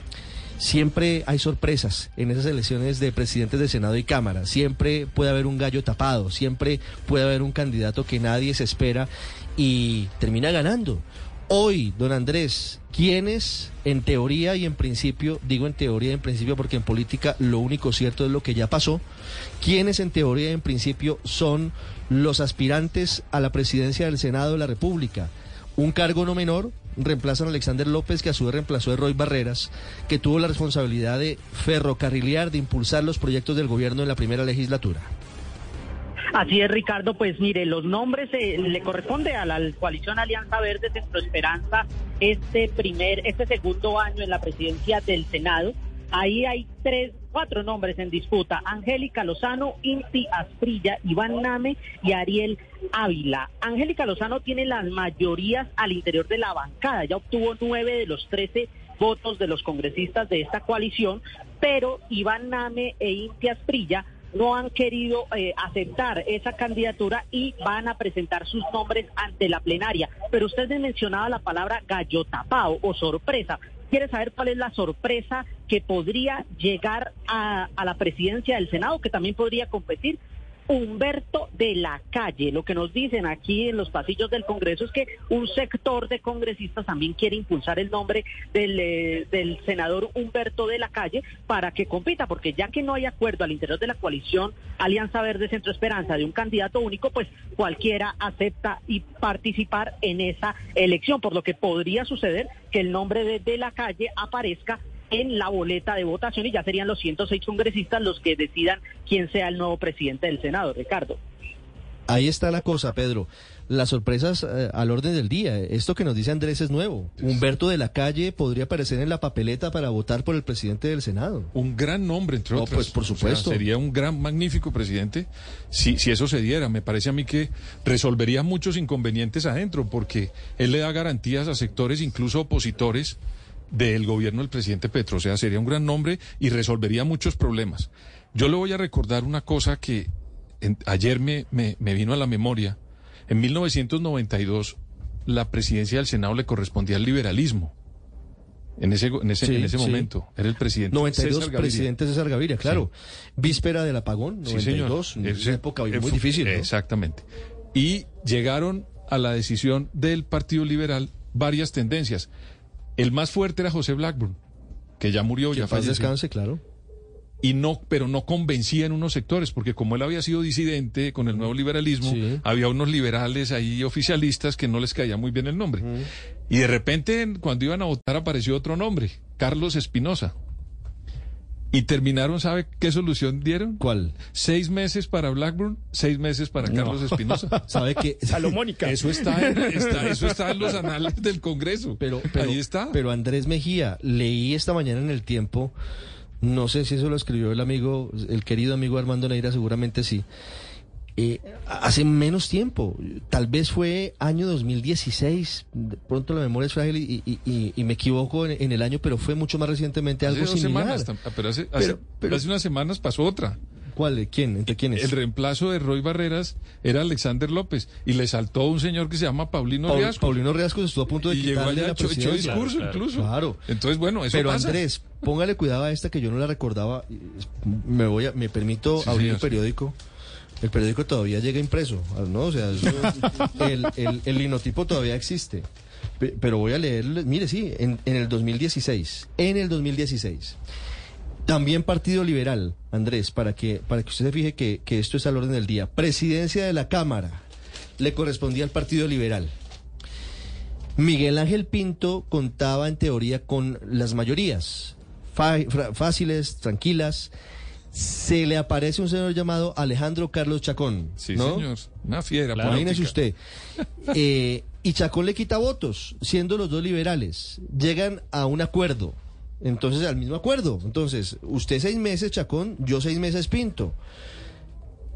Siempre hay sorpresas en esas elecciones de presidentes de Senado y Cámara. Siempre puede haber un gallo tapado, siempre puede haber un candidato que nadie se espera y termina ganando. Hoy, don Andrés, ¿quiénes en teoría y en principio, digo en teoría y en principio porque en política lo único cierto es lo que ya pasó, ¿quiénes en teoría y en principio son los aspirantes a la presidencia del Senado de la República? Un cargo no menor, reemplazan a Alexander López, que a su vez reemplazó a Roy Barreras, que tuvo la responsabilidad de ferrocarrilear, de impulsar los proyectos del gobierno en la primera legislatura. Así es, Ricardo. Pues mire, los nombres eh, le corresponde a la coalición Alianza Verde Centro Esperanza este primer, este segundo año en la presidencia del Senado. Ahí hay tres, cuatro nombres en disputa: Angélica Lozano, Inti Asprilla, Iván Name y Ariel Ávila. Angélica Lozano tiene las mayorías al interior de la bancada. Ya obtuvo nueve de los trece votos de los congresistas de esta coalición, pero Iván Name e Inti Asprilla no han querido eh, aceptar esa candidatura y van a presentar sus nombres ante la plenaria. Pero usted me mencionaba la palabra gallo tapado o sorpresa. ¿Quiere saber cuál es la sorpresa que podría llegar a, a la presidencia del Senado, que también podría competir? Humberto de la Calle. Lo que nos dicen aquí en los pasillos del Congreso es que un sector de congresistas también quiere impulsar el nombre del, eh, del senador Humberto de la Calle para que compita, porque ya que no hay acuerdo al interior de la coalición Alianza Verde Centro Esperanza de un candidato único, pues cualquiera acepta y participar en esa elección, por lo que podría suceder que el nombre de, de la Calle aparezca en la boleta de votación y ya serían los 106 congresistas los que decidan quién sea el nuevo presidente del Senado, Ricardo. Ahí está la cosa, Pedro. Las sorpresas eh, al orden del día. Esto que nos dice Andrés es nuevo. Humberto de la Calle podría aparecer en la papeleta para votar por el presidente del Senado. Un gran nombre, entre No, otros. pues, por O sea, supuesto. sería un gran, magnífico presidente si, si eso se diera. Me parece a mí que resolvería muchos inconvenientes adentro, porque él le da garantías a sectores, incluso opositores, del gobierno del presidente Petro. O sea, sería un gran nombre y resolvería muchos problemas. Yo le voy a recordar una cosa que en- ayer me, me, me vino a la memoria. En 1992, la presidencia del Senado le correspondía al liberalismo. En ese, en ese, Sí, en ese sí. momento. Era el presidente 92, César presidente César Gaviria, claro. Víspera del apagón, Sí, señor. 92, en una época muy fue- difícil. ¿no? Exactamente. Y llegaron a la decisión del Partido Liberal varias tendencias. El más fuerte era José Blackburn, que ya murió, Que ya falleció. descanse, claro. Y no, pero no convencía en unos sectores, porque como él había sido disidente con el nuevo liberalismo, había unos liberales ahí oficialistas que no les caía muy bien el nombre. Y de repente, en- cuando iban a votar, apareció otro nombre, Carlos Espinosa. Y terminaron, ¿sabe qué solución dieron? ¿Cuál? Seis meses para Blackburn, seis meses para No. Carlos Espinosa. ¿Sabe qué? Salomónica. Eso está, en, está- eso está en los anales del Congreso. Pero, pero, Ahí está. Pero Andrés Mejía, leí esta mañana en el tiempo, no sé si eso lo escribió el amigo, el querido amigo Armando Neira, seguramente sí. Eh, hace menos tiempo, tal vez fue año 2016, de pronto la memoria es frágil y, y- y- y me equivoco en, en el año, pero fue mucho más recientemente Hace algo dos similar. semanas, tam- pero hace, Pero- hace- pero- hace unas semanas pasó otra. ¿Cuál? ¿De quién? ¿Entre quiénes? El reemplazo de Roy Barreras era Alexander López y le saltó un señor que se llama Paulino Paul- Riascos. Paulino Riascos estuvo a punto de y llegó quitarle allá, la echó presidencia. discurso claro. incluso. Claro. Entonces, bueno, eso Pero pasa. Andrés, póngale cuidado a esta que yo no la recordaba. Me voy a, me permito Sí, abrir señor. el periódico. El periódico todavía llega impreso, ¿no? O sea, el, linotipo todavía existe. Pe- Pero voy a leerle, mire, sí, en, el 2016, en el 2016. También Partido Liberal, Andrés, para que, para que usted se fije que, que esto es al orden del día. Presidencia de la Cámara le correspondía al Partido Liberal. Miguel Ángel Pinto contaba en teoría con las mayorías, fáciles, tranquilas. Se le aparece un señor llamado Alejandro Carlos Chacón. Sí, ¿no? señor. Una fiera. Imagínese usted. Eh, y Chacón le quita votos, siendo los dos liberales. Llegan a un acuerdo. Entonces, al mismo acuerdo. Entonces, usted seis meses, Chacón, yo seis meses, Pinto.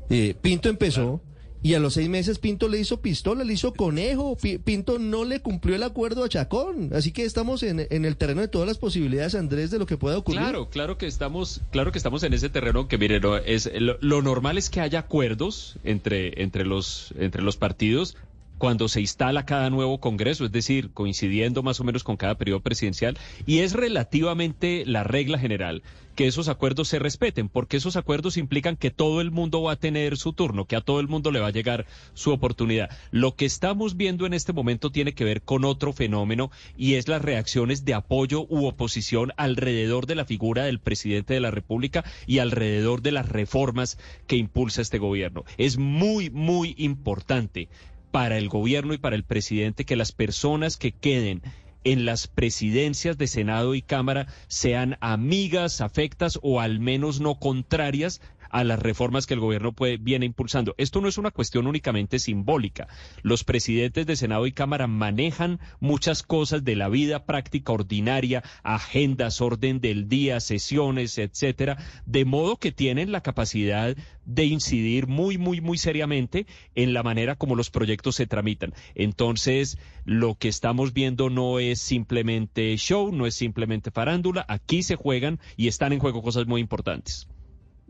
Eh, Pinto empezó y a los seis meses Pinto le hizo pistola, le hizo conejo. Pi- Pinto no le cumplió el acuerdo a Chacón. Así que estamos en, en el terreno de todas las posibilidades, Andrés, de lo que pueda ocurrir. Claro, claro que estamos, claro que estamos en ese terreno que mire, es lo, lo normal es que haya acuerdos entre entre los entre los partidos cuando se instala cada nuevo Congreso, es decir, coincidiendo más o menos con cada periodo presidencial, y es relativamente la regla general que esos acuerdos se respeten, porque esos acuerdos implican que todo el mundo va a tener su turno, que a todo el mundo le va a llegar su oportunidad. Lo que estamos viendo en este momento tiene que ver con otro fenómeno y es las reacciones de apoyo u oposición alrededor de la figura del presidente de la República y alrededor de las reformas que impulsa este gobierno. Es muy, muy importante para el gobierno y para el presidente que las personas que queden en las presidencias de Senado y Cámara sean amigas, afectas o al menos no contrarias a las reformas que el gobierno puede, viene impulsando. Esto no es una cuestión únicamente simbólica. Los presidentes de Senado y Cámara manejan muchas cosas de la vida práctica ordinaria, agendas, orden del día, sesiones, etcétera, de modo que tienen la capacidad de incidir muy, muy, muy seriamente en la manera como los proyectos se tramitan. Entonces, lo que estamos viendo no es simplemente show, no es simplemente farándula. Aquí se juegan y están en juego cosas muy importantes.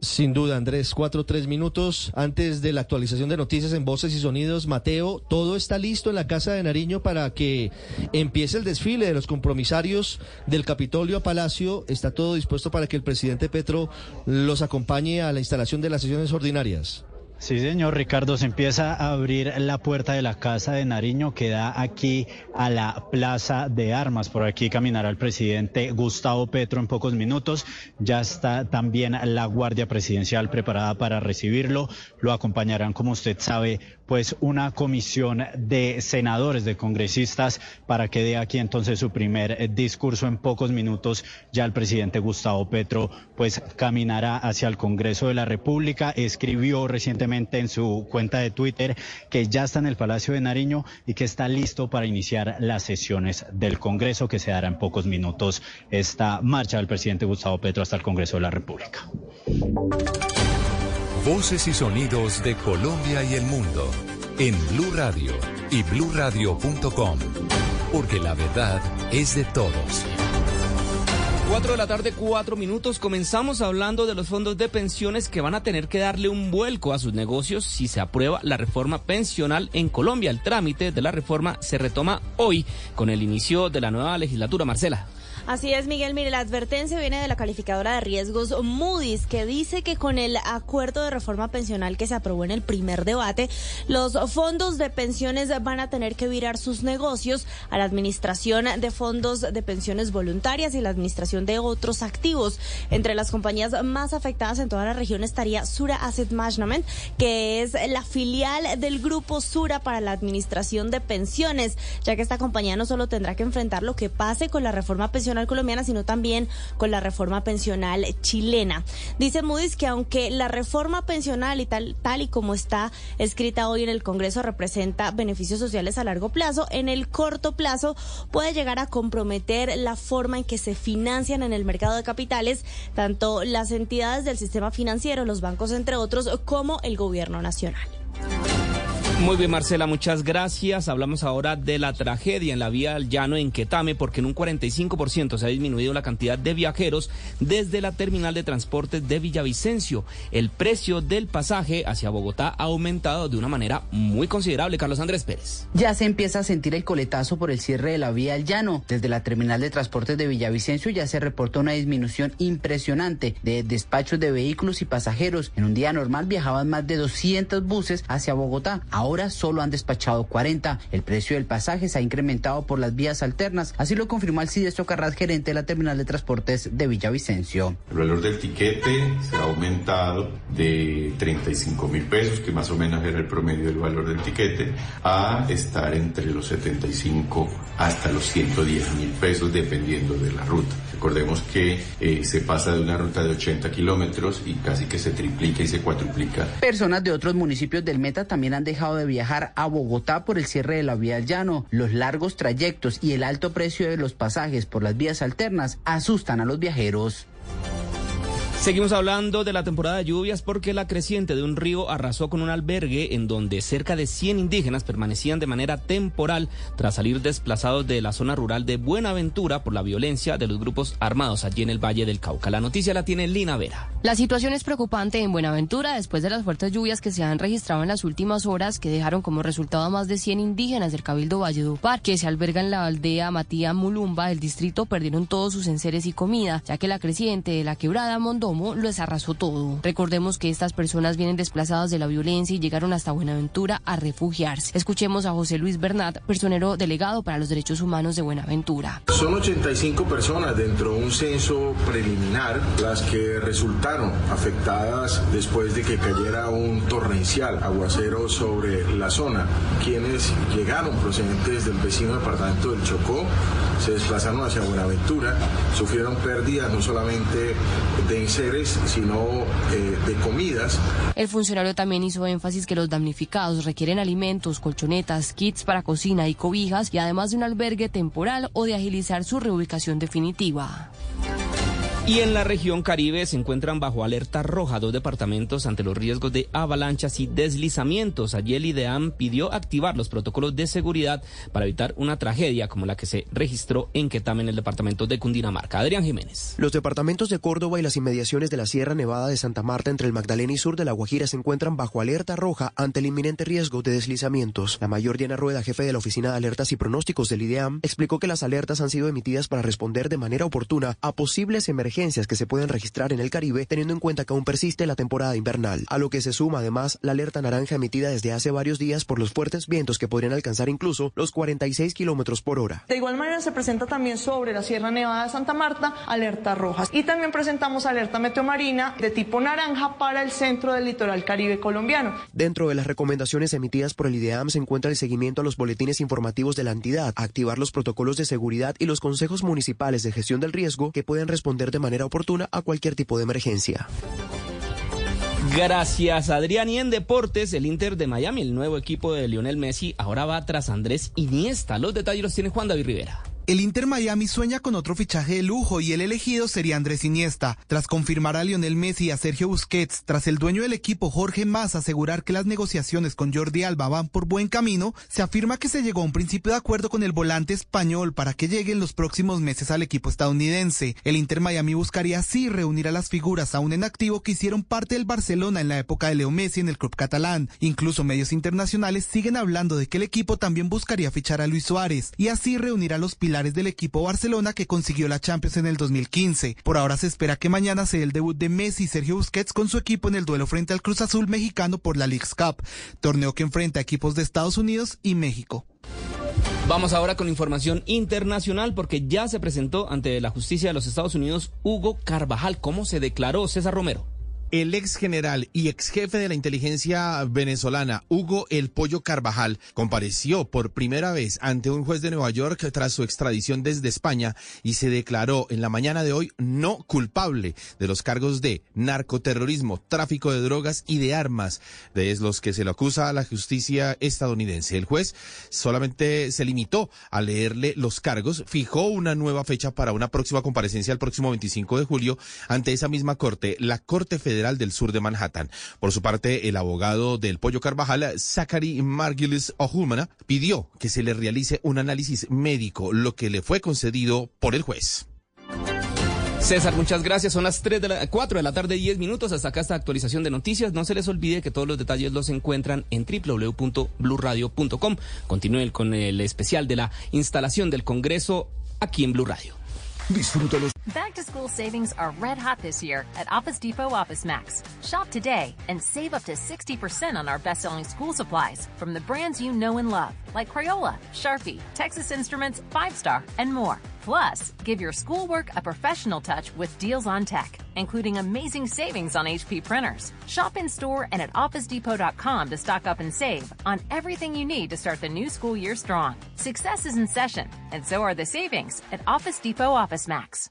Sin duda, Andrés, cuatro, tres minutos antes de la actualización de noticias en Voces y Sonidos. Mateo, todo está listo en la Casa de Nariño para que empiece el desfile de los compromisarios del Capitolio a Palacio. Está todo dispuesto para que el presidente Petro los acompañe a la instalación de las sesiones ordinarias. Sí, señor Ricardo, se empieza a abrir la puerta de la Casa de Nariño que da aquí a la Plaza de Armas. Por aquí caminará el presidente Gustavo Petro en pocos minutos. Ya está también la Guardia Presidencial preparada para recibirlo. Lo acompañarán, como usted sabe, pues una comisión de senadores, de congresistas, para que dé aquí entonces su primer eh, discurso en pocos minutos. Ya el presidente Gustavo Petro pues caminará hacia el Congreso de la República. Escribió recientemente en su cuenta de Twitter que ya está en el Palacio de Nariño y que está listo para iniciar las sesiones del Congreso que se dará en pocos minutos esta marcha del presidente Gustavo Petro hasta el Congreso de la República. Voces y sonidos de Colombia y el mundo en Blue Radio y bluradio.com, porque la verdad es de todos. 4 de la tarde, 4 minutos. Comenzamos hablando de los fondos de pensiones que van a tener que darle un vuelco a sus negocios si se aprueba la reforma pensional en Colombia. El trámite de la reforma se retoma hoy con el inicio de la nueva legislatura. Marcela. Así es, Miguel. Mire, la advertencia viene de la calificadora de riesgos Moody's, que dice que con el acuerdo de reforma pensional que se aprobó en el primer debate, los fondos de pensiones van a tener que virar sus negocios a la administración de fondos de pensiones voluntarias y la administración de otros activos. Entre las compañías más afectadas en toda la región estaría Sura Asset Management, que es la filial del grupo Sura para la administración de pensiones, ya que esta compañía no solo tendrá que enfrentar lo que pase con la reforma pensional colombiana, sino también con la reforma pensional chilena. Dice Moody's que aunque la reforma pensional y tal, tal y como está escrita hoy en el Congreso representa beneficios sociales a largo plazo, en el corto plazo puede llegar a comprometer la forma en que se financian en el mercado de capitales tanto las entidades del sistema financiero, los bancos entre otros, como el gobierno nacional. Muy bien, Marcela, muchas gracias. Hablamos ahora de la tragedia en la vía al llano en Quetame, porque en un 45% se ha disminuido la cantidad de viajeros desde la terminal de transporte de Villavicencio. El precio del pasaje hacia Bogotá ha aumentado de una manera muy considerable. Carlos Andrés Pérez. Ya se empieza a sentir el coletazo por el cierre de la vía al llano. Desde la terminal de transportes de Villavicencio ya se reportó una disminución impresionante de despachos de vehículos y pasajeros. En un día normal viajaban más de 200 buses hacia Bogotá. Solo han despachado 40. El precio del pasaje se ha incrementado por las vías alternas. Así lo confirmó Alcides Socarrat, gerente de la terminal de transportes de Villavicencio. El valor del tiquete se ha aumentado de 35 mil pesos, que más o menos era el promedio del valor del tiquete, a estar entre los 75 hasta los 110 mil pesos, dependiendo de la ruta. Recordemos que eh, se pasa de una ruta de 80 kilómetros y casi que se triplica y se cuatruplica. Personas de otros municipios del Meta también han dejado de viajar a Bogotá por el cierre de la vía al llano. Los largos trayectos y el alto precio de los pasajes por las vías alternas asustan a los viajeros. Seguimos hablando de la temporada de lluvias porque la creciente de un río arrasó con un albergue en donde cerca de 100 indígenas permanecían de manera temporal tras salir desplazados de la zona rural de Buenaventura por la violencia de los grupos armados allí en el Valle del Cauca. La noticia la tiene Lina Vera. La situación es preocupante en Buenaventura después de las fuertes lluvias que se han registrado en las últimas horas que dejaron como resultado a más de 100 indígenas del Cabildo Valledupar que se albergan en la aldea Matía Mulumba del distrito perdieron todos sus enseres y comida, ya que la creciente de la quebrada Mondomo los arrasó todo. Recordemos que estas personas vienen desplazadas de la violencia y llegaron hasta Buenaventura a refugiarse. Escuchemos a José Luis Bernat, personero delegado para los derechos humanos de Buenaventura. Son 85 personas dentro de un censo preliminar las que resultaron afectadas después de que cayera un torrencial aguacero sobre la zona. Quienes llegaron procedentes del vecino departamento del Chocó se desplazaron hacia Buenaventura, sufrieron pérdidas no solamente de sino eh, de comidas. El funcionario también hizo énfasis que los damnificados requieren alimentos, colchonetas, kits para cocina y cobijas y además de un albergue temporal o de agilizar su reubicación definitiva. Y en la región Caribe se encuentran bajo alerta roja dos departamentos ante los riesgos de avalanchas y deslizamientos. Allí el IDEAM pidió activar los protocolos de seguridad para evitar una tragedia como la que se registró en Quetame, en el departamento de Cundinamarca. Adrián Jiménez. Los departamentos de Córdoba y las inmediaciones de la Sierra Nevada de Santa Marta entre el Magdalena y sur de La Guajira se encuentran bajo alerta roja ante el inminente riesgo de deslizamientos. La mayor Diana Rueda, jefe de la Oficina de Alertas y Pronósticos del IDEAM, explicó que las alertas han sido emitidas para responder de manera oportuna a posibles emergencias que se pueden registrar en el Caribe, teniendo en cuenta que aún persiste la temporada invernal, a lo que se suma además la alerta naranja emitida desde hace varios días por los fuertes vientos que podrían alcanzar incluso los 46 kilómetros por hora. De igual manera se presenta también sobre la Sierra Nevada de Santa Marta alerta roja y también presentamos alerta meteomarina de tipo naranja para el centro del litoral caribe colombiano. Dentro de las recomendaciones emitidas por el IDEAM se encuentra el seguimiento a los boletines informativos de la entidad, activar los protocolos de seguridad y los consejos municipales de gestión del riesgo que pueden responder de manera oportuna a cualquier tipo de emergencia. Gracias, Adrián. Y en deportes, el Inter de Miami, el nuevo equipo de Lionel Messi, ahora va tras Andrés Iniesta. Los detalles los tiene Juan David Rivera. El Inter Miami sueña con otro fichaje de lujo y el elegido sería Andrés Iniesta. Tras confirmar a Lionel Messi y a Sergio Busquets, tras el dueño del equipo Jorge Mas asegurar que las negociaciones con Jordi Alba van por buen camino, se afirma que se llegó a un principio de acuerdo con el volante español para que llegue en los próximos meses al equipo estadounidense. El Inter Miami buscaría así reunir a las figuras aún en activo que hicieron parte del Barcelona en la época de Leo Messi en el club catalán. Incluso medios internacionales siguen hablando de que el equipo también buscaría fichar a Luis Suárez y así reunir a los pilares del equipo Barcelona que consiguió la Champions en el 2015. Por ahora se espera que mañana sea el debut de Messi y Sergio Busquets con su equipo en el duelo frente al Cruz Azul mexicano por la Leagues Cup, torneo que enfrenta a equipos de Estados Unidos y México. Vamos ahora con información internacional porque ya se presentó ante la justicia de los Estados Unidos Hugo Carvajal. ¿Cómo se declaró César Romero? El ex general y ex jefe de la inteligencia venezolana, Hugo El Pollo Carvajal, compareció por primera vez ante un juez de Nueva York tras su extradición desde España y se declaró en la mañana de hoy no culpable de los cargos de narcoterrorismo, tráfico de drogas y de armas, de los que se le acusa a la justicia estadounidense. El juez solamente se limitó a leerle los cargos, fijó una nueva fecha para una próxima comparecencia el próximo 25 de julio ante esa misma corte, la Corte Federal del Sur de Manhattan. Por su parte, el abogado del Pollo Carvajal, Zachary Margulis Ohumana, pidió que se le realice un análisis médico, lo que le fue concedido por el juez. César, muchas gracias. Son las 3 de la, 4 de la tarde, 10 minutos. Hasta acá esta actualización de noticias. No se les olvide que todos los detalles los encuentran en www.bluradio.com. Continúen con el especial de la instalación del Congreso aquí en Blue Radio. Disfrútalos. Back to school savings are red hot this year at Office Depot Office Max. Shop today and save up to 60% on our best selling school supplies from the brands you know and love, like Crayola, Sharpie, Texas Instruments, Five Star, and more. Plus, give your schoolwork a professional touch with deals on tech, including amazing savings on HP printers. Shop in store and at OfficeDepot.com to stock up and save on everything you need to start the new school year strong. Success is in session, and so are the savings at Office Depot Office Max.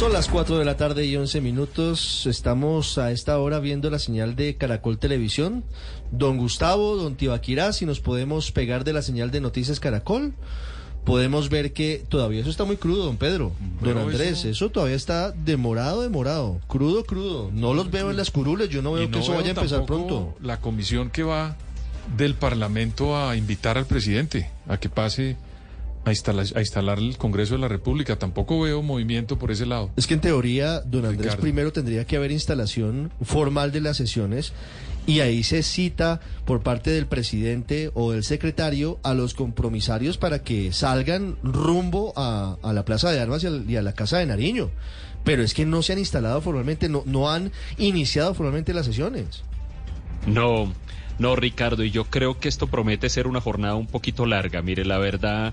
Son las 4 de la tarde y 11 minutos. Estamos a esta hora viendo la señal de Caracol Televisión. Don Gustavo, don Tibaquirá, si nos podemos pegar de la señal de Noticias Caracol, podemos ver que todavía eso está muy crudo, don Pedro. Don Andrés, eso- eso... todavía está demorado, demorado. Crudo, crudo. No los veo en las curules. Yo no veo que eso vaya a empezar pronto. La comisión que va del Parlamento a invitar al presidente a que pase a instalar, a instalar el Congreso de la República. Tampoco veo movimiento por ese lado. Es que en teoría, don Andrés, Ricardo. primero tendría que haber instalación formal de las sesiones y ahí se cita por parte del presidente o del secretario a los compromisarios para que salgan rumbo a, a la Plaza de Armas y a, y a la Casa de Nariño. Pero es que no se han instalado formalmente, no, no han iniciado formalmente las sesiones. No, no, Ricardo, y yo creo que esto promete ser una jornada un poquito larga. Mire, la verdad,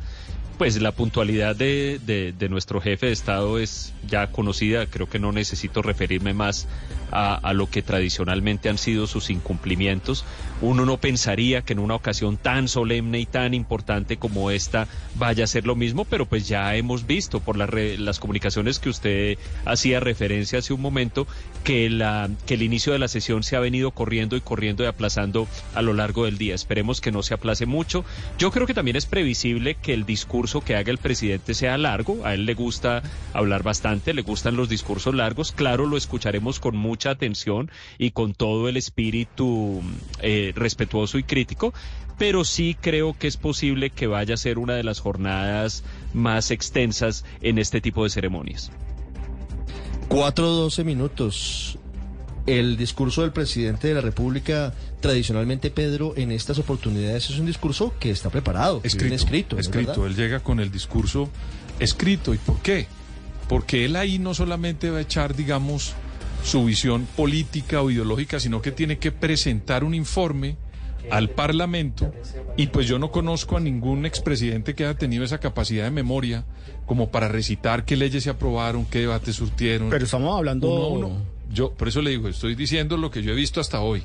pues la puntualidad de, de- nuestro jefe de Estado es ya conocida. Creo que no necesito referirme más a, lo que tradicionalmente han sido sus incumplimientos. Uno no pensaría que en una ocasión tan solemne y tan importante como esta vaya a ser lo mismo, pero pues ya hemos visto por re- las comunicaciones que usted hacía referencia hace un momento que, la, que el inicio de la sesión se ha venido corriendo y corriendo y aplazando a lo largo del día. Esperemos que no se aplace mucho. Yo creo que también es previsible que el discurso que haga el presidente sea largo. A él le gusta hablar bastante, le gustan los discursos largos. Claro, lo escucharemos con mucha atención y con todo el espíritu eh, respetuoso y crítico. Pero sí creo que es posible que vaya a ser una de las jornadas más extensas en este tipo de ceremonias. 4-12 minutos. El discurso del presidente de la República, tradicionalmente, Pedro, en estas oportunidades es un discurso que está preparado, escrito. ¿no es escrito. verdad? Él llega con el discurso escrito. ¿Y por qué? Porque él ahí no solamente va a echar, digamos, su visión política o ideológica, sino que tiene que presentar un informe al Parlamento y pues yo no conozco a ningún expresidente que haya tenido esa capacidad de memoria como para recitar qué leyes se aprobaron, qué debates surtieron. Pero estamos hablando- Uno a uno. Yo, por eso le digo, estoy diciendo lo que yo he visto hasta hoy,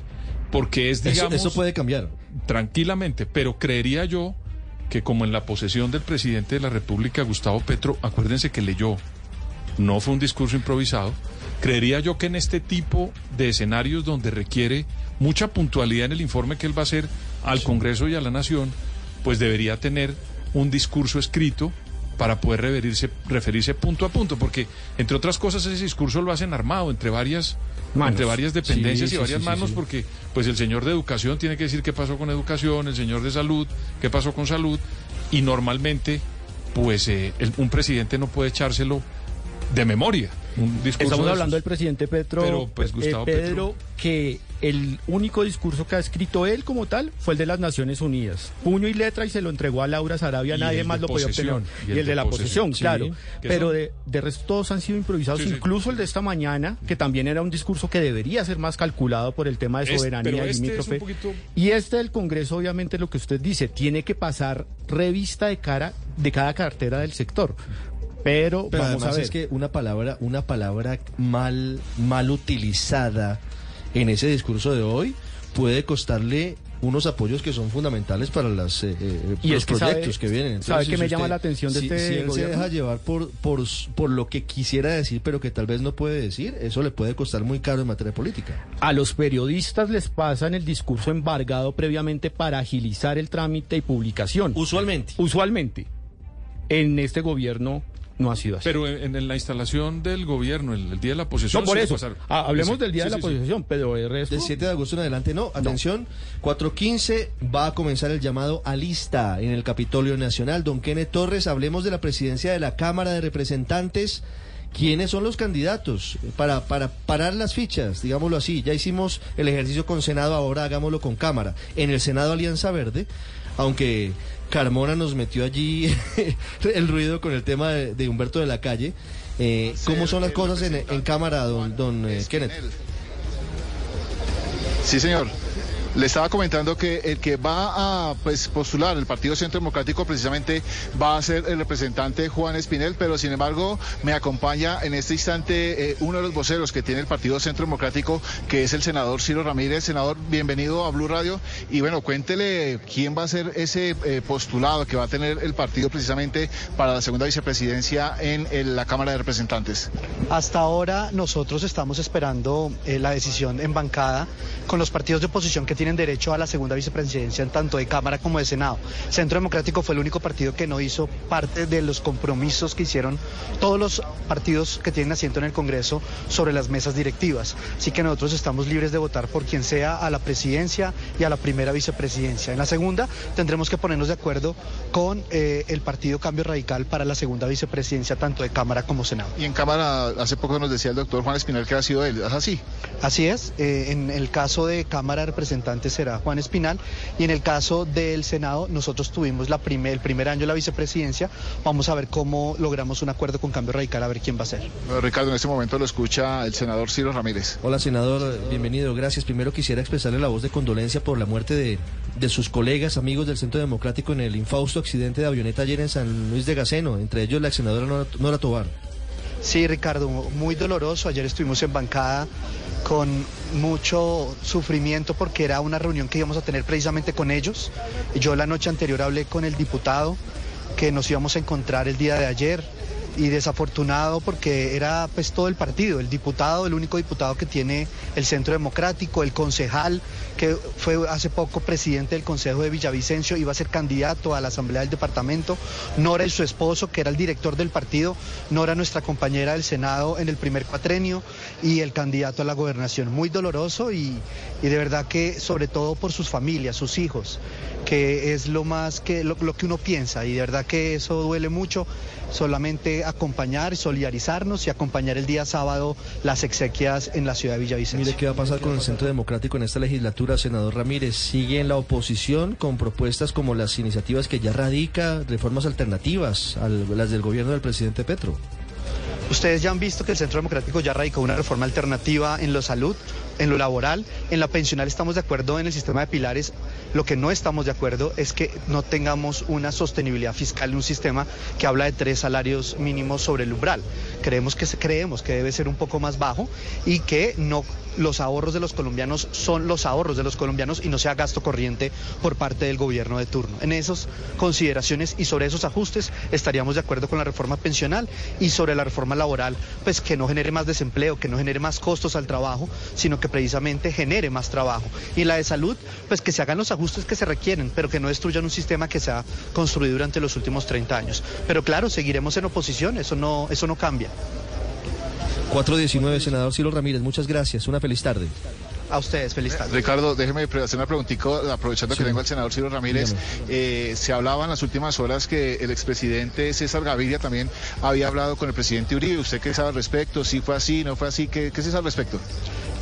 porque es, Eso- digamos... eso puede cambiar. Tranquilamente, pero creería yo que como en la posesión del presidente de la República, Gustavo Petro, acuérdense que leyó, no fue un discurso improvisado, creería yo que en este tipo de escenarios donde requiere mucha puntualidad en el informe que él va a hacer al Congreso y a la Nación, pues debería tener un discurso escrito para poder referirse, referirse punto a punto, porque entre otras cosas ese discurso lo hacen armado entre varias, Manos. entre varias dependencias Sí, y sí, varias sí, sí, manos, sí. porque pues el señor de educación tiene que decir qué pasó con educación, el señor de salud, qué pasó con salud, y normalmente pues eh, el- un presidente no puede echárselo de memoria. Un discurso Estamos de hablando del presidente Petro, Pero, pues, eh, Gustavo Pedro, que el único discurso que ha escrito él como tal fue el de las Naciones Unidas. Puño y letra y se lo entregó a Laura Sarabia, Y nadie más lo podía obtener. Y el, de, la posesión, claro. Pero de, de resto todos han sido improvisados, Sí, sí. incluso el de esta mañana, que también era un discurso que debería ser más calculado por el tema de Es- soberanía pero este es poquito- Y este del Congreso, obviamente, lo que usted dice, tiene que pasar revista de cara de cada cartera del sector. Pero, Pero vamos además a ver. es que una palabra, una palabra mal, mal utilizada en ese discurso de hoy puede costarle unos apoyos que son fundamentales para las, eh, eh, Y los es que sabe- proyectos que vienen. ¿sabe si me usted- llama la atención de si- este Si él se deja llevar por, por, por lo que quisiera decir, pero que tal vez no puede decir, eso le puede costar muy caro en materia política. A los periodistas les pasan el discurso embargado previamente para agilizar el trámite y publicación. Usualmente. Usualmente. En este gobierno no ha sido así. Pero en, en la instalación del gobierno, el, el día de la posesión... no, por eso. Ah, hablemos Sí, del día sí, de la sí, posesión, pero el resto... Del 7 de agosto en adelante no. Atención, 4.15 va a comenzar el llamado a lista en el Capitolio Nacional. Don Kenneth Torres, hablemos de la presidencia de la Cámara de Representantes. ¿Quiénes son los candidatos? Para, para parar las fichas, digámoslo así. Ya hicimos el ejercicio con Senado, ahora hagámoslo con Cámara. En el Senado Alianza Verde, aunque Carmona nos metió allí el ruido con el tema de, de Humberto de la Calle. Eh, ¿Cómo son las cosas en, en Cámara, don, don eh, Kenneth? Sí, señor. Le estaba comentando que el que va a pues, postular el Partido Centro Democrático precisamente va a ser el representante Juan Espinel, pero sin embargo me acompaña en este instante eh, uno de los voceros que tiene el Partido Centro Democrático, que es el senador Ciro Ramírez. Senador, bienvenido a Blue Radio. Y bueno, cuéntele quién va a ser ese eh, postulado que va a tener el partido precisamente para la segunda vicepresidencia en, la Cámara de Representantes. Hasta ahora nosotros estamos esperando eh, la decisión en bancada con los partidos de oposición que tienen tienen derecho a la segunda vicepresidencia, tanto de Cámara como de Senado. Centro Democrático fue el único partido que no hizo parte de los compromisos que hicieron todos los partidos que tienen asiento en el Congreso sobre las mesas directivas. Así que nosotros estamos libres de votar por quien sea a la presidencia y a la primera vicepresidencia. En la segunda tendremos que ponernos de acuerdo con eh, el Partido Cambio Radical para la segunda vicepresidencia, tanto de Cámara como Senado. Y en Cámara, hace poco nos decía el doctor Juan Espinal que ha sido él, ¿es así? Así es, eh, en el caso de Cámara de Representantes será Juan Espinal y en el caso del Senado nosotros tuvimos la primer, el primer año de la vicepresidencia, vamos a ver cómo logramos un acuerdo con Cambio Radical, a ver quién va a ser. Ricardo, en este momento lo escucha el senador Ciro Ramírez. Hola senador, bienvenido, gracias. Primero quisiera expresarle la voz de condolencia por la muerte de, de sus colegas, amigos del Centro Democrático en el infausto accidente de avioneta ayer en San Luis de Gaceno, entre ellos la ex senadora Nora, Nora Tobar. Sí, Ricardo, muy doloroso. Ayer estuvimos en bancada con mucho sufrimiento porque era una reunión que íbamos a tener precisamente con ellos. Yo la noche anterior hablé con el diputado que nos íbamos a encontrar el día de ayer y desafortunado porque era pues todo el partido, el diputado, el único diputado que tiene el Centro Democrático, el concejal que fue hace poco presidente del Consejo de Villavicencio, iba a ser candidato a la Asamblea del Departamento, Nora y su esposo, que era el director del partido, Nora nuestra compañera del Senado en el primer cuatrenio y el candidato a la gobernación. Muy doloroso y, de verdad que sobre todo por sus familias, sus hijos, que es lo más que lo, lo que uno piensa y de verdad que eso duele mucho solamente acompañar, solidarizarnos y acompañar el día sábado las exequias en la ciudad de Villavicencio. Mire qué va a pasar con el Centro Democrático en esta legislatura, senador Ramírez. Sigue en la oposición con propuestas como las iniciativas que ya radica, reformas alternativas a las del gobierno del presidente Petro. Ustedes ya han visto que el Centro Democrático ya radicó una reforma alternativa en lo salud, en lo laboral, en la pensional estamos de acuerdo en el sistema de pilares. Lo que no estamos de acuerdo es que no tengamos una sostenibilidad fiscal en un sistema que habla de tres salarios mínimos sobre el umbral. Creemos que creemos que debe ser un poco más bajo y que no los ahorros de los colombianos son los ahorros de los colombianos y no sea gasto corriente por parte del gobierno de turno. En esas consideraciones y sobre esos ajustes estaríamos de acuerdo con la reforma pensional y sobre la reforma laboral, pues que no genere más desempleo, que no genere más costos al trabajo, sino que precisamente genere más trabajo. Y la de salud, pues que se hagan los ajustes que se requieren, pero que no destruyan un sistema que se ha construido durante los últimos 30 años. Pero claro, seguiremos en oposición, eso no, eso no cambia. 419, senador Ciro Ramírez, muchas gracias. Una feliz tarde. A ustedes, feliz tarde. Ricardo, déjeme hacer una preguntita, aprovechando que tengo al senador Ciro Ramírez. Eh, se hablaba en las últimas horas que el expresidente César Gaviria también había hablado con el presidente Uribe. ¿Usted qué sabe al respecto? ¿Si fue así, no fue así? ¿Qué, qué se sabe al respecto?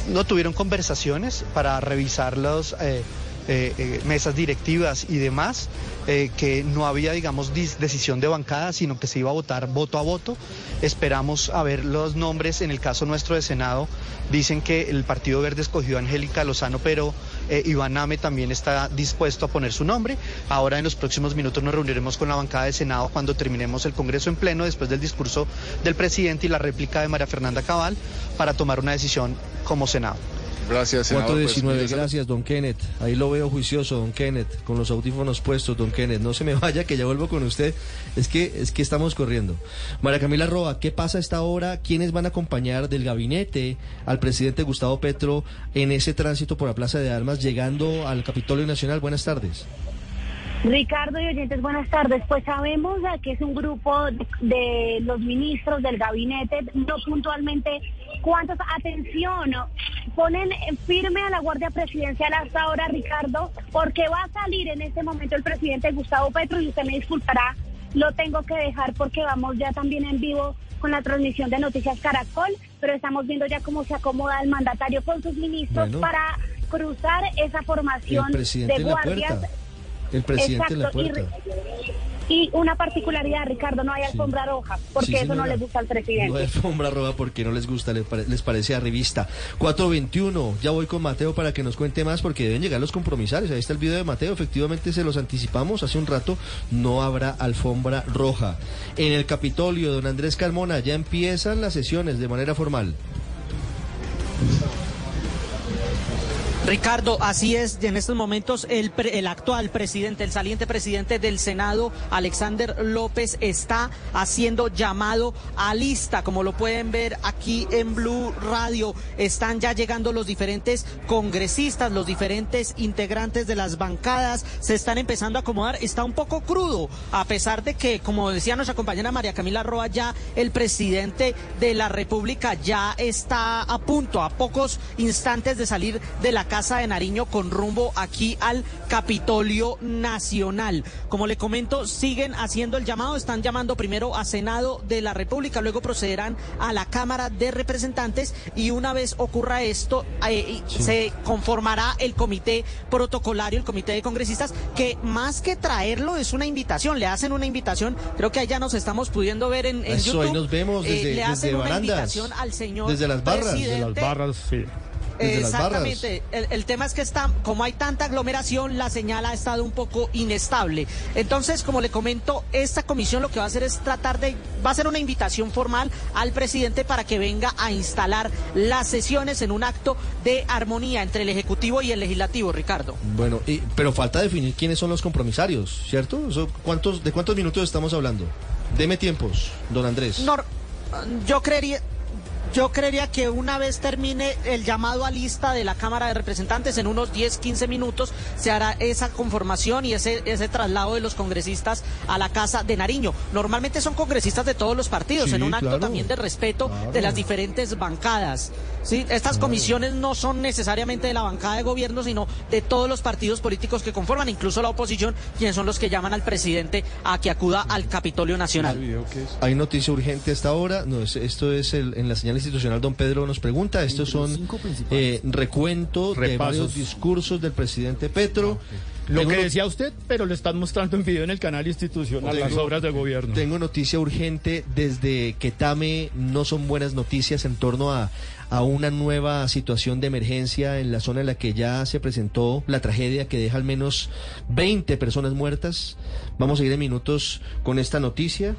No tuvieron conversaciones para revisar los... Eh, eh, eh, mesas directivas y demás, eh, que no había, digamos, decisión de bancada, sino que se iba a votar voto a voto. Esperamos a ver los nombres, en el caso nuestro de Senado, dicen que el Partido Verde escogió a Angélica Lozano, pero Iván Name también está dispuesto a poner su nombre. Ahora en los próximos minutos nos reuniremos con la bancada de Senado cuando terminemos el Congreso en pleno, después del discurso del presidente y la réplica de María Fernanda Cabal, para tomar una decisión como Senado. Gracias, senador. 419, Pues, gracias, don Kenneth. Ahí lo veo juicioso, don Kenneth, con los audífonos puestos, don Kenneth. No se me vaya, que ya vuelvo con usted. Es que, es que estamos corriendo. María Camila Roa, ¿qué pasa a esta hora? ¿Quiénes van a acompañar del gabinete al presidente Gustavo Petro en ese tránsito por la Plaza de Armas, llegando al Capitolio Nacional? Buenas tardes. Ricardo y oyentes, buenas tardes. Pues sabemos que es un grupo de, de los ministros del gabinete, no puntualmente cuántos, atención, ponen firme a la Guardia Presidencial hasta ahora, Ricardo, porque va a salir en este momento el presidente Gustavo Petro y usted me disculpará, lo tengo que dejar porque vamos ya también en vivo con la transmisión de Noticias Caracol, pero estamos viendo ya cómo se acomoda el mandatario con sus ministros Bueno. para cruzar esa formación El presidente de en la guardias. puerta. El presidente en la Exacto, y. Y una particularidad, Ricardo, no hay alfombra roja, porque Sí, eso no señora. le gusta al No presidente. hay alfombra roja porque no les gusta, les, pare- les parece a revista. 421, ya voy con Mateo para que nos cuente más porque deben llegar los compromisarios. Ahí está el video de Mateo, efectivamente se los anticipamos hace un rato, no habrá alfombra roja. En el Capitolio, don Andrés Carmona, ya empiezan las sesiones de manera formal. Ricardo, así es, en estos momentos el, el, actual presidente, el saliente presidente del Senado, Alexander López, está haciendo llamado a lista, como lo pueden ver aquí en Blue Radio. Están ya llegando los diferentes congresistas, los diferentes integrantes de las bancadas, se están empezando a acomodar. Está un poco crudo, a pesar de que, como decía nuestra compañera María Camila Roa, ya el presidente de la República ya está a punto, a pocos instantes de salir de la Casa de Nariño con rumbo aquí al Capitolio Nacional. Como le comento, siguen haciendo el llamado, están llamando primero a Senado de la República, luego procederán a la Cámara de Representantes y una vez ocurra esto, eh, se conformará el comité protocolario, el comité de congresistas, que más que traerlo es una invitación, le hacen una invitación, creo que allá nos estamos pudiendo ver en, en Eso, YouTube. ahí nos vemos desde, Eh, le hacen desde una barandas, invitación al señor desde las barras, presidente. desde las barras, sí. Desde las barras. Exactamente. El, el tema es que está, como hay tanta aglomeración, la señal ha estado un poco inestable. Entonces, como le comento, esta comisión lo que va a hacer es tratar de, va a ser una invitación formal al presidente para que venga a instalar las sesiones en un acto de armonía entre el Ejecutivo y el Legislativo, Ricardo. Bueno, y- pero falta definir quiénes son los compromisarios, ¿cierto? Eso, ¿cuántos, ¿De cuántos minutos estamos hablando? Deme tiempos, don Andrés. Nor- yo creería. Yo creería que una vez termine el llamado a lista de la Cámara de Representantes, en unos 10, 15 minutos, se hará esa conformación y ese, ese traslado de los congresistas a la Casa de Nariño. Normalmente son congresistas de todos los partidos, Sí, en un acto claro. también de respeto Claro. de las diferentes bancadas. ¿sí? Estas comisiones no son necesariamente de la bancada de gobierno, sino de todos los partidos políticos que conforman, incluso la oposición, quienes son los que llaman al presidente a que acuda al Capitolio Nacional. Hay noticia urgente hasta ahora. No, es- esto es el- en la señal institucional. Don Pedro nos pregunta. Estos son eh, recuento de Repasos. varios discursos del presidente Petro. Lo Tengo que decía usted, pero lo están mostrando en video en el canal institucional, las Tengo- obras de gobierno. Tengo noticia urgente desde Quetame. No son buenas noticias en torno a, a una nueva situación de emergencia en la zona en la que ya se presentó la tragedia que deja al menos 20 personas muertas. Vamos a ir en minutos con esta noticia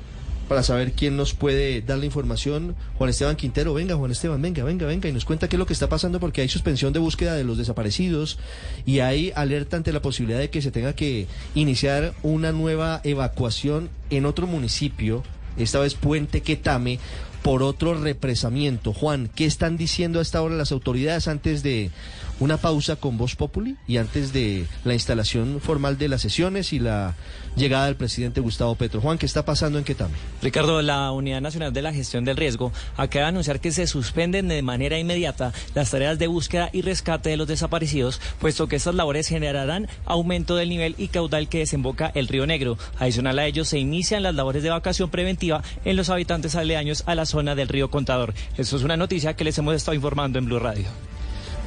para saber quién nos puede dar la información. Juan Esteban Quintero, venga Juan Esteban, venga, venga, venga y nos cuenta qué es lo que está pasando porque hay suspensión de búsqueda de los desaparecidos y hay alerta ante la posibilidad de que se tenga que iniciar una nueva evacuación en otro municipio, esta vez Puente Quetame, por otro represamiento. Juan, ¿qué están diciendo hasta ahora las autoridades antes de una pausa con Voz Populi y antes de la instalación formal de las sesiones y la llegada del presidente Gustavo Petro? Juan, ¿qué está pasando en Quetame? Ricardo, la Unidad Nacional de la Gestión del Riesgo acaba de anunciar que se suspenden de manera inmediata las tareas de búsqueda y rescate de los desaparecidos, puesto que estas labores generarán aumento del nivel y caudal que desemboca el Río Negro. Adicional a ello, se inician las labores de evacuación preventiva en los habitantes aledaños a la zona del río Contador. Esto es una noticia que les hemos estado informando en Blue Radio.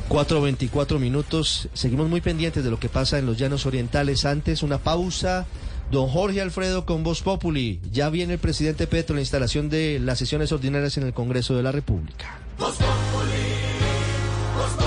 4.24 minutos. Seguimos muy pendientes de lo que pasa en los llanos orientales. Antes, una pausa. Don Jorge Alfredo con Voz Populi. Ya viene el presidente Petro la instalación de las sesiones ordinarias en el Congreso de la República. Besitos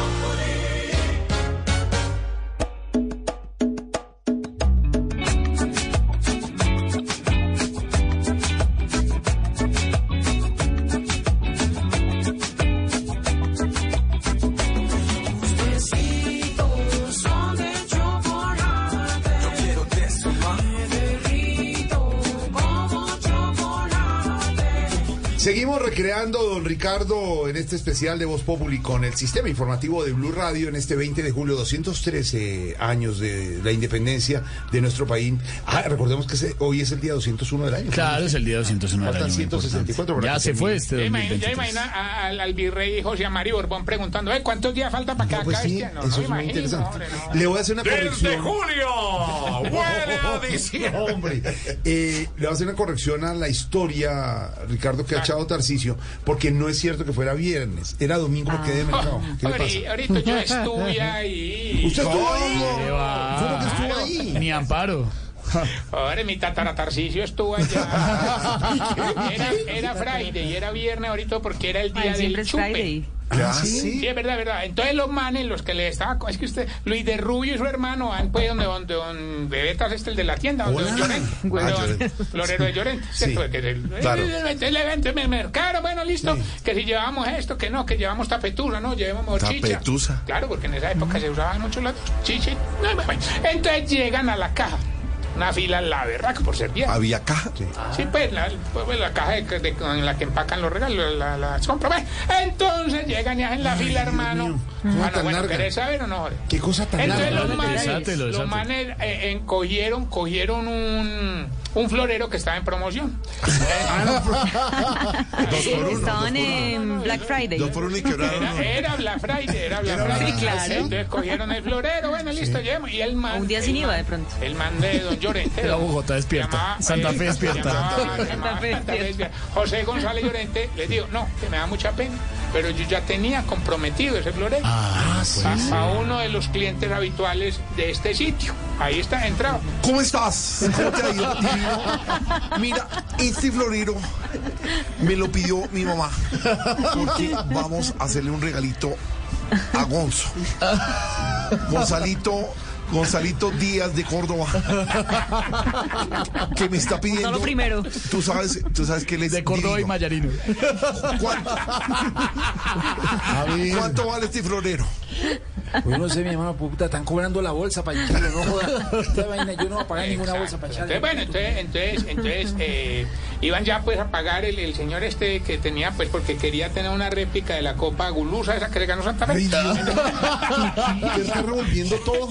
recreando, don Ricardo, en este especial de Voz Populi con el sistema informativo de Blue Radio en este 20 de julio, 213 años de la independencia de nuestro país. Ah, recordemos que ese- hoy es el día 201 del año. Claro, es el día 201 del Faltan año, muy 164 para Ya se termine. fue este Ya imagina, ya 2023. imagina al, al virrey José María Borbón preguntando, "Eh, ¿cuántos días falta para que No, pues acabe sí, este año? eso es muy interesante. hombre, no. Le voy a hacer una Desde corrección. julio, huele a diciembre. Hombre, eh, le voy a hacer una corrección a la historia, Ricardo, que ha echado Tarcicio, porque no es cierto que fuera viernes, era domingo porque de mercado. ¿Qué le Ahorita, pasa? ahorita yo estuve ahí. ¿Usted estuvo ahí? ¿Qué va? ¿Cómo que estuvo ahí? Ni amparo. Ahora mi tataratarcicio estuvo allá. Era, era Friday y era viernes ahorita porque era el día Ay, del chupe. Friday. Ah, ¿sí? sí, es verdad, es verdad. Entonces los manes, los que le estaba, es que usted, Luis de Rubio y su hermano van pues donde, donde, donde Betas este el de la tienda, donde Hola. don Llorente, Ah, Llorente. Florero de Llorente, Sí, ¿cierto? Que es el, claro. Entonces le vente, me mercaron, bueno, listo, que si llevamos esto, que no, que llevamos tapetusa, no, llevamos chicha. Tapetusa. Claro, porque en esa época se usaban mucho. No, bueno, Entonces llegan a la caja. Una fila la berraca por ser bien. Había caja. Sí, pues la, pues, la caja de- de- en la que empacan los regalos, la- las compras. Pues, Entonces llegan y hacen la fila, hermano. ¿Cómo Bueno, bueno? ¿querés saber o no, Jorge? ¿Qué cosa tan Entonces larga? los manes, Desátelo, los manes eh, en- cogieron, cogieron un, un florero que estaba en promoción. Dos por uno. Estaban en Black Friday. Dos por uno y quebraron. Era, era Black Friday, era Black Friday. Claro. Entonces cogieron el florero, bueno, listo, llevamos. Y el man. Un día sin IVA de pronto. El man de Don Llorente. Era Bogotá despierta. llamaba, Santa eh, Fe despierta. llamaba- Santa Fe Santa Fe despierta. despierta. José González Llorente le digo, no, que me da mucha pena, pero yo ya tenía comprometido ese florero Ah, a, a uno de los clientes habituales de este sitio. Ahí está, entrado. ¿Cómo estás? ¿Cómo te ha ido? Mira, este florero me lo pidió mi mamá. Porque vamos a hacerle un regalito a Gonzo. Gonzalito. Gonzalito Díaz de Córdoba. Que me está pidiendo. Gonzalo primero. Tú sabes, tú sabes que él es De Córdoba y. Mayarino. ¿Cuánto, ¿Cuánto vale este florero? Pues no sé, mi hermano, puta, están cobrando la bolsa para echarlo, no joda. Esta vaina, yo no voy a pagar ninguna bolsa para echarle. Entonces, bueno, entonces, entonces, entonces eh, iban ya pues a pagar el, el señor este que tenía pues porque quería tener una réplica de la Copa Gulusa, esa que le ganó Santa Fe. Ay, Dios. ¿Qué está revolviendo todo,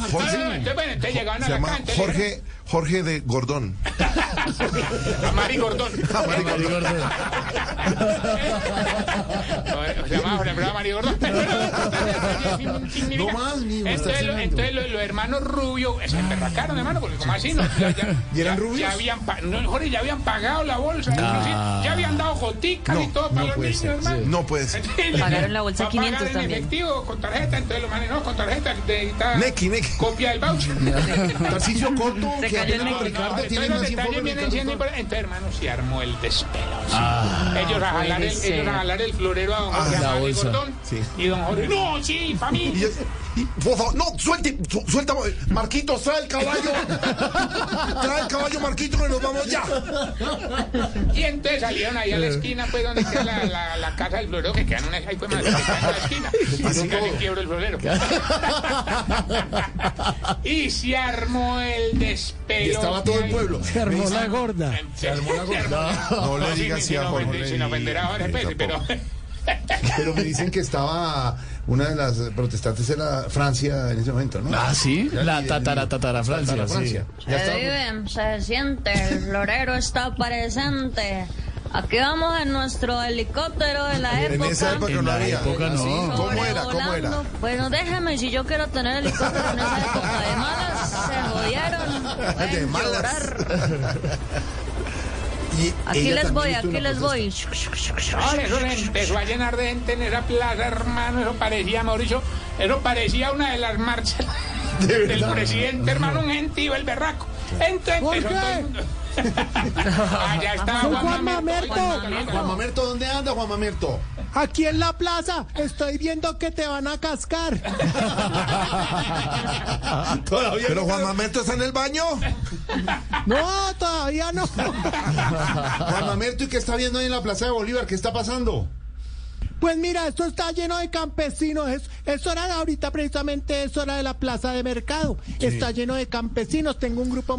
Jorge? entonces, bueno, entonces llegaban a Se la llama Jorge, Jorge de Gordón. a Mari Gordón. Mari Gordón. Se llamaba Jorge Alfredo Mari Gordón. No más, está Entonces, lo- entonces los, los hermanos Rubio se emberracaron, hermano, porque como así, ¿no? Ya, ya- ¿Y eran ya- rubios? Ya habían, pa- no, Jorge, ya habían pagado la bolsa, inclusive, ya habían dado joticas y todo para los niños, hermano. No puede ser. Pagaron la bolsa Va a pagar 500 en también. efectivo, con tarjeta, entonces los manes no, con tarjeta, necesita Nequi, Nequi. copia del voucher. Tarcicio Corto, Se que Nequi. Ricardo entonces tiene más detalles informes. vienen siendo importantes. Entonces, hermano, se armó el despelo. Ah. ellos, a jalar el, ellos a jalar el florero a don Ah, Jorge. Gordón. Sí. Y don Jorge, no, sí, mí. Y yo- y, por favor, no, suelte, su- suelta, Marquitos, trae el caballo. Trae el caballo, Marquito, que nos vamos ya. Y entonces salieron ahí a la esquina, pues, donde queda la, la, la casa del florero, que quedan una, ahí fue más, que en la esquina. Así Y casi quiebro el florero. y se armó el despelo. Y estaba todo el pueblo. Se armó la gorda. Se armó la gorda. No le digas sin a Sin ofender a Jorge, ni pues, pero... Pero me dicen que estaba una de las protestantes era Francia en ese momento, ¿no? Ah, sí. Ya, La tatara, tatara Francia. Tatara Francia. Ya Se estaba- viven, se siente, el florero está presente. Aquí vamos en nuestro helicóptero de la En época. esa época no había. época no. ¿Sí? ¿Cómo era? ¿Cómo era? Bueno, déjame, si yo quiero tener helicóptero en esa época de malas, se jodieron. De malas. llorar. Y Aquí les voy, aquí les voy. Ahora eso se empezó a llenar de gente en esa plaza, hermano. Eso parecía, Mauricio, eso parecía una de las marchas del presidente, hermano, un gentío, el berraco. Entonces ¿Por empezó qué? todo el mundo. Allá Soy Juan Juan Mamerto. Mamerto. Juan Mamerto, ¿dónde anda Juan Mamerto? Aquí en la plaza estoy viendo que te van a cascar. Pero Juan Mamerto está en el baño. No, todavía no. Juan Mamerto, ¿y qué está viendo ahí en la Plaza de Bolívar? ¿Qué está pasando? Pues mira, esto está lleno de campesinos. Es, es hora de ahorita, precisamente es hora de la plaza de mercado. Está lleno de campesinos. Tengo un grupo